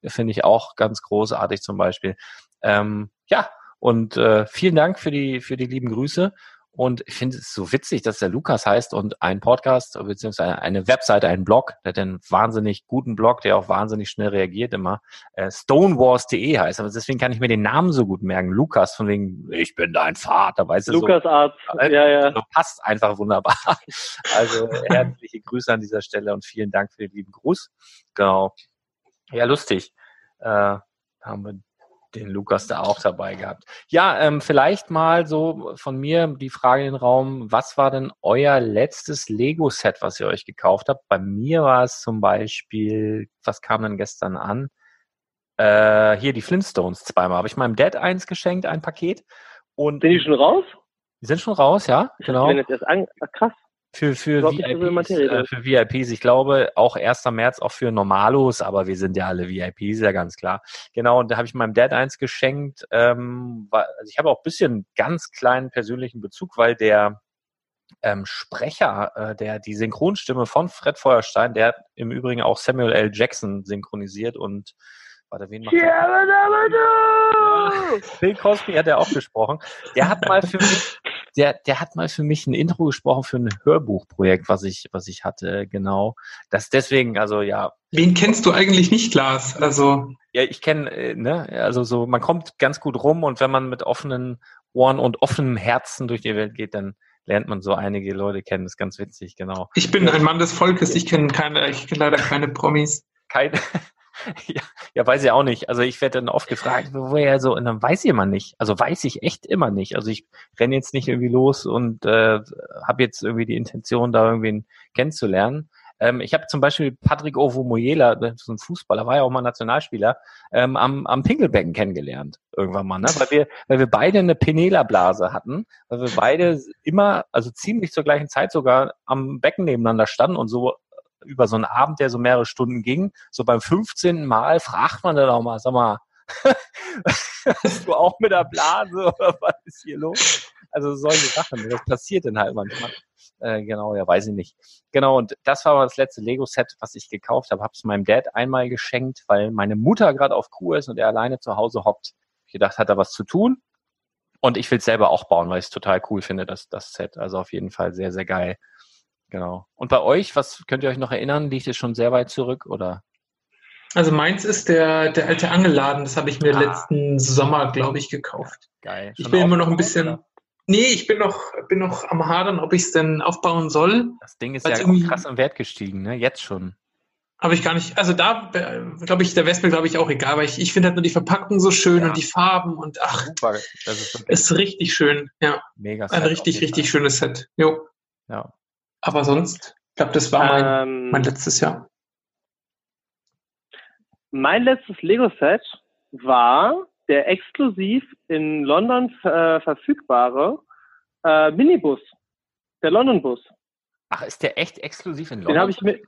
Finde ich auch ganz großartig zum Beispiel. Ähm, ja, und äh, vielen Dank für die, für die lieben Grüße. Und ich finde es so witzig, dass der Lukas heißt und ein Podcast beziehungsweise eine Webseite, einen Blog, der hat einen wahnsinnig guten Blog, der auch wahnsinnig schnell reagiert immer, äh, stonewars.de heißt. Aber deswegen kann ich mir den Namen so gut merken. Lukas, von wegen, ich bin dein Vater, weißt du, Lukas Arzt. so, Ja, ja. so passt einfach wunderbar. Also herzliche Grüße an dieser Stelle und vielen Dank für den lieben Gruß. Genau. Ja, lustig. Äh, haben wir den Lukas da auch dabei gehabt. Ja, ähm, vielleicht mal so von mir die Frage in den Raum, was war denn euer letztes Lego-Set, was ihr euch gekauft habt? Bei mir war es zum Beispiel, was kam denn gestern an? Äh, hier die Flintstones zweimal. Habe ich meinem Dad eins geschenkt, ein Paket. Und Sind die schon raus? die sind schon raus, ja? Genau. Werden jetzt erst an, ach, krass. Für, für, VIPs, äh, für VIPs, ich glaube auch 1. März auch für Normalos, aber wir sind ja alle VIPs, ja ganz klar. Genau, und da habe ich meinem Dad eins geschenkt. Ähm, weil, also ich habe auch ein bisschen ganz kleinen persönlichen Bezug, weil der ähm, Sprecher, äh, der die Synchronstimme von Fred Feuerstein, der hat im Übrigen auch Samuel L. Jackson synchronisiert und warte, wen macht er? Bill Cosby hat er auch gesprochen. Der hat mal für mich, der, der hat mal für mich ein Intro gesprochen für ein Hörbuchprojekt, was ich, was ich hatte, genau. Das deswegen, also ja, Wen kennst du eigentlich nicht, Lars? Also, ja, ich kenne, äh, ne, also so, man kommt ganz gut rum und wenn man mit offenen Ohren und offenem Herzen durch die Welt geht, dann lernt man so einige Leute kennen. Das ist ganz witzig, genau. ich bin ein Mann des Volkes, ich kenne keine, ich kenne leider keine Promis. Kein, ja, ja, weiß ich auch nicht. Also ich werde dann oft gefragt, woher so, und dann weiß jemand nicht. Also weiß ich echt immer nicht. Also ich renne jetzt nicht irgendwie los und äh, habe jetzt irgendwie die Intention, da irgendwen kennenzulernen. Ähm, ich habe zum Beispiel Patrick Ovomoyela, ist ein Fußballer, war ja auch mal Nationalspieler, ähm, am, am Pinkelbecken kennengelernt irgendwann mal, ne? weil wir, weil wir beide eine Penela-Blase hatten, weil wir beide immer, also ziemlich zur gleichen Zeit sogar am Becken nebeneinander standen und so über so einen Abend, der so mehrere Stunden ging, so beim 15. Mal fragt man dann auch mal, sag mal, bist du auch mit der Blase oder was ist hier los? Also solche Sachen, das passiert dann halt manchmal. Äh, genau, ja, weiß ich nicht. Genau, und das war das letzte Lego-Set, was ich gekauft habe. Habe es meinem Dad einmal geschenkt, weil meine Mutter gerade auf Kur ist und er alleine zu Hause hockt. Ich gedacht, hat er was zu tun. Und ich will es selber auch bauen, weil ich es total cool finde, das, das Set. Also auf jeden Fall sehr, sehr geil. Genau. Und bei euch, was könnt ihr euch noch erinnern? Liegt es schon sehr weit zurück oder? Also meins ist der, der alte Angelladen, das habe ich mir Ah. letzten Sommer, glaube ich, gekauft. Geil. Ich Schon bin immer noch ein bisschen. oder? Nee, ich bin noch, bin noch am Hadern, ob ich es denn aufbauen soll. Das Ding ist ja krass im Wert gestiegen, ne? Jetzt schon. Habe ich gar nicht. Also da, glaube ich, der wäre es mir, glaube ich, auch egal, weil ich, ich finde halt nur die Verpackung so schön Ja. und die Farben und ach, Super. Das ist ist richtig schön. Ja, mega. ein Set richtig, richtig schönes Set. Jo. Ja. Aber sonst, ich glaube, das war mein, Ähm, mein letztes Jahr. Mein letztes Lego-Set war der exklusiv in London äh, verfügbare äh, Minibus, der London-Bus. Ach, ist der echt exklusiv in London? Den habe ich mit,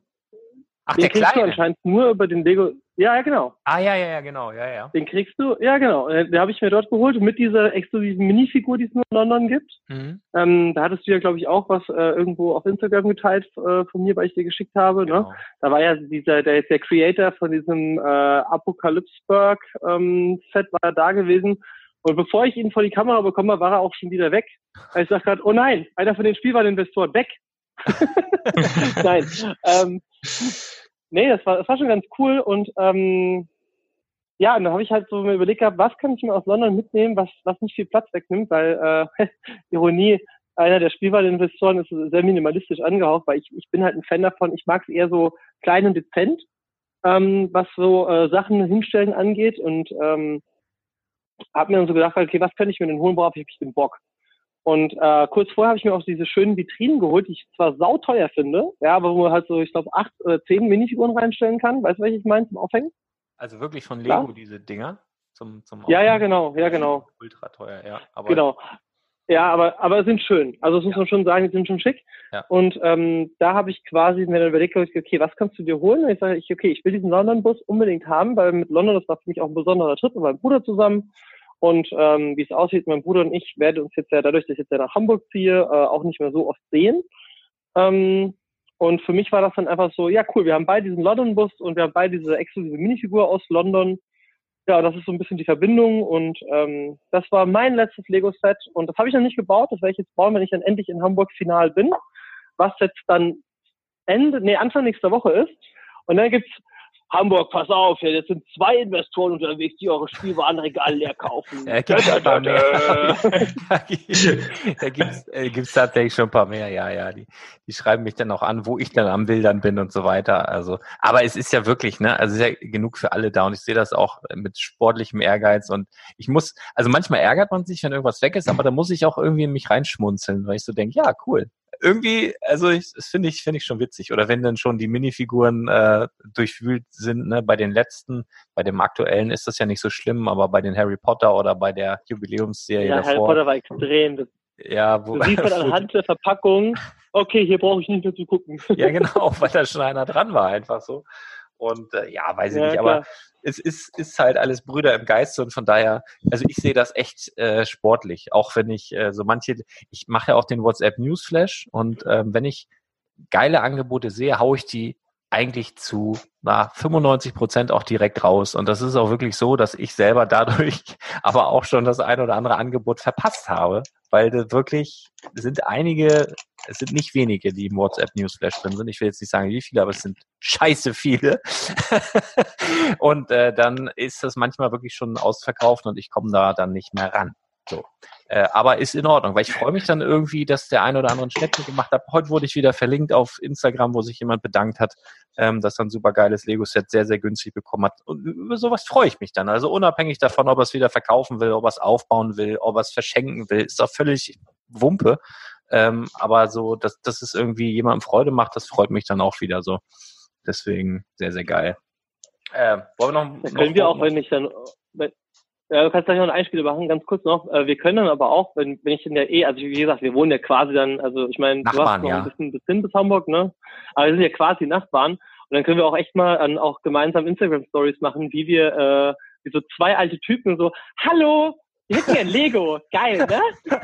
Ach, den der kriegst du kleine. anscheinend nur über den Lego. Ja, ja, genau. Ah, ja, ja, ja, genau, ja, ja. Den kriegst du, ja, genau. Äh, Den habe ich mir dort geholt mit dieser exklusiven Minifigur, die es nur in London gibt. Mhm. Ähm, da hattest du ja, glaube ich, auch was äh, irgendwo auf Instagram geteilt äh, von mir, weil ich dir geschickt habe. Ne? Genau. Da war ja dieser, der, der Creator von diesem äh, Apocalypseburg ähm, Set war da gewesen. Und bevor ich ihn vor die Kamera bekomme, war er auch schon wieder weg. Also ich sag gerade, oh nein, einer von den Spielwareninvestoren weg. nein. Ähm, nee, das war, das war schon ganz cool und ähm, ja, und da habe ich halt so mir überlegt gehabt, was kann ich mir aus London mitnehmen, was, was nicht viel Platz wegnimmt, weil äh, Ironie, einer der Spielwareninvestoren ist sehr minimalistisch angehaucht, weil ich, ich bin halt ein Fan davon, ich mag es eher so klein und dezent, ähm, was so äh, Sachen hinstellen angeht und ähm, habe mir dann so gedacht, okay, was könnte ich mir denn holen, worauf ich den Bock? Und äh, kurz vorher habe ich mir auch diese schönen Vitrinen geholt, die ich zwar sauteuer finde, ja, aber wo man halt so, ich glaube, acht oder zehn Minifiguren reinstellen kann. Weißt du, welche ich meine zum Aufhängen? Also wirklich von Lego ja? diese Dinger zum, zum Ja, ja, genau, ja, genau. Ultra teuer, ja. Aber genau. Ja, aber, aber sind schön. Also das muss man schon sagen, die sind schon schick. Ja. Und ähm, da habe ich quasi mir dann überlegt, okay, was kannst du dir holen? Und ich sage, okay, ich will diesen London-Bus unbedingt haben, weil mit London, das war für mich auch ein besonderer Trip mit meinem Bruder zusammen. Und ähm, wie es aussieht, mein Bruder und ich werden uns jetzt ja dadurch, dass ich jetzt ja nach Hamburg ziehe, äh, auch nicht mehr so oft sehen. Ähm, und für mich war das dann einfach so, ja cool, wir haben beide diesen London-Bus und wir haben beide diese exklusive Minifigur aus London. Ja, das ist so ein bisschen die Verbindung und ähm, das war mein letztes Lego-Set und das habe ich noch nicht gebaut, das werde ich jetzt bauen, wenn ich dann endlich in Hamburg final bin, was jetzt dann Ende, nee, Anfang nächster Woche ist. Und dann gibt's Hamburg, pass auf, jetzt sind zwei Investoren unterwegs, die eure Spielwarenregale leer kaufen. Ja, gibt's da, da, da, da gibt's, äh, gibt's tatsächlich schon ein paar mehr, ja, ja. Die, die schreiben mich dann auch an, wo ich dann am Bildern bin und so weiter. Also, aber es ist ja wirklich, ne, also es ist ja genug für alle da und ich sehe das auch mit sportlichem Ehrgeiz und ich muss, also manchmal ärgert man sich, wenn irgendwas weg ist, aber da muss ich auch irgendwie in mich reinschmunzeln, weil ich so denke, ja, cool, irgendwie, also ich, das finde ich, finde ich schon witzig. Oder wenn dann schon die Minifiguren äh, durchwühlt sind, ne, bei den letzten, bei dem aktuellen ist das ja nicht so schlimm, aber bei den Harry Potter oder bei der Jubiläumsserie ja, davor. Harry Potter war extrem. Das, ja, wo, du siehst man anhand der Verpackung, okay, hier brauche ich nicht mehr zu gucken. ja, genau, weil da schon einer dran war, einfach so. Und äh, ja, weiß ich ja, nicht, klar. aber es ist, ist halt alles Brüder im Geiste und von daher, also ich sehe das echt äh, sportlich, auch wenn ich äh, so manche, ich mache ja auch den WhatsApp Newsflash und ähm, wenn ich geile Angebote sehe, haue ich die eigentlich zu na, 95 Prozent auch direkt raus. Und das ist auch wirklich so, dass ich selber dadurch aber auch schon das ein oder andere Angebot verpasst habe, weil das wirklich sind einige, es sind nicht wenige, die im WhatsApp Newsflash drin sind. Ich will jetzt nicht sagen, wie viele, aber es sind scheiße viele. und äh, dann ist das manchmal wirklich schon ausverkauft und ich komme da dann nicht mehr ran. So. Äh, aber ist in Ordnung, weil ich freue mich dann irgendwie, dass der ein oder andere ein Schnäppchen gemacht hat. Heute wurde ich wieder verlinkt auf Instagram, wo sich jemand bedankt hat, ähm, dass er ein super geiles Lego-Set sehr, sehr günstig bekommen hat. Und über sowas freue ich mich dann. Also unabhängig davon, ob er es wieder verkaufen will, ob er es aufbauen will, ob er es verschenken will, ist doch völlig Wumpe. Ähm, aber so, dass, dass es irgendwie jemandem Freude macht, das freut mich dann auch wieder so. Deswegen sehr, sehr geil. Äh, wollen wir noch, da können noch wir auch, wenn ich dann, wenn, ja, du kannst gleich noch ein Einspiel machen, ganz kurz noch. Äh, wir können dann aber auch, wenn, wenn ich in der eh, also wie gesagt, wir wohnen ja quasi dann, also ich meine, du hast noch ja. ein bisschen bis hin bis Hamburg, ne? Aber wir sind ja quasi Nachbarn. Und dann können wir auch echt mal dann auch gemeinsam Instagram-Stories machen, wie wir, äh, wie so zwei alte Typen so, hallo, wir hätten ja ein Lego. Geil, ne?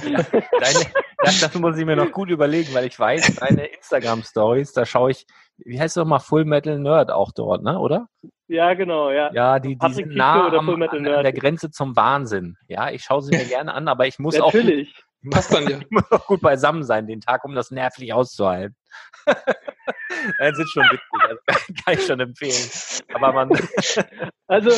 deine, das, das muss ich mir noch gut überlegen, weil ich weiß, deine Instagram-Stories, da schaue ich, wie heißt es nochmal, Full Metal Nerd auch dort, ne, oder? Ja, genau, ja. Ja, die, die sind nah am, an der Grenze zum Wahnsinn. Ja, ich schaue sie mir gerne an, aber ich muss Natürlich. auch. Passt dann ja. Ich muss auch gut beisammen sein den Tag, um das nervlich auszuhalten. das ist schon witzig, also kann ich schon empfehlen. Aber man. also,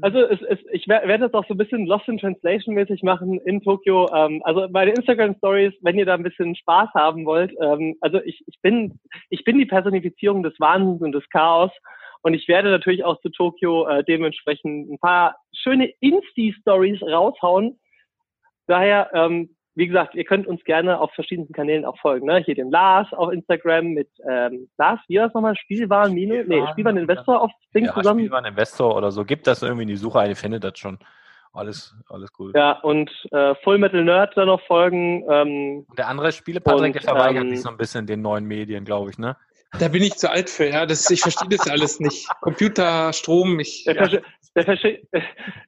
also es, es, ich werde das auch so ein bisschen Lost in Translation mäßig machen in Tokio. Ähm, also meine Instagram Stories, wenn ihr da ein bisschen Spaß haben wollt. Ähm, also ich, ich bin ich bin die Personifizierung des Wahnsinns und des Chaos und ich werde natürlich auch zu Tokio äh, dementsprechend ein paar schöne Insti Stories raushauen. Daher ähm, wie gesagt, ihr könnt uns gerne auf verschiedenen Kanälen auch folgen. Ne? Hier den Lars auf Instagram mit ähm, Lars, wie war das nochmal? Spielwaren Minus? Nee, Spielwaren Investor auf Ding ja, zusammen. Spielwaren Investor oder so. Gibt das irgendwie in die Suche ein, ihr findet das schon. Alles, alles cool. Ja, und äh, Full Metal Nerd da noch folgen. Ähm, und der andere Spiele, Patrick, der verweigert ähm, sich so ein bisschen den neuen Medien, glaube ich, ne? Da bin ich zu alt für, ja. Das, ich verstehe das alles nicht. Computer, Strom, ich. Der, ja. der,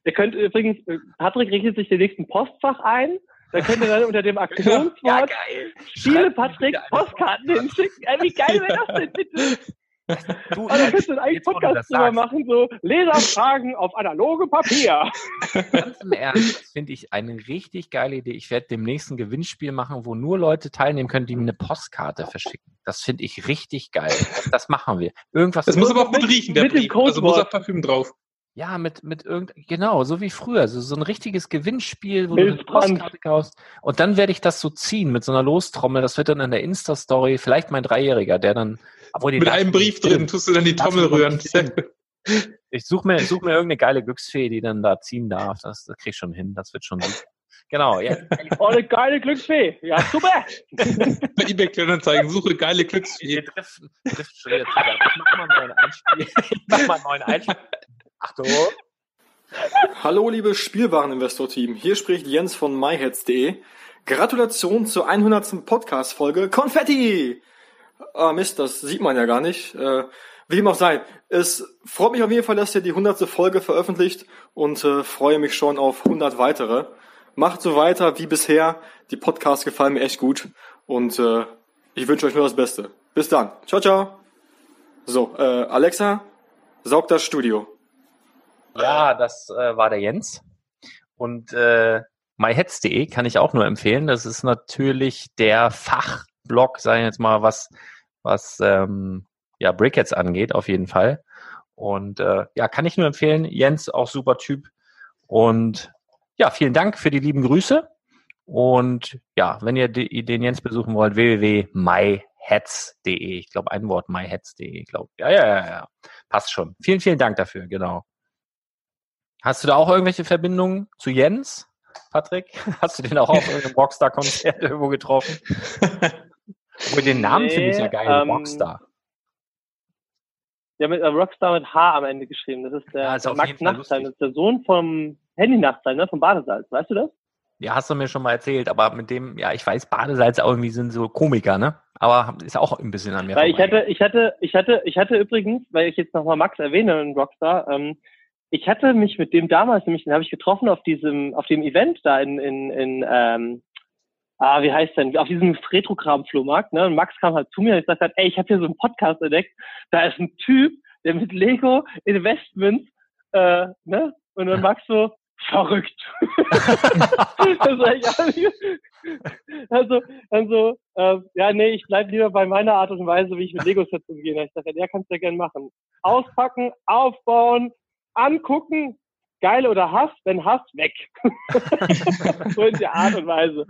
der könnt übrigens, Patrick richtet sich den nächsten Postfach ein da könnt ihr dann unter dem Aktionswort ja, Spiele Patrick Postkarten hinschicken. Ey, wie geil wäre das denn bitte? Du, Aber da könntest du das Podcast drüber machen, so Leserfragen auf analoge Papier. Ganz im Ernst, das finde ich eine richtig geile Idee. Ich werde demnächst ein Gewinnspiel machen, wo nur Leute teilnehmen können, die mir eine Postkarte verschicken. Das finde ich richtig geil. Das, machen wir. Irgendwas. Das muss aber auch gut Mit- riechen, der mit dem Brief. Also muss Codewort. auch Parfüm drauf. Ja, mit, mit irgend, genau, so wie früher. So, so ein richtiges Gewinnspiel, wo du eine. Postkarte kaufst. Und dann werde ich das so ziehen mit so einer Lostrommel. Das wird dann in der Insta-Story, vielleicht mein Dreijähriger, der dann, obwohl die Mit einem Brief drin filmen. tust du dann die Trommel rühren. Ich suche mir, such mir irgendeine geile Glücksfee, die dann da ziehen darf. Das, das krieg ich schon hin. Das wird schon gut. Genau, ja. Oh, eine geile Glücksfee. Ja, super. Bei eBay Kleinanzeigen suche geile Wir Glücksfee. driften, driften schon wieder zu weit. Ich mach mal einen neuen Einspiel. Ich mach mal einen neuen Einspiel. Achtung. Hallo liebes Spielwareninvestor-Team, hier spricht Jens von myheads.de. Gratulation zur 100. Podcast-Folge Konfetti! Ah Mist, das sieht man ja gar nicht. Äh, wie dem auch sei, es freut mich auf jeden Fall, dass ihr die 100. Folge veröffentlicht und äh, freue mich schon auf 100 weitere. Macht so weiter wie bisher, die Podcasts gefallen mir echt gut und äh, ich wünsche euch nur das Beste. Bis dann, ciao ciao! So, äh, Alexa, saug das Studio. Ja, das äh, war der Jens. Und äh, myheads.de kann ich auch nur empfehlen. Das ist natürlich der Fachblog, sagen wir jetzt mal, was, was ähm, ja, Brickheads angeht, auf jeden Fall. Und äh, ja, kann ich nur empfehlen. Jens, auch super Typ. Und ja, vielen Dank für die lieben Grüße. Und ja, wenn ihr den Jens besuchen wollt, www.myheads.de. Ich glaube, ein Wort, myheads.de. Ich glaube, ja, ja, ja, ja. Passt schon. Vielen, vielen Dank dafür, genau. Hast du da auch irgendwelche Verbindungen zu Jens, Patrick? Hast du den auch auf irgendeinem Rockstar-Konzert irgendwo getroffen? Obwohl, den Namen finde ich ja Nee, geil, ähm, Rockstar. Ja, mit äh, Rockstar mit H am Ende geschrieben. Das ist der, Ja, ist Max lustig. Das ist der Sohn vom Handy Nachteil, ne? Vom Badesalz. Weißt du das? Ja, hast du mir schon mal erzählt, aber mit dem, ja, ich weiß, Badesalz auch irgendwie sind so Komiker, ne? Aber ist auch ein bisschen an mir Weil ich hatte, ich hatte, ich hatte, ich hatte übrigens, weil ich jetzt nochmal Max erwähne in Rockstar, ähm, ich hatte mich mit dem damals, nämlich den habe ich getroffen auf diesem, auf dem Event da in, in, in ähm, ah, wie heißt denn, auf diesem Retrokram-Flohmarkt, ne? Und Max kam halt zu mir und ich sagte, ey, ich habe hier so einen Podcast entdeckt, da ist ein Typ, der mit Lego Investments, äh, ne? Und dann Max so, verrückt. also, also, äh, ja, nee, ich bleib lieber bei meiner Art und Weise, wie ich mit Lego-Sets umgehe. Ich dachte, der kannst du ja gerne machen. Auspacken, aufbauen, angucken, geil oder Hass, wenn Hass, weg. so in der Art und Weise.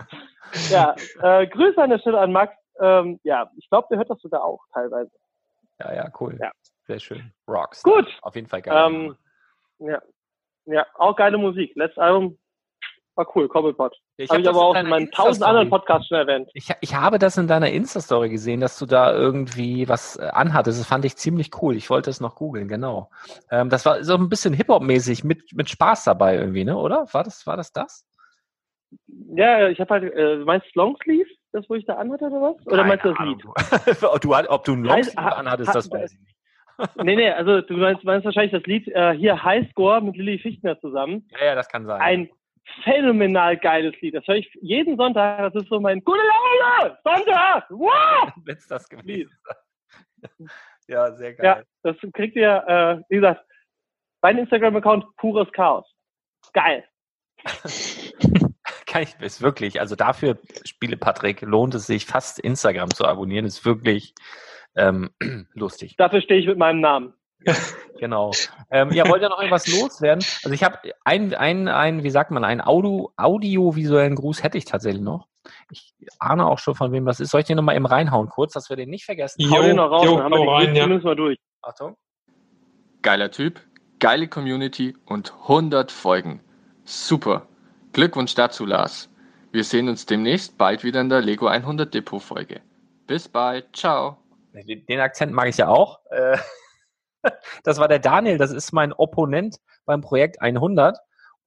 Ja, äh, Grüße an der Stelle an Max. Ähm, ja, ich glaube, der hört das sogar auch teilweise. Ja, ja, cool. Ja. Sehr schön. Rockstar. Gut. Auf jeden Fall geil. Ähm, ja, ja, auch geile Musik. Letztes Album war cool, Cobblepot. Ich Habe hab ich aber auch in meinen tausend anderen Podcasts schon erwähnt. Ich, ich habe das in deiner Insta-Story gesehen, dass du da irgendwie was äh, anhattest. Das fand ich ziemlich cool. Ich wollte es noch googeln, genau. Ähm, das war so ein bisschen Hip-Hop-mäßig mit, mit Spaß dabei irgendwie, ne? Oder? War das war das? das? Ja, ich habe halt, äh, meinst du Longsleeve, das wo ich da anhatte oder was? Oder meinst du das Lied? Du, ob, du, ob du ein Heißt- Longsleeve ha- anhattest, ha- das weiß ich nicht. nee, nee, also du meinst, meinst wahrscheinlich das Lied äh, hier Highscore mit Lilly Fichtner zusammen. Ja, ja, das kann sein. Ein phänomenal geiles Lied. Das höre ich jeden Sonntag. Das ist so mein gute Laune! Sonntag! Wow! Wenn es das gewesen ist. Ja, sehr geil. Ja, das kriegt ihr, äh, wie gesagt, mein Instagram-Account pures Chaos. Geil. Kann ich, ist wirklich, also dafür, Spiele Patrick, lohnt es sich fast Instagram zu abonnieren, ist wirklich ähm, lustig. Dafür stehe ich mit meinem Namen. Genau. Ähm, ja, wollt ihr noch irgendwas loswerden? Also ich habe ein, ein, ein, wie sagt man, einen Audio, audiovisuellen Gruß hätte ich tatsächlich noch. Ich ahne auch schon, von wem das ist. Soll ich den nochmal eben reinhauen kurz, dass wir den nicht vergessen? Hau den noch raus, dann haben wir die rein, ja. zumindest mal durch. Achtung. Geiler Typ, geile Community und 100 Folgen. Super. Glückwunsch dazu, Lars. Wir sehen uns demnächst bald wieder in der Lego 100 Depot Folge. Bis bald. Ciao. Den den Akzent mag ich ja auch. Äh, Das war der Daniel, das ist mein Opponent beim Projekt 100.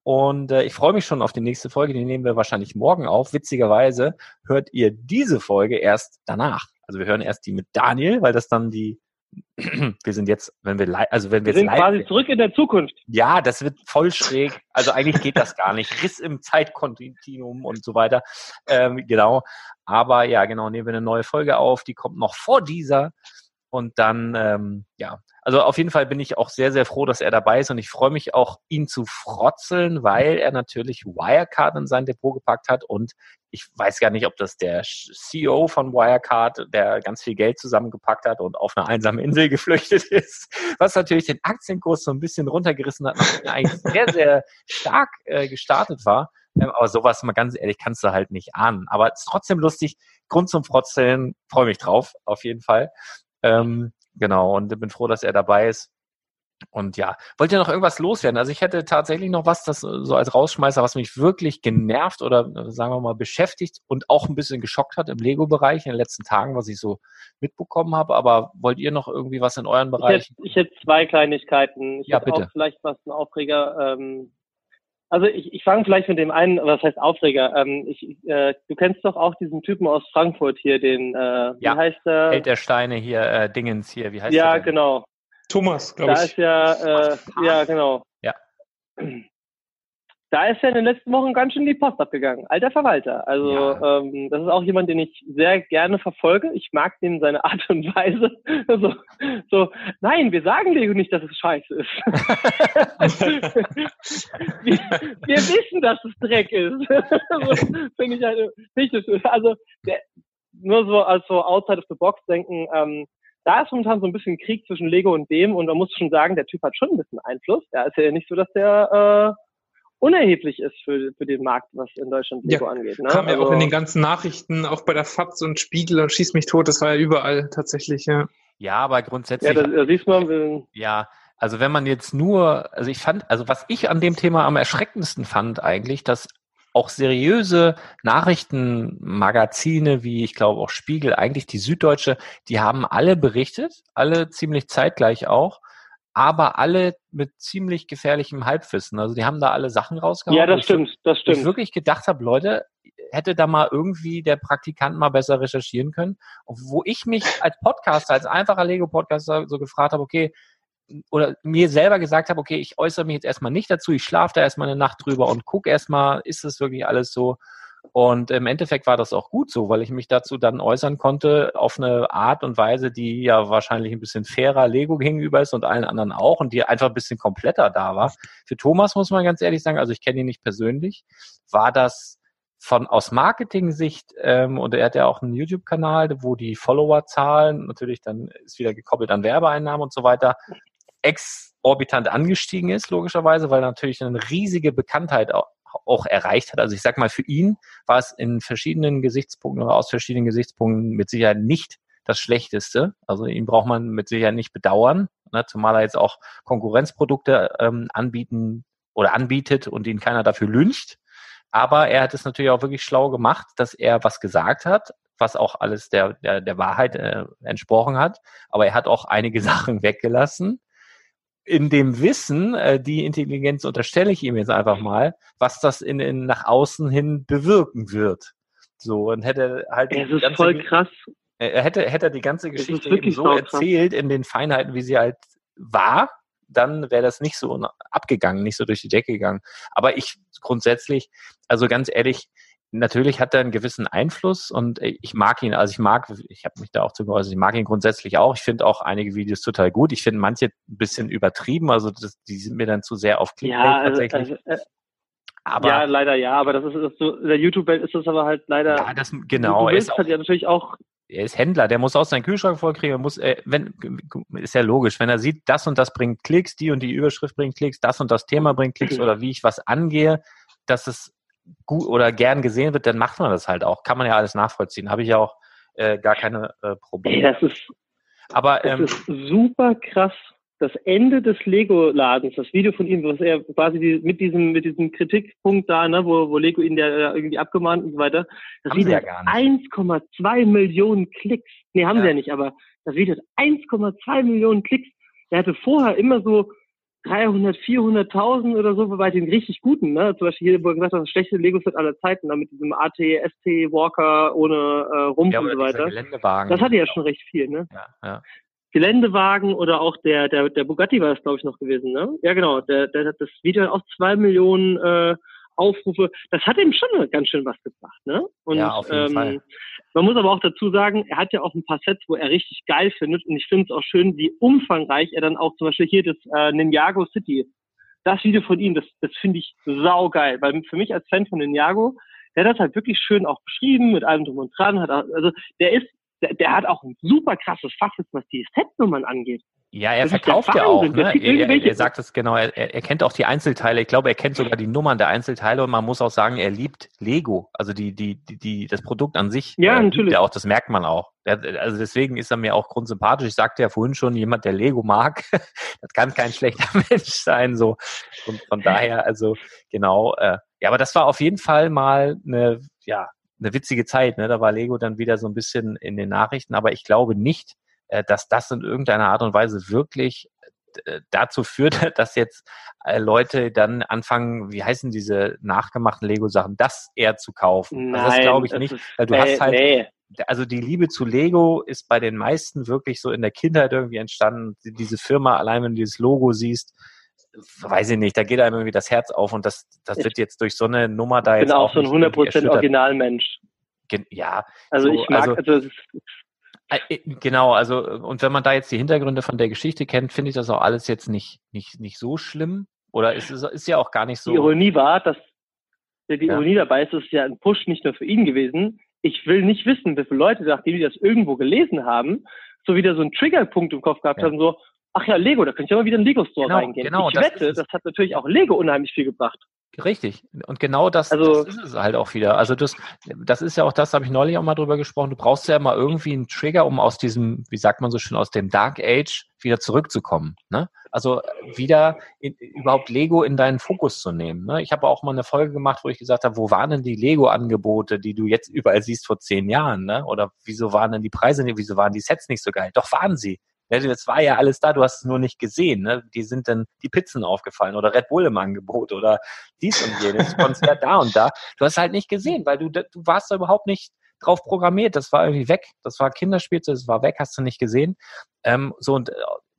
Und äh, ich freue mich schon auf die nächste Folge, die nehmen wir wahrscheinlich morgen auf. Witzigerweise hört ihr diese Folge erst danach. Also wir hören erst die mit Daniel, weil das dann die, wir sind jetzt, wenn wir live, also wenn wir, Wir jetzt sind live quasi zurück in der Zukunft. ja, das wird voll schräg. Also eigentlich geht das gar nicht. Riss im Zeitkontinuum und so weiter. Ähm, genau. Aber ja, genau, nehmen wir eine neue Folge auf. Die kommt noch vor dieser. Und dann, ähm, ja, also auf jeden Fall bin ich auch sehr, sehr froh, dass er dabei ist und ich freue mich auch, ihn zu frotzeln, weil er natürlich Wirecard in sein Depot gepackt hat und ich weiß gar nicht, ob das der CEO von Wirecard, der ganz viel Geld zusammengepackt hat und auf eine einsame Insel geflüchtet ist, was natürlich den Aktienkurs so ein bisschen runtergerissen hat, nachdem er eigentlich sehr, sehr stark äh, gestartet war. Ähm, aber sowas, mal ganz ehrlich, kannst du halt nicht ahnen. Aber es ist trotzdem lustig. Grund zum Frotzeln, freue mich drauf, auf jeden Fall. Ähm, genau, und bin froh, dass er dabei ist. Und ja, wollt ihr noch irgendwas loswerden? Also ich hätte tatsächlich noch was, das so als Rausschmeißer, was mich wirklich genervt oder äh, sagen wir mal beschäftigt und auch ein bisschen geschockt hat im Lego-Bereich in den letzten Tagen, was ich so mitbekommen habe. Aber wollt ihr noch irgendwie was in euren Bereichen? Ich hätte, ich hätte zwei Kleinigkeiten. Ich Ja, hätte bitte. auch vielleicht was ein Aufreger. Ähm, also ich, ich fange vielleicht mit dem einen, was heißt Aufreger? Ähm, ich, äh, du kennst doch auch diesen Typen aus Frankfurt hier, den, äh, wie Ja, heißt der? Held der Steine hier, äh, Dingens hier, wie heißt ja, der? denn? genau. Thomas, Da glaube ich. ist ja, äh, ja, genau. Ja. Da ist ja in den letzten Wochen ganz schön die Post abgegangen. Alter Verwalter. Also ähm, das ist auch jemand, den ich sehr gerne verfolge. Ich mag den seine Art und Weise. so, so, nein, wir sagen Lego nicht, dass es scheiße ist. wir, wir wissen, dass es Dreck ist. so, Finde ich halt, das, also der, nur so als so outside of the box denken, ähm, da ist momentan so ein bisschen Krieg zwischen Lego und dem und man muss schon sagen, der Typ hat schon ein bisschen Einfluss. Ja, ist ja nicht so, dass der äh, unerheblich ist für, für den Markt, was in Deutschland Lego angeht. Ne? Kam ja auch Also- in den ganzen Nachrichten, auch bei der FAZ und Spiegel und Schieß mich tot, das war ja überall tatsächlich, ja. Ja, aber grundsätzlich. Ja, da, siehst man, Ja, also wenn man jetzt nur, also ich fand, also was ich an dem Thema am erschreckendsten fand eigentlich, dass auch seriöse Nachrichtenmagazine wie ich glaube auch Spiegel, eigentlich die Süddeutsche, die haben alle berichtet, alle ziemlich zeitgleich auch, aber alle mit ziemlich gefährlichem Halbwissen. Also die haben da alle Sachen rausgehauen. ja, das stimmt, das wo ich stimmt. wirklich gedacht habe, Leute, hätte da mal irgendwie der Praktikant mal besser recherchieren können. Wo ich mich als Podcaster, als einfacher Lego-Podcaster so gefragt habe, okay, oder mir selber gesagt habe, okay, ich äußere mich jetzt erstmal nicht dazu, ich schlafe da erstmal eine Nacht drüber und gucke erstmal, ist das wirklich alles so? Und im Endeffekt war das auch gut so, weil ich mich dazu dann äußern konnte auf eine Art und Weise, die ja wahrscheinlich ein bisschen fairer Lego gegenüber ist und allen anderen auch und die einfach ein bisschen kompletter da war. Für Thomas muss man ganz ehrlich sagen, also ich kenne ihn nicht persönlich, war das von aus Marketing-Sicht, ähm, und er hat ja auch einen YouTube-Kanal, wo die Followerzahlen natürlich dann ist wieder gekoppelt an Werbeeinnahmen und so weiter, exorbitant angestiegen ist, logischerweise, weil natürlich eine riesige Bekanntheit auch, erreicht hat. Also ich sag mal, für ihn war es in verschiedenen Gesichtspunkten oder aus verschiedenen Gesichtspunkten mit Sicherheit nicht das Schlechteste. Also ihn braucht man mit Sicherheit nicht bedauern, ne, zumal er jetzt auch Konkurrenzprodukte ähm, anbieten oder anbietet und ihn keiner dafür lyncht. Aber er hat es natürlich auch wirklich schlau gemacht, dass er was gesagt hat, was auch alles der, der, der Wahrheit äh, entsprochen hat. Aber er hat auch einige Sachen weggelassen. In dem Wissen, äh, die Intelligenz unterstelle ich ihm jetzt einfach mal, was das in, in nach außen hin bewirken wird. So, und hätte halt Es ist ganze voll krass. er hätte, hätte er die ganze Geschichte eben wirklich so erzählt in den Feinheiten, wie sie halt war, dann wäre das nicht so abgegangen, nicht so durch die Decke gegangen. Aber ich grundsätzlich, also ganz ehrlich, natürlich hat er einen gewissen Einfluss und ich mag ihn, also ich mag, ich habe mich da auch zu geäußert, ich mag ihn grundsätzlich auch. Ich finde auch einige Videos total gut. Ich finde manche ein bisschen übertrieben, also das, die sind mir dann zu sehr auf Clickbait Ja, also, tatsächlich. also, äh, aber ja, leider ja, aber das ist, das ist so, in der YouTube-Welt ist das aber halt leider. Ja, das- genau, Du er willst ist auch- ja natürlich auch er ist Händler, der muss auch seinen Kühlschrank vollkriegen, muss, äh, wenn, ist ja logisch, wenn er sieht, das und das bringt Klicks, die und die Überschrift bringt Klicks, das und das Thema bringt Klicks oder wie ich was angehe, dass es gut oder gern gesehen wird, dann macht man das halt auch. Kann man ja alles nachvollziehen. Habe ich ja auch äh, gar keine äh, Ey, Probleme. das ist, Aber das ähm, ist super krass. Das Ende des Lego-Ladens, das Video von ihm, was er quasi die, mit diesem mit diesem Kritikpunkt da, ne, wo, wo Lego ihn ja irgendwie abgemahnt und so weiter, das Video ja hat gar 1,2 Millionen Klicks. Nee, haben Ja. sie ja nicht, aber das Video hat 1,2 Millionen Klicks. Der hatte vorher immer so 300, 400.000 oder so bei den richtig guten, ne? Zum Beispiel hier, wo er gesagt das schlechte Lego-Set aller Zeiten, da mit diesem AT, ST, Walker ohne äh, Rumpf ja, und so weiter. Geländewagen. Das hatte ja schon recht viel, ne? Ja, ja. Geländewagen oder auch der, der, der Bugatti war das, glaube ich, noch gewesen, ne? Ja, genau. Der, der hat das Video hat auch zwei Millionen äh, Aufrufe. Das hat ihm schon ganz schön was gebracht, ne? Und Ja, auf jeden ähm, Fall. Man muss aber auch dazu sagen, er hat ja auch ein paar Sets, wo er richtig geil findet. Und ich finde es auch schön, wie umfangreich er dann auch zum Beispiel hier das äh, Ninjago City, das Video von ihm, das, das finde ich saugeil. Weil für mich als Fan von Ninjago, der hat das halt wirklich schön auch beschrieben, mit allem drum und dran. Hat auch, also der ist, der, der hat auch ein super krasses Fachwissen, was die Setnummern angeht. Ja, er Das verkauft ja auch. Ne? Er, er, sagt es genau. Er, er kennt auch die Einzelteile. Ich glaube, er kennt sogar die Nummern der Einzelteile und man muss auch sagen, er liebt Lego. Also die, die, die, die das Produkt an sich. Ja, äh, natürlich. Er auch. Das merkt man auch. Der, also deswegen ist er mir auch grundsympathisch. Ich sagte ja vorhin schon, jemand, der Lego mag, das kann kein schlechter Mensch sein. So und von daher, also genau. Äh, ja, aber das war auf jeden Fall mal eine, ja, eine witzige Zeit. Ne? Da war Lego dann wieder so ein bisschen in den Nachrichten. Aber ich glaube nicht, dass das in irgendeiner Art und Weise wirklich äh, dazu führt, dass jetzt äh, Leute dann anfangen, wie heißen diese nachgemachten Lego-Sachen, das eher zu kaufen. also das Nein, glaube ich das nicht, weil du nee, hast halt, nee. also die Liebe zu Lego ist bei den meisten wirklich so in der Kindheit irgendwie entstanden. Die- Diese Firma, allein wenn du dieses Logo siehst, weiß ich nicht, da geht einem irgendwie das Herz auf und das, das Ich wird jetzt durch so eine Nummer da Ich jetzt bin auch so ein nicht irgendwie 100% erschüttert. Originalmensch. Ja, Also so, ich mag, also- also, es ist, äh, Genau, also und wenn man da jetzt die Hintergründe von der Geschichte kennt, finde ich das auch alles jetzt nicht, nicht, nicht so schlimm. Oder ist es ist ja auch gar nicht so. die Ironie war, dass die Ja. Ironie dabei ist, es ist ja ein Push nicht nur für ihn gewesen. Ich will nicht wissen, wie viele Leute, nachdem die das irgendwo gelesen haben, so wieder so einen Triggerpunkt im Kopf gehabt Ja. haben, so, ach ja, Lego, da könnte ich ja mal wieder in den Lego-Store Genau, reingehen. genau, ich das wette, ist das hat natürlich auch Lego unheimlich viel gebracht. Richtig. Und genau das, Also- das ist es halt auch wieder. Also das, das ist ja auch das, habe ich neulich auch mal drüber gesprochen. Du brauchst ja immer irgendwie einen Trigger, um aus diesem, wie sagt man so schön, aus dem Dark Age wieder zurückzukommen. Ne? Also wieder in, überhaupt Lego in deinen Fokus zu nehmen. Ne? Ich habe auch mal eine Folge gemacht, wo ich gesagt habe, wo waren denn die Lego-Angebote, die du jetzt überall siehst vor zehn Jahren? Ne? Oder wieso waren denn die Preise nicht, wieso waren die Sets nicht so geil? Doch waren sie. Das war ja alles da, du hast es nur nicht gesehen. Ne? Die sind dann die Pizzen aufgefallen oder Red Bull im Angebot oder dies und jenes, Konzert da und da. Du hast halt nicht gesehen, weil du, du warst da überhaupt nicht drauf programmiert. Das war irgendwie weg. Das war Kinderspielzeug, das war weg, hast du nicht gesehen. Ähm, so und äh,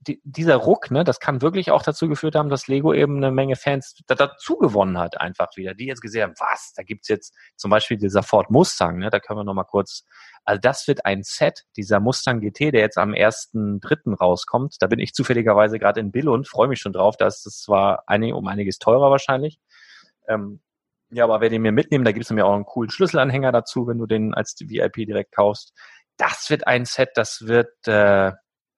die, dieser Ruck, ne, das kann wirklich auch dazu geführt haben, dass Lego eben eine Menge Fans da, dazu gewonnen hat, einfach wieder, die jetzt gesehen haben, was, da gibt's jetzt zum Beispiel dieser Ford Mustang, ne, da können wir nochmal kurz, also das wird ein Set, dieser Mustang GT, der jetzt am 1.3. rauskommt, da bin ich zufälligerweise gerade in Billund, freue mich schon drauf, da ist es zwar einig, um einiges teurer wahrscheinlich, ähm, ja, aber wer den mir mitnehmen, da gibt's nämlich auch einen coolen Schlüsselanhänger dazu, wenn du den als VIP direkt kaufst. Das wird ein Set, das wird, äh,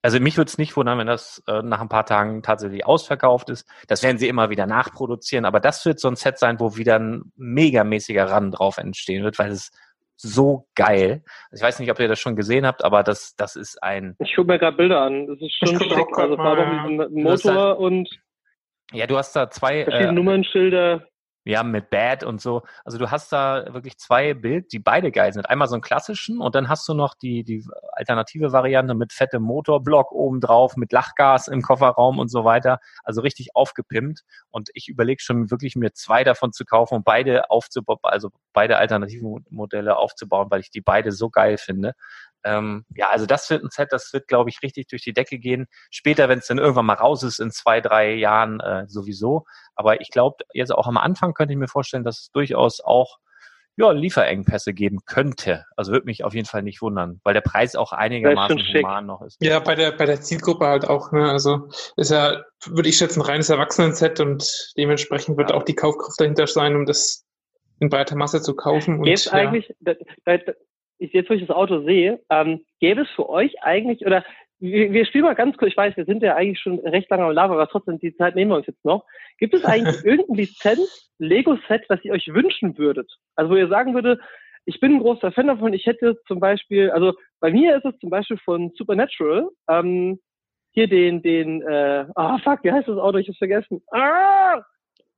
also mich würde es nicht wundern, wenn das äh, nach ein paar Tagen tatsächlich ausverkauft ist. Das werden sie immer wieder nachproduzieren, aber das wird so ein Set sein, wo wieder ein megamäßiger Run drauf entstehen wird, weil es so geil. Also ich weiß nicht, ob ihr das schon gesehen habt, aber das, das ist ein, Ich gucke mir gerade Bilder an. Das ist schon schick. Also ja. diesen Du hast Motor und ja, du hast da zwei, verschiedene äh, Nummernschilder. Ja, mit Bad und so. Also du hast da wirklich zwei Bild, die beide geil sind. Einmal so einen klassischen und dann hast du noch die, die alternative Variante mit fettem Motorblock oben drauf, mit Lachgas im Kofferraum und so weiter. Also richtig aufgepimpt. Und ich überlege schon wirklich mir zwei davon zu kaufen und beide aufzubauen, also beide alternativen Modelle aufzubauen, weil ich die beide so geil finde. Ähm, ja, also das wird ein Set, das wird, glaube ich, richtig durch die Decke gehen. Später, wenn es dann irgendwann mal raus ist, in zwei, drei Jahren äh, sowieso. Aber ich glaube, jetzt auch am Anfang könnte ich mir vorstellen, dass es durchaus auch ja, Lieferengpässe geben könnte. Also würde mich auf jeden Fall nicht wundern, weil der Preis auch einigermaßen human noch ist. Ja, bei der, bei der Zielgruppe halt auch, ne? Also ist ja, würde ich schätzen, ein reines Erwachsenen-Set und dementsprechend wird auch die Kaufkraft dahinter sein, um das in breiter Masse zu kaufen. Und, Jetzt ja. eigentlich, da, da, da, ich, jetzt wo ich das Auto sehe, ähm, gäbe es für euch eigentlich, oder wir, wir spielen mal ganz kurz, ich weiß, wir sind ja eigentlich schon recht lange am Lava, aber trotzdem, die Zeit nehmen wir uns jetzt noch. Gibt es eigentlich irgendein Lizenz, Lego-Set, das ihr euch wünschen würdet? Also wo ihr sagen würdet, ich bin ein großer Fan davon, ich hätte zum Beispiel, also bei mir ist es zum Beispiel von Supernatural, ähm, hier den, den, äh, ah fuck, wie heißt das Auto? Ich hab's vergessen. Ah!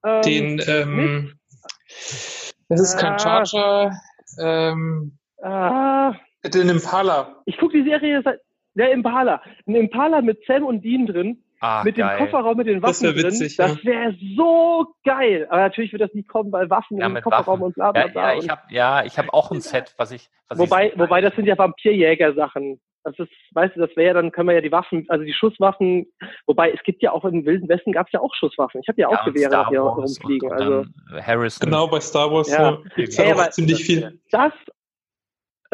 Ähm, den, ähm, das ist kein Ah. Charger, ähm, ah, den Impala. Ich gucke die Serie seit der Impala. Ein Impala mit Sam und Dean drin, Ah, mit geil. dem Kofferraum mit den Das Waffen wär witzig, drin. ja. Das wäre so geil. Aber natürlich wird das nie kommen, weil Waffen Ja, im Kofferraum Waffen. und bla bla Ja, bla. ja, ich und- habe ja, ich habe auch ein Set, was ich, was wobei, ich wobei das sind ja Vampirjäger-Sachen. Das ist, weißt du, das wäre ja, dann können wir ja die Waffen, also die Schusswaffen, wobei es gibt ja auch im Wilden Westen gab es ja auch Schusswaffen. Ich habe ja auch ja, Gewehre hier rumfliegen. also dann Harrison. Genau, bei Star Wars Ja. ja. gibt's Ey, ja auch ziemlich viel. das,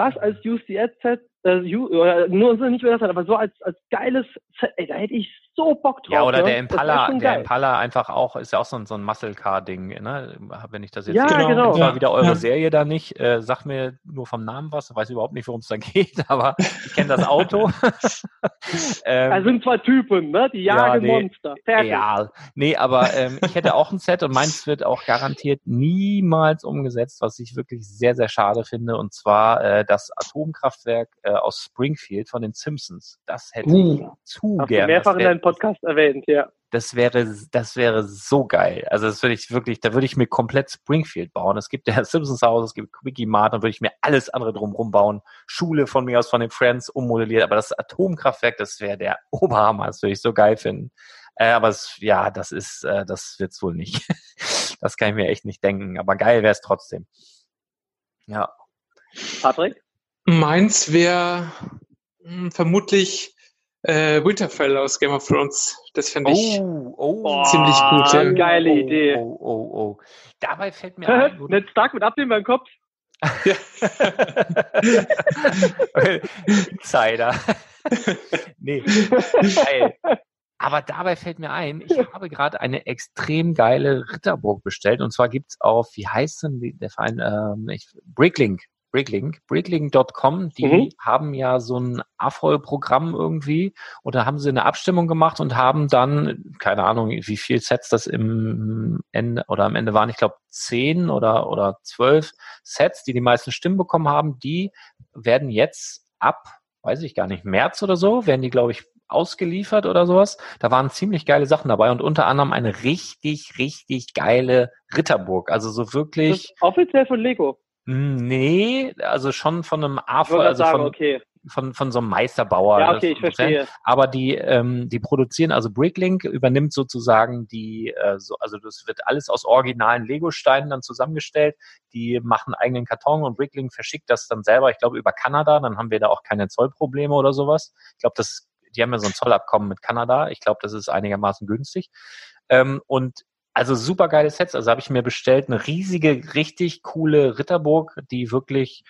das als UCS-Set, äh, oder nur so nicht mehr das, aber so als, als geiles Set, ey, da hätte ich so Bock drauf. Ja, oder ne? der Das Impala, der geil. Impala einfach auch, ist ja auch so ein, so ein Muscle Car Ding, ne? Wenn ich das jetzt Ja, genau. Zwar Ja, wieder eure ja. Serie da nicht, äh, sag mir nur vom Namen was, weiß überhaupt nicht, worum es da geht, aber ich kenne das Auto. ähm, Da sind zwei Typen, ne? Die Ja, jagen nee. Monster. Fertig. Ja, nee, aber ähm, ich hätte auch ein Set und meins wird auch garantiert niemals umgesetzt, was ich wirklich sehr, sehr schade finde. Und zwar äh, das Atomkraftwerk äh, aus Springfield von den Simpsons. Das hätte ich Uh. zu Hast du gerne. mehrfach in deinem Podcast erwähnt, ja. das wäre, das wäre so geil. Also das würde ich wirklich, da würde ich mir komplett Springfield bauen. Es gibt ja Simpsons Haus, es gibt Quickie Mart, dann würde ich mir alles andere drumherum bauen. Schule von mir aus, von den Friends ummodelliert. Aber das Atomkraftwerk, das wäre der Oberhammer. Das würde ich so geil finden. Äh, aber es, ja, das ist, äh, das wird's wohl nicht. das kann ich mir echt nicht denken. Aber geil wäre es trotzdem. Ja. Patrick? Meins wäre vermutlich äh, Winterfell aus Game of Thrones. Das fände ich Oh, oh, ziemlich gut. Ja. geile oh, Idee. Oh, oh, oh. Dabei fällt mir ein, Ned Stark mit Abnehmen beim Kopf. Insider. nee, geil. Aber dabei fällt mir ein, ich habe gerade eine extrem geile Ritterburg bestellt. Und zwar gibt's auf, wie heißt denn die- der Verein? Ähm, ich, Bricklink. Bricklink. Bricklink.com. Die Mhm. haben ja so ein AFOL-Programm irgendwie. Und da haben sie eine Abstimmung gemacht und haben dann, keine Ahnung, wie viel Sets das im Ende oder am Ende waren, ich glaube zehn oder, oder zwölf Sets, die die meisten Stimmen bekommen haben, die werden jetzt ab, weiß ich gar nicht, März oder so, werden die, glaube ich, ausgeliefert oder sowas. Da waren ziemlich geile Sachen dabei und unter anderem eine richtig, richtig geile Ritterburg. Also so wirklich, offiziell von Lego. Mh, nee, also schon von einem wollte also sagen, von, okay. von, von so einem Meisterbauer. Ja, das okay, ich verstehe. Aber die, ähm, die produzieren, also Bricklink übernimmt sozusagen die, äh, so, also das wird alles aus originalen Lego-Steinen dann zusammengestellt. Die machen eigenen Karton und Bricklink verschickt das dann selber, ich glaube, über Kanada. Dann haben wir da auch keine Zollprobleme oder sowas. Ich glaube, das, die haben ja so ein Zollabkommen mit Kanada. Ich glaube, das ist einigermaßen günstig. Ähm, und also super geile Sets. Also habe ich mir bestellt eine riesige, richtig coole Ritterburg, die wirklich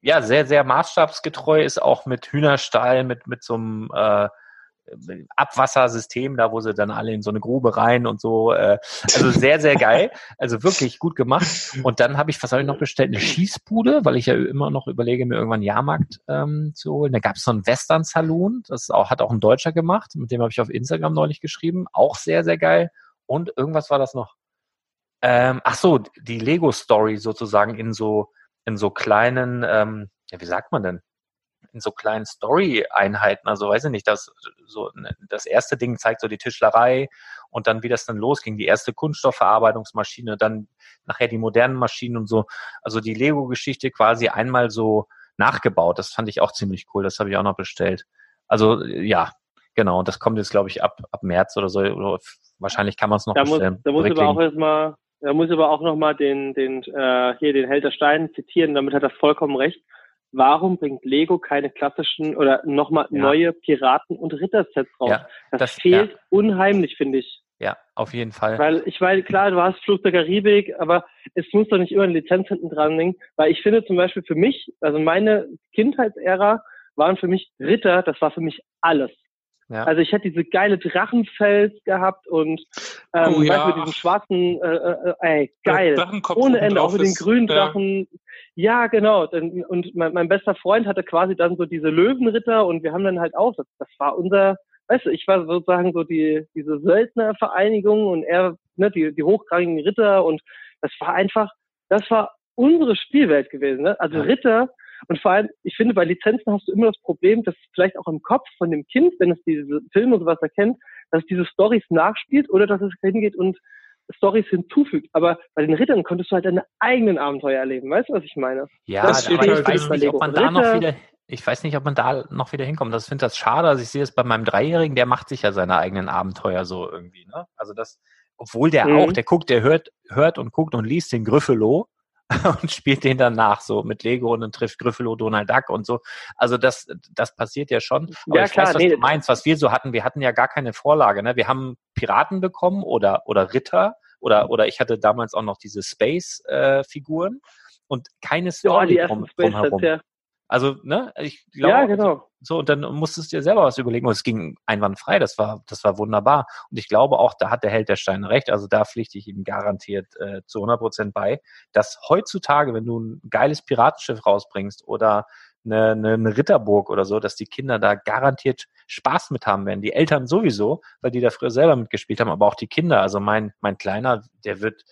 ja sehr, sehr maßstabsgetreu ist, auch mit Hühnerstall, mit, mit so einem äh, Abwassersystem, da wo sie dann alle in so eine Grube rein und so. Äh, also sehr, sehr geil. Also wirklich gut gemacht. Und dann habe ich, was habe ich noch bestellt? Eine Schießbude, weil ich ja immer noch überlege, mir irgendwann einen Jahrmarkt ähm, zu holen. Da gab es so einen Western-Saloon, das auch, hat auch ein Deutscher gemacht, mit dem habe ich auf Instagram neulich geschrieben. Auch sehr, sehr geil. Und irgendwas war das noch. Ähm, ach so, die Lego-Story sozusagen in so, in so kleinen, ähm, ja, wie sagt man denn? in so kleinen Story-Einheiten. Also weiß ich nicht, das so das erste Ding zeigt so die Tischlerei und dann wie das dann losging, die erste Kunststoffverarbeitungsmaschine, dann nachher die modernen Maschinen und so. Also die Lego-Geschichte quasi einmal so nachgebaut. Das fand ich auch ziemlich cool. Das habe ich auch noch bestellt. Also ja, genau. Und das kommt jetzt glaube ich ab ab März oder so. Oder wahrscheinlich kann man es noch Da muss, bestellen. da muss aber auch erstmal, da muss aber auch nochmal den, den, äh, hier den Held der Steine zitieren, damit hat er vollkommen recht. Warum bringt Lego keine klassischen oder nochmal Ja. neue Piraten- und Rittersets raus? Ja, das, das- fehlt unheimlich, finde ich. Ja, auf jeden Fall. Weil ich meine, klar, du hast Fluch der Karibik, aber es muss doch nicht immer eine Lizenz hinten dran hängen. Weil ich finde zum Beispiel für mich, also meine Kindheitsära waren für mich Ritter, das war für mich alles. Ja. Also ich hätte diese geile Drachenfels gehabt und ähm, Oh ja. mit diesem schwarzen, äh, äh, ey, geil. Ohne Ende, auch mit den grünen ja. Drachen. Ja, genau. Dann- Und mein, mein bester Freund hatte quasi dann so diese Löwenritter und wir haben dann halt auch, das, das war unser, weißt du, ich war sozusagen so die, diese Söldnervereinigung und er, ne, die, die hochrangigen Ritter und das war einfach, das war unsere Spielwelt gewesen, ne? Also Ritter und vor allem, ich finde, bei Lizenzen hast du immer das Problem, dass vielleicht auch im Kopf von dem Kind, wenn es diese Filme und sowas erkennt, dass es diese Stories nachspielt oder dass es hingeht und Stories hinzufügt. Aber bei den Rittern konntest du halt deine eigenen Abenteuer erleben. Weißt du, was ich meine? Ja, Das aber ich weiß nicht, ob man da noch wieder, ich weiß nicht, ob man da noch wieder hinkommt. Das finde das schade. Also ich sehe es bei meinem Dreijährigen, der macht sich ja seine eigenen Abenteuer so irgendwie, ne? Also das, obwohl der Mhm. auch, der guckt, der hört, hört und guckt und liest den Gryffalo und spielt den dann nach, so mit Lego und dann trifft Gryffalo Donald Duck und so. Also das, das passiert ja schon. Aber Ja, ich klar, weiß, was nee, du meinst, was wir so hatten. Wir hatten ja gar keine Vorlage, ne? Wir haben Piraten bekommen oder, oder Ritter oder, oder ich hatte damals auch noch diese Space-Figuren und keine Ja, Story ersten drum, drumherum. Ja. Also, ne, ich glaube, Ja, genau. so, und dann musstest du dir selber was überlegen. Und es ging einwandfrei, das war, das war wunderbar. Und ich glaube auch, da hat der Held der Steine recht. Also da pflichte ich ihm garantiert äh, zu 100 Prozent bei, dass heutzutage, wenn du ein geiles Piratenschiff rausbringst oder eine, eine, eine Ritterburg oder so, dass die Kinder da garantiert Spaß mit haben werden. Die Eltern sowieso, weil die da früher selber mitgespielt haben, aber auch die Kinder. Also mein, mein Kleiner, der wird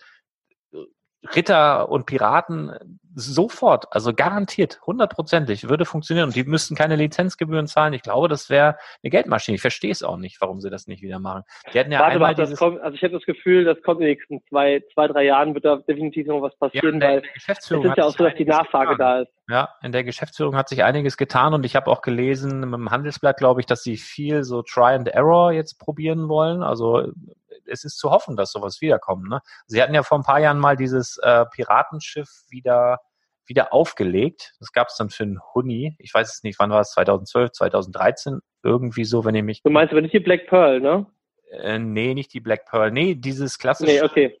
Ritter und Piraten sofort, also garantiert, hundertprozentig, würde funktionieren. Und die müssten keine Lizenzgebühren zahlen. Ich glaube, das wäre eine Geldmaschine. Ich verstehe es auch nicht, warum sie das nicht wieder machen. Die hatten ja Warte einmal mal, kommt, also ich habe das Gefühl, das kommt in den nächsten zwei, zwei, drei Jahren, wird da definitiv noch was passieren, der- weil es ist ja auch so, dass die Nachfrage getan. da ist. Ja, in der Geschäftsführung hat sich einiges getan und ich habe auch gelesen im Handelsblatt, glaube ich, dass sie viel so Try and Error jetzt probieren wollen. Also es ist zu hoffen, dass sowas wiederkommt. Ne? Sie hatten ja vor ein paar Jahren mal dieses äh, Piratenschiff wieder wieder aufgelegt. Das gab es dann für einen Huni. Ich weiß es nicht, wann war es? 2012, 2013? Irgendwie so, wenn ich mich. Du meinst aber nicht die Black Pearl, ne? Äh, nee, nicht die Black Pearl. Nee, dieses klassische Nee, okay.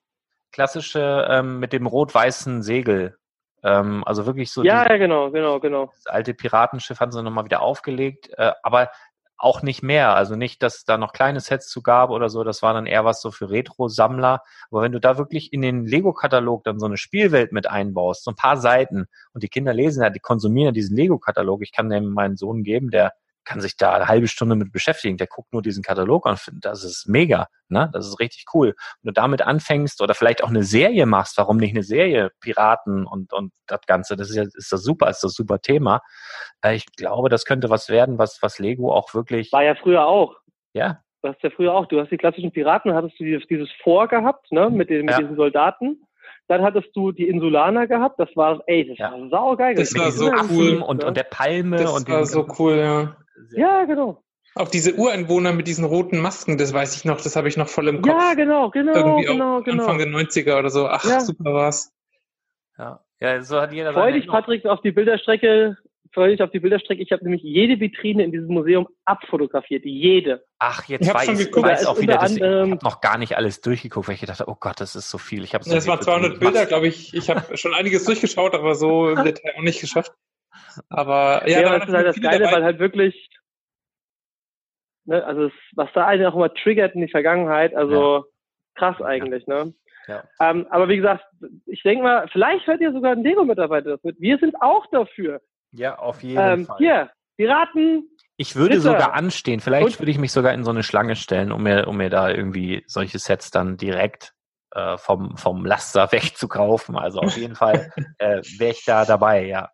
klassische ähm, mit dem rot-weißen Segel. Ähm, also wirklich so Ja, dieses, ja, genau, genau, genau. das alte Piratenschiff haben sie nochmal wieder aufgelegt, äh, aber auch nicht mehr. Also nicht, dass da noch kleine Sets zu gab oder so. Das war dann eher was so für Retro-Sammler. Aber wenn du da wirklich in den Lego-Katalog dann so eine Spielwelt mit einbaust, so ein paar Seiten und die Kinder lesen ja, die konsumieren ja diesen Lego-Katalog. Ich kann dem meinen Sohn geben, der kann sich da eine halbe Stunde mit beschäftigen. Der guckt nur diesen Katalog an und findet, das ist mega, ne? Das ist richtig cool. Wenn du damit anfängst oder vielleicht auch eine Serie machst, warum nicht eine Serie? Piraten und, und das Ganze, das ist ja, ist das super, ist das super Thema. Äh, ich glaube, das könnte was werden, was, was Lego auch wirklich, War ja früher auch. ja, Du hast ja früher auch, du hast die klassischen Piraten, hattest du dieses, dieses Vor gehabt, ne, mit, den, mit Ja. diesen Soldaten. Dann hattest du die Insulaner gehabt, das war, ey, das Ja. war saugeil. Das Mit war so cool. und, und der Palme Das und war so cool, ja. Ja, genau. Auch diese Ureinwohner mit diesen roten Masken, das weiß ich noch, das habe ich noch voll im Kopf. Ja, genau, genau, Irgendwie genau, auch genau. Anfang der 90er oder so. Ach, Ja. super war's. Ja, ja so hat jeder Freu seine dich, Patrick, auf die Bilderstrecke. Freu dich auf die Bilderstrecke. Ich habe nämlich jede Vitrine in diesem Museum abfotografiert. Jede. Ach, jetzt Ich hab weiß schon ich geguckt. weiß auch wieder, dass ich habe noch gar nicht alles durchgeguckt, weil ich gedacht habe, oh Gott, das ist so viel. Ich habe Das waren 200 Bilder, glaube ich. Ich habe schon einiges durchgeschaut, aber so im Detail auch nicht geschafft. Aber ja, Ja, das ist halt das Geile, dabei. weil halt wirklich, ne, also es, was da einen auch immer triggert in die Vergangenheit, also krass eigentlich, ne? Ja. Ähm, aber wie gesagt, ich denke mal, vielleicht hört ihr sogar ein Lego-Mitarbeiter das mit. Wir sind auch dafür. Ja, auf jeden Ähm, Fall. hier, Piraten, Ich würde Bitte. sogar anstehen. Vielleicht Und- würde ich mich sogar in so eine Schlange stellen, um mir, um mir da irgendwie solche Sets dann direkt äh, vom, vom Laster wegzukaufen. Also auf jeden Fall äh, wäre ich da dabei, ja.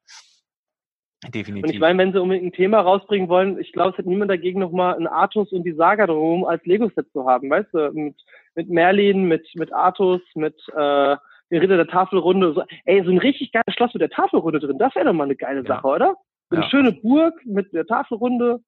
Definitiv. Und ich meine, wenn sie unbedingt ein Thema rausbringen wollen, ich glaube, es hat niemand dagegen, nochmal ein Artus und die Saga drumherum als Lego-Set zu haben, weißt du? Mit, mit Merlin, mit, mit Artus, mit äh, den Ritter der Tafelrunde. So, ey, so ein richtig geiles Schloss mit der Tafelrunde drin, das wäre doch mal eine geile Ja. Sache, oder? So eine Ja. schöne Burg mit der Tafelrunde.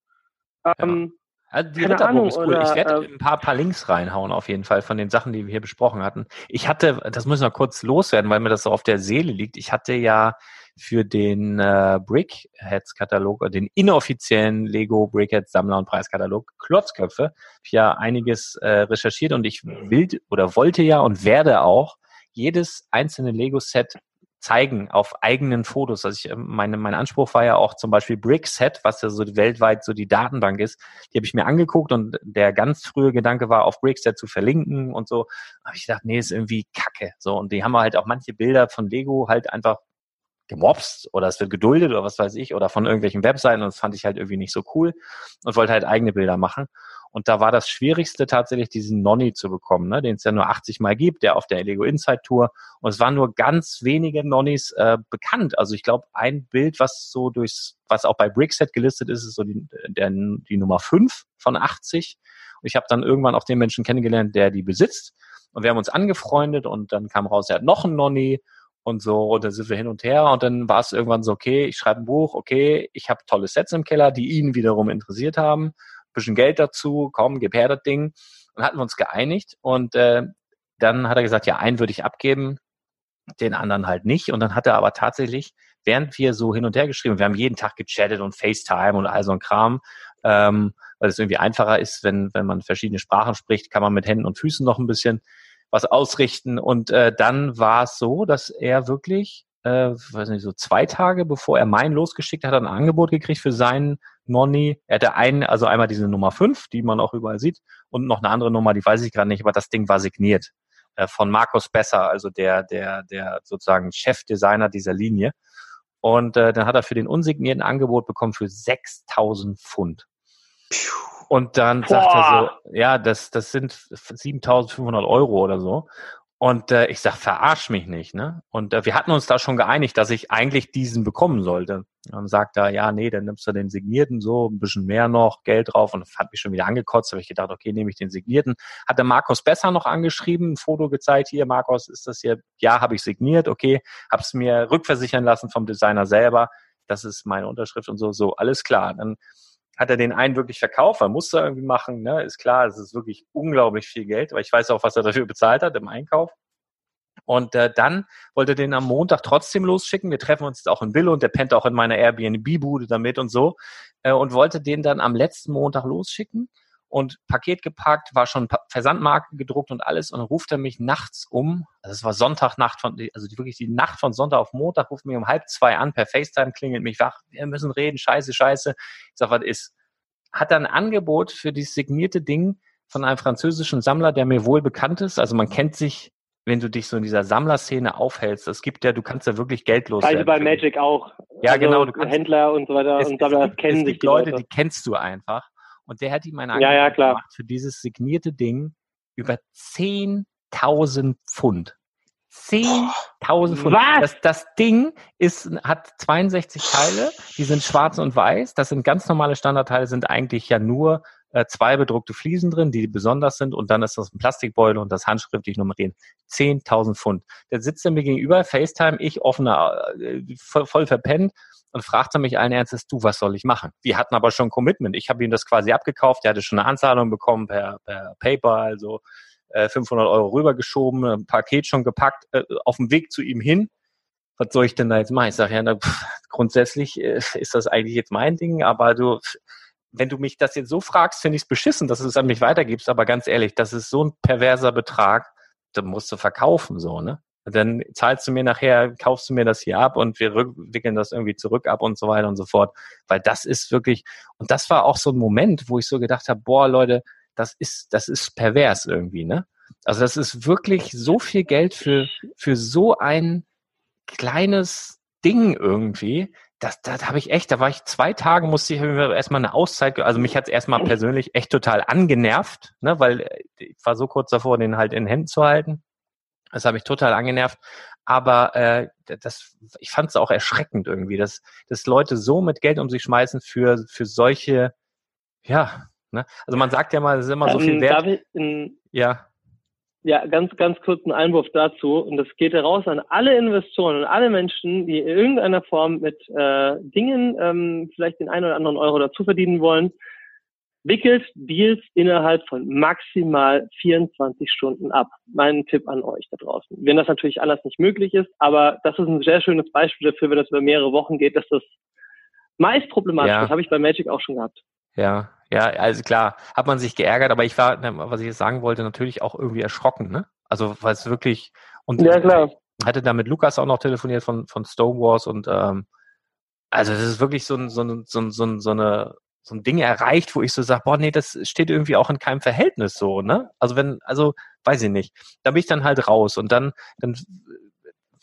Ähm, Also die Keine Ritterburg Ahnung, ist cool. oder, ich werde äh, ein paar, paar Links reinhauen auf jeden Fall von den Sachen, die wir hier besprochen hatten. Ich hatte, das muss ich noch kurz loswerden, weil mir das so auf der Seele liegt. Ich hatte ja für den äh, Brickheads-Katalog, den inoffiziellen Lego Brickheads Sammler- und Preiskatalog Klotzköpfe, ich ja einiges äh, recherchiert und ich will oder wollte ja und werde auch jedes einzelne Lego-Set zeigen auf eigenen Fotos. Also ich, ähm, meine, mein Anspruch war ja auch zum Beispiel Brickset, was ja so weltweit so die Datenbank ist. Die habe ich mir angeguckt und der ganz frühe Gedanke war, auf Brickset zu verlinken und so. Habe ich gedacht, nee, ist irgendwie kacke. So, und die haben halt auch manche Bilder von Lego halt einfach gemobst oder es wird geduldet oder was weiß ich oder von irgendwelchen Webseiten und das fand ich halt irgendwie nicht so cool und wollte halt eigene Bilder machen. Und da war das Schwierigste tatsächlich, diesen Nonny zu bekommen, ne, den es ja nur 80 Mal gibt, der auf der Lego Inside Tour. Und es waren nur ganz wenige Nonnys äh, bekannt. Also ich glaube, ein Bild, was so durchs, was auch bei Brickset gelistet ist, ist so die, der, die Nummer 5 von 80. Und ich habe dann irgendwann auch den Menschen kennengelernt, der die besitzt. Und wir haben uns angefreundet und dann kam raus, er hat noch einen Nonny und so, und dann sind wir hin und her und dann war es irgendwann so, okay, ich schreibe ein Buch, okay, ich habe tolle Sets im Keller, die ihn wiederum interessiert haben, bisschen Geld dazu, komm, gib her das Ding. Und hatten wir uns geeinigt und äh, dann hat er gesagt, ja, einen würde ich abgeben, den anderen halt nicht. Und dann hat er aber tatsächlich, während wir so hin und her geschrieben, wir haben jeden Tag gechattet und FaceTime und all so ein Kram, ähm, weil es irgendwie einfacher ist, wenn, wenn man verschiedene Sprachen spricht, kann man mit Händen und Füßen noch ein bisschen was ausrichten. Und äh, dann war es so, dass er wirklich äh, weiß nicht, so zwei Tage bevor er meinen losgeschickt hat, ein Angebot gekriegt für seinen Nonni. Er hatte einen, also einmal diese Nummer 5, die man auch überall sieht, und noch eine andere Nummer, die weiß ich gerade nicht, aber das Ding war signiert äh, von Markus Besser, also der, der, der sozusagen Chefdesigner dieser Linie. Und äh, dann hat er für den unsignierten Angebot bekommen für 6000 Pfund. Und dann Boah. sagt er so, ja, das, das sind 7500 Euro oder so. Und äh, ich sag, verarsch mich nicht, ne? Und äh, wir hatten uns da schon geeinigt, dass ich eigentlich diesen bekommen sollte. Und dann sagt er, ja, nee, dann nimmst du den signierten so, ein bisschen mehr noch, Geld drauf. Und hat mich schon wieder angekotzt. habe ich gedacht, okay, nehme ich den signierten. Hat der Markus besser noch angeschrieben, ein Foto gezeigt, hier, Markus, ist das hier? Ja, habe ich signiert, okay. Hab's mir rückversichern lassen vom Designer selber. Das ist meine Unterschrift und so, so, alles klar. Dann hat er den einen wirklich verkauft, weil musste irgendwie machen, ne? ist klar, es ist wirklich unglaublich viel Geld, aber ich weiß auch, was er dafür bezahlt hat im Einkauf. Und äh, dann wollte er den am Montag trotzdem losschicken. Wir treffen uns jetzt auch in Wille und der pennt auch in meiner Airbnb-Bude damit und so. Äh, und wollte den dann am letzten Montag losschicken und Paket gepackt, war schon Versandmarke gedruckt und alles und dann ruft er mich nachts um, also es war Sonntagnacht von, also wirklich die Nacht von Sonntag auf Montag, ruft mich um halb zwei an, per FaceTime klingelt mich wach, wir müssen reden, scheiße, scheiße. Ich sag, was ist? Hat er ein Angebot für dieses signierte Ding von einem französischen Sammler, der mir wohl bekannt ist, also man kennt sich wenn du dich so in dieser Sammlerszene aufhältst, es gibt ja, du kannst ja wirklich geldlos Also bei Magic auch. Ja, also genau. Du kannst, Händler und so weiter es, und Sammler, das kennen es sich die Leute, Leute, die kennst du einfach. Und der hat ihm ein Angebot ja, ja, gemacht für dieses signierte Ding über 10.000 Pfund. 10.000 Pfund. Das, das Ding ist, hat 62 Teile, die sind schwarz und weiß. Das sind ganz normale Standardteile, sind eigentlich ja nur äh, zwei bedruckte Fliesen drin, die besonders sind und dann ist das ein Plastikbeutel und das handschriftlich nummerieren. 10.000 Pfund. Der sitzt mir gegenüber, FaceTime, ich offener, äh, voll, voll verpennt und fragte mich allen Ernstes, du, was soll ich machen? Wir hatten aber schon Commitment. Ich habe ihm das quasi abgekauft. Der hatte schon eine Anzahlung bekommen per, per Paper, also äh, 500 Euro rübergeschoben, ein Paket schon gepackt, äh, auf dem Weg zu ihm hin. Was soll ich denn da jetzt machen? Ich sage, ja, na, pff, grundsätzlich äh, ist das eigentlich jetzt mein Ding, aber du, wenn du mich das jetzt so fragst, finde ich es beschissen, dass du es an mich weitergibst, aber ganz ehrlich, das ist so ein perverser Betrag, da musst du verkaufen, so, ne? Dann zahlst du mir nachher, kaufst du mir das hier ab und wir wickeln das irgendwie zurück ab und so weiter und so fort. Weil das ist wirklich, und das war auch so ein Moment, wo ich so gedacht habe, boah, Leute, das ist, das ist pervers irgendwie, ne? Also das ist wirklich so viel Geld für, für so ein kleines Ding irgendwie das, das habe ich echt, da war ich zwei Tage, musste ich erstmal eine Auszeit, also mich hat es erstmal persönlich echt total angenervt, ne, weil äh, ich war so kurz davor, den halt in Händen zu halten. Das habe ich total angenervt. Aber äh, das, ich fand es auch erschreckend irgendwie, dass, dass Leute so mit Geld um sich schmeißen für, für solche, ja, ne? Also man sagt ja mal, es ist immer so viel ähm, wert. Ich in, ja. Ja, ganz, ganz kurz ein Einwurf dazu. Und das geht heraus an alle Investoren und alle Menschen, die in irgendeiner Form mit äh, Dingen ähm, vielleicht den einen oder anderen Euro dazu verdienen wollen. Wickelt Deals innerhalb von maximal 24 Stunden ab. Mein Tipp an euch da draußen. Wenn das natürlich alles nicht möglich ist, aber das ist ein sehr schönes Beispiel dafür, wenn das über mehrere Wochen geht, dass das meist problematisch Ja. ist. Habe ich bei Magic auch schon gehabt. Ja, ja, also klar, hat man sich geärgert, aber ich war, was ich jetzt sagen wollte, natürlich auch irgendwie erschrocken, ne? Also, weil es wirklich, und Ja, klar. ich hatte da mit Lukas auch noch telefoniert von, von Stonewalls und, ähm, also, das ist wirklich so ein, so ein, so ein, so ein, so eine, so ein Ding erreicht, wo ich so sage, boah, nee, das steht irgendwie auch in keinem Verhältnis so, ne? Also, wenn, also, weiß ich nicht. Da bin ich dann halt raus und dann, dann,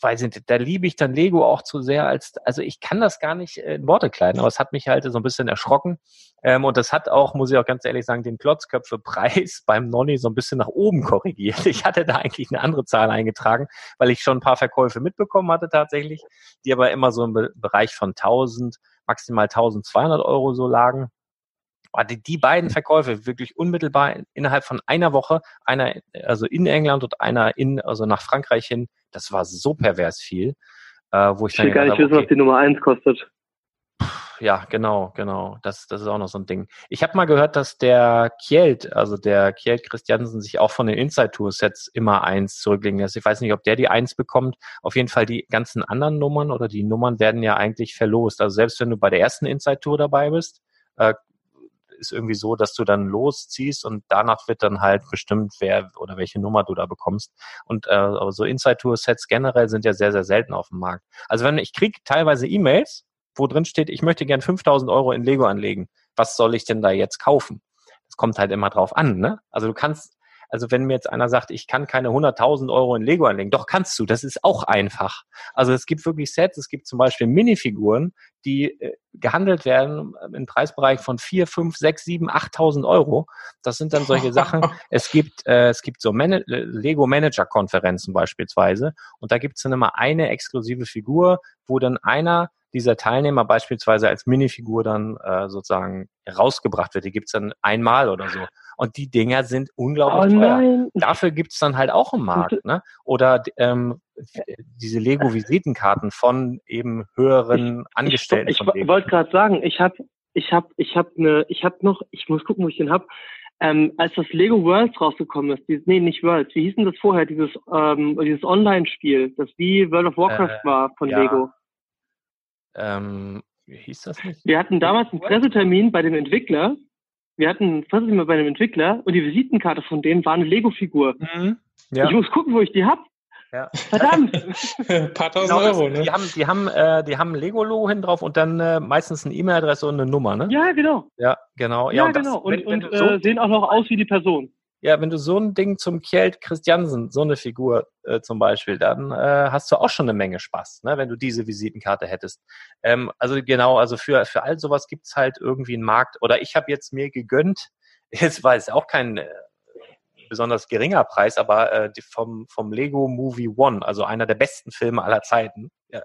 weiß ich nicht, da liebe ich dann Lego auch zu sehr als, also ich kann das gar nicht in Worte kleiden, aber es hat mich halt so ein bisschen erschrocken. Ähm, und das hat auch, muss ich auch ganz ehrlich sagen, den Klotzköpfe-Preis beim Nonny so ein bisschen nach oben korrigiert. Ich hatte da eigentlich eine andere Zahl eingetragen, weil ich schon ein paar Verkäufe mitbekommen hatte tatsächlich, die aber immer so im Be Bereich von 1000, maximal 1200 Euro so lagen. Aber die, die beiden Verkäufe wirklich unmittelbar in, innerhalb von einer Woche, einer also in England und einer in also nach Frankreich hin, das war so pervers viel, äh, wo ich Ich will gar nicht habe, wissen, was die Nummer eins kostet. ja, genau, genau. Das, das ist auch noch so ein Ding. Ich habe mal gehört, dass der Kjeld, also der Kjeld Christiansen, sich auch von den Inside Tour Sets immer eins zurücklegen lässt. Ich weiß nicht, ob der die eins bekommt. Auf jeden Fall die ganzen anderen Nummern oder die Nummern werden ja eigentlich verlost. Also selbst wenn du bei der ersten Inside Tour dabei bist, äh, ist irgendwie so, dass du dann losziehst und danach wird dann halt bestimmt, wer oder welche Nummer du da bekommst. Und äh, so Inside-Tour-Sets generell sind ja sehr, sehr selten auf dem Markt. Also wenn ich kriege teilweise E-Mails, wo drin steht, ich möchte gern 5000 Euro in Lego anlegen. Was soll ich denn da jetzt kaufen? Das kommt halt immer drauf an, ne? Also du kannst also wenn mir jetzt einer sagt, ich kann keine 100.000 Euro in Lego anlegen, doch kannst du, das ist auch einfach. Also es gibt wirklich Sets, es gibt zum Beispiel Minifiguren, die äh, gehandelt werden im Preisbereich von 4, 5, 6, 7, 8.000 Euro. Das sind dann solche Sachen. Es gibt, äh, es gibt so Man Lego Manager Konferenzen beispielsweise und da gibt es dann immer eine exklusive Figur, wo dann einer dieser Teilnehmer beispielsweise als Minifigur dann äh, sozusagen rausgebracht wird. Die gibt's dann einmal oder so. Und die Dinger sind unglaublich oh, teuer. Dafür gibt's dann halt auch einen Markt. Ne? Oder ähm, diese Lego-Visitenkarten von eben höheren Angestellten. Ich, ich, ich wollte gerade sagen, ich habe ich hab, ich hab ne, ich hab noch, ich muss gucken, wo ich den hab. Ähm, als das Lego Worlds rausgekommen ist, dieses, nee, nicht Worlds, wie hieß denn das vorher, dieses, ähm, dieses Online-Spiel, das wie World of Warcraft äh, war von ja. Lego. Ähm, wie hieß das nicht? Wir hatten damals einen Pressetermin bei dem Entwickler. Wir hatten einen Pressetermin bei dem Entwickler und die Visitenkarte von denen war eine Lego-Figur. Mhm. Ja. Ich muss gucken, wo ich die hab. Ja. Verdammt! Ein paar tausend genau, Euro, ne? Die haben, die haben, äh, die haben Lego-Logo hin drauf und dann äh, meistens eine E-Mail-Adresse und eine Nummer, ne? Ja, genau. Ja, genau. Ja, ja und genau. Das, und, wenn, und wenn so äh, sehen auch noch aus wie die Person. Ja, wenn du so ein Ding zum Kjeld Christiansen, so eine Figur äh, zum Beispiel, dann äh, hast du auch schon eine Menge Spaß, ne, wenn du diese Visitenkarte hättest. Ähm, also genau, also für, für all sowas gibt's halt irgendwie einen Markt. Oder ich habe jetzt mir gegönnt, jetzt war es auch kein äh, besonders geringer Preis, aber äh, vom, vom Lego Movie One, also einer der besten Filme aller Zeiten, ja,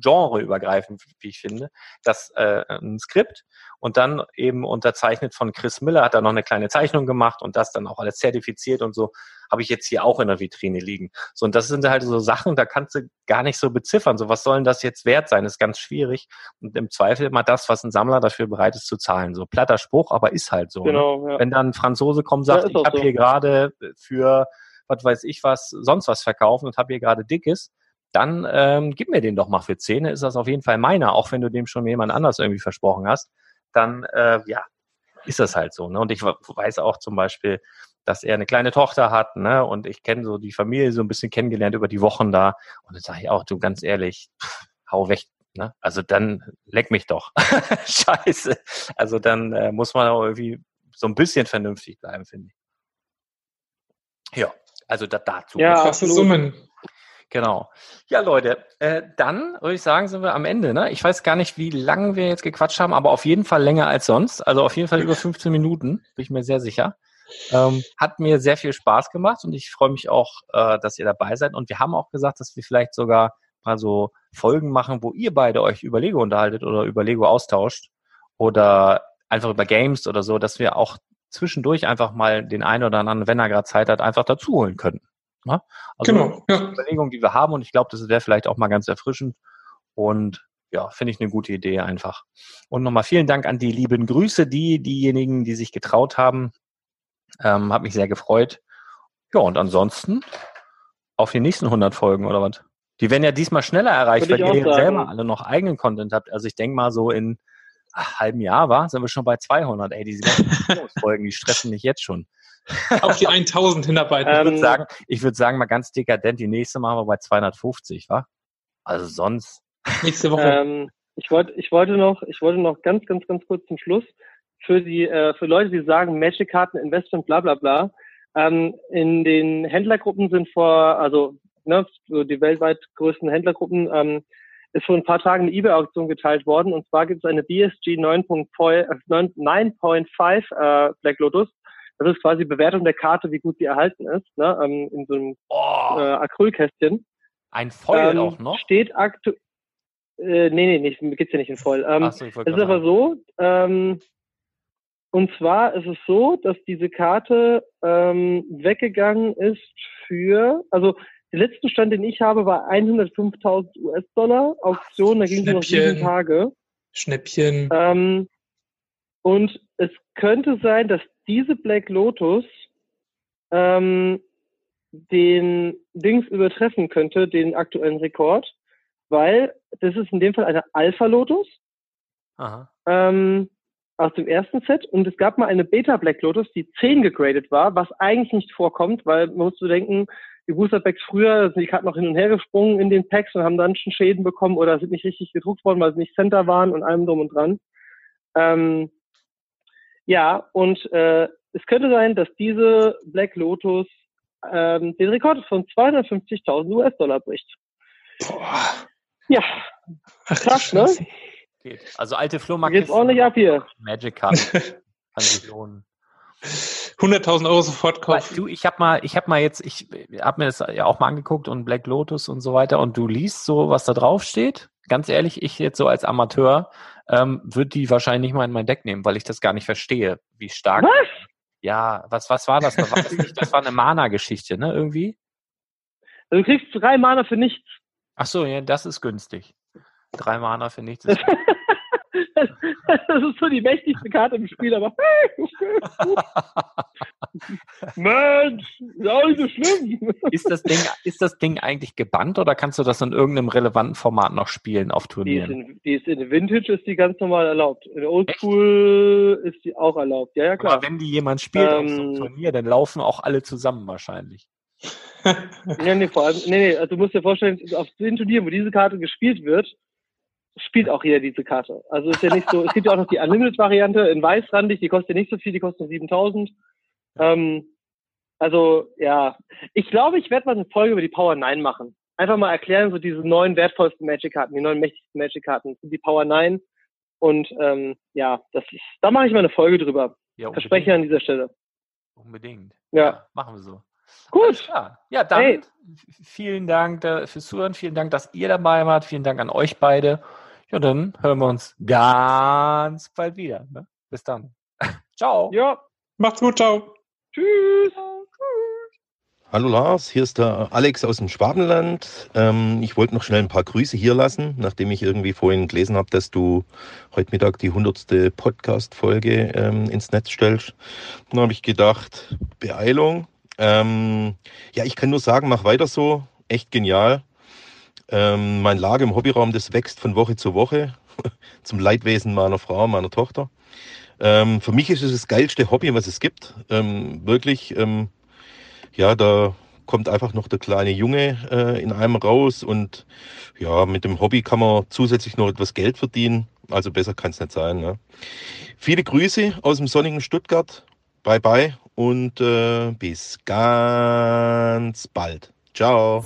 genreübergreifend, wie ich finde, das äh, ein Skript und dann eben unterzeichnet von Chris Miller, hat da noch eine kleine Zeichnung gemacht und das dann auch alles zertifiziert und so, habe ich jetzt hier auch in der Vitrine liegen. So, und das sind halt so Sachen, da kannst du gar nicht so beziffern. So, was soll denn das jetzt wert sein? Das ist ganz schwierig. Und im Zweifel immer das, was ein Sammler dafür bereit ist zu zahlen. So platter Spruch, aber ist halt so. Ne? Genau, ne? ja. Wenn dann ein Franzose kommt und sagt, ja, ich habe so. hier gerade für was weiß ich was, sonst was verkaufen und habe hier gerade dickes, dann ähm, gib mir den doch mal für Zähne, ist das auf jeden Fall meiner, auch wenn du dem schon jemand anders irgendwie versprochen hast, dann äh, ja, ist das halt so. Ne? Und ich weiß auch zum Beispiel, dass er eine kleine Tochter hat, ne? Und ich kenne so die Familie so ein bisschen kennengelernt über die Wochen da. Und dann sage ich auch, du ganz ehrlich, pff, hau weg. Ne? Also dann leck mich doch. Scheiße. Also dann äh, muss man auch irgendwie so ein bisschen vernünftig bleiben, finde ich. Ja, also da, dazu. Ja, absolut. Summen. Genau. Ja, Leute, äh, dann würde ich sagen, sind wir am Ende. Ne? Ich weiß gar nicht, wie lange wir jetzt gequatscht haben, aber auf jeden Fall länger als sonst. Also auf jeden Fall über 15 Minuten, bin ich mir sehr sicher. Ähm, hat mir sehr viel Spaß gemacht und ich freue mich auch, äh, dass ihr dabei seid. Und wir haben auch gesagt, dass wir vielleicht sogar mal so Folgen machen, wo ihr beide euch über Lego unterhaltet oder über Lego austauscht oder einfach über Games oder so, dass wir auch zwischendurch einfach mal den einen oder anderen, wenn er gerade Zeit hat, einfach dazu holen könnten. Ne? Also genau, ja. Überlegung, die wir haben und ich glaube, das wäre vielleicht auch mal ganz erfrischend und ja, finde ich eine gute Idee einfach. Und nochmal vielen Dank an die lieben Grüße, die, diejenigen, die sich getraut haben. Ähm, hat mich sehr gefreut. Ja, und ansonsten auf die nächsten 100 Folgen oder was? Die werden ja diesmal schneller erreicht, weil ihr selber alle noch eigenen Content habt. Also ich denke mal so in ach, halben Jahr war, sind wir schon bei 200. Ey, diese ganzen Folgen, die stressen mich jetzt schon. Auf die 1000 hinarbeiten. ich würde sagen, ich würde sagen, mal ganz dekadent, die nächste machen wir bei 250, wa? Also sonst. Nächste Woche. Ähm, ich wollte, ich wollte noch, ich wollte noch ganz, ganz, ganz kurz zum Schluss für die, äh, für Leute, die sagen Magic-Karten, Investment, bla, bla, bla. Ähm, in den Händlergruppen sind vor, also, ne, so die weltweit größten Händlergruppen, ähm, ist vor ein paar Tagen eine eBay-Auktion geteilt worden. Und zwar gibt es eine BSG 9.5 äh, Black Lotus das ist quasi Bewertung der Karte, wie gut sie erhalten ist, ne? ähm, in so einem oh. äh, Acrylkästchen. Ein Foil ähm, auch noch? Steht aktuell. Äh, nee, nee, nicht, gibt's ja nicht in Foil. Ähm, so, es ist aber so, ähm, und zwar ist es so, dass diese Karte ähm, weggegangen ist für, also der letzte Stand, den ich habe, war 105.000 US-Dollar Auktion, da ging es noch sieben Tage. Schnäppchen. Ähm, und es könnte sein, dass diese Black Lotus ähm, den Dings übertreffen könnte, den aktuellen Rekord, weil das ist in dem Fall eine Alpha Lotus. Ähm, aus dem ersten Set und es gab mal eine Beta Black Lotus, die 10 gegradet war, was eigentlich nicht vorkommt, weil man muss so denken, die Booster Packs früher sind die Karten noch hin und her gesprungen in den Packs und haben dann schon Schäden bekommen oder sind nicht richtig gedruckt worden, weil sie nicht Center waren und allem drum und dran. Ähm, ja, und äh, es könnte sein, dass diese Black Lotus ähm, den Rekord von 250.000 US-Dollar bricht. Boah. Ja, krass, ne? Also alte Flohmarkt. Jetzt ordentlich ab hier. Magic Card. Kann sich lohnen. 100.000 Euro sofort kaufen. Du, ich habe mal, ich habe mal jetzt, ich habe mir das ja auch mal angeguckt und Black Lotus und so weiter und du liest so, was da drauf steht. Ganz ehrlich, ich jetzt so als Amateur ähm, würde die wahrscheinlich nicht mal in mein Deck nehmen, weil ich das gar nicht verstehe, wie stark. Was? Ja, was, was war das? das war eine Mana-Geschichte, ne, irgendwie? Also du kriegst drei Mana für nichts. Ach so, ja, das ist günstig. Drei Mana für nichts ist das ist so die mächtigste Karte im Spiel, aber Mensch, ist auch nicht so schlimm. Ist das, Ding, ist das Ding eigentlich gebannt oder kannst du das in irgendeinem relevanten Format noch spielen auf Turnieren? Die ist in, die ist in Vintage ist die ganz normal erlaubt. In Oldschool ist die auch erlaubt. Ja, ja, klar. Aber wenn die jemand spielt ähm, auf so einem ähm, Turnier, dann laufen auch alle zusammen wahrscheinlich. nee, nee, vor allem, nee, nee, also du musst dir vorstellen, auf den Turnieren, wo diese Karte gespielt wird, spielt auch jeder diese Karte. Also ist ja nicht so, es gibt ja auch noch die Unlimited-Variante in weißrandig, die kostet ja nicht so viel, die kostet nur 7000. Ähm, also, ja. Ich glaube, ich werde mal eine Folge über die Power 9 machen. Einfach mal erklären, so diese neuen wertvollsten Magic-Karten, die neuen mächtigsten Magic-Karten, die Power 9. Und ähm, ja, das ist, da mache ich mal eine Folge drüber. Ja, Verspreche an dieser Stelle. Unbedingt. Ja. ja machen wir so. Gut. Ja, dann hey. vielen Dank äh, fürs Zuhören. Vielen Dank, dass ihr dabei wart. Vielen Dank an euch beide. Ja, dann hören wir uns ganz bald wieder. Ne? Bis dann. ciao. Ja, macht's gut. Ciao. Tschüss. Hallo Lars, hier ist der Alex aus dem Schwabenland. Ähm, ich wollte noch schnell ein paar Grüße hier lassen, nachdem ich irgendwie vorhin gelesen habe, dass du heute Mittag die 100. Podcast-Folge ähm, ins Netz stellst. Dann habe ich gedacht, Beeilung. Ähm, ja, ich kann nur sagen, mach weiter so. Echt genial. Ähm, mein Lager im Hobbyraum, das wächst von Woche zu Woche, zum Leidwesen meiner Frau, meiner Tochter. Ähm, für mich ist es das geilste Hobby, was es gibt. Ähm, wirklich, ähm, ja, da kommt einfach noch der kleine Junge äh, in einem raus und ja, mit dem Hobby kann man zusätzlich noch etwas Geld verdienen. Also besser kann es nicht sein. Ne? Viele Grüße aus dem sonnigen Stuttgart. Bye bye und äh, bis ganz bald. Ciao.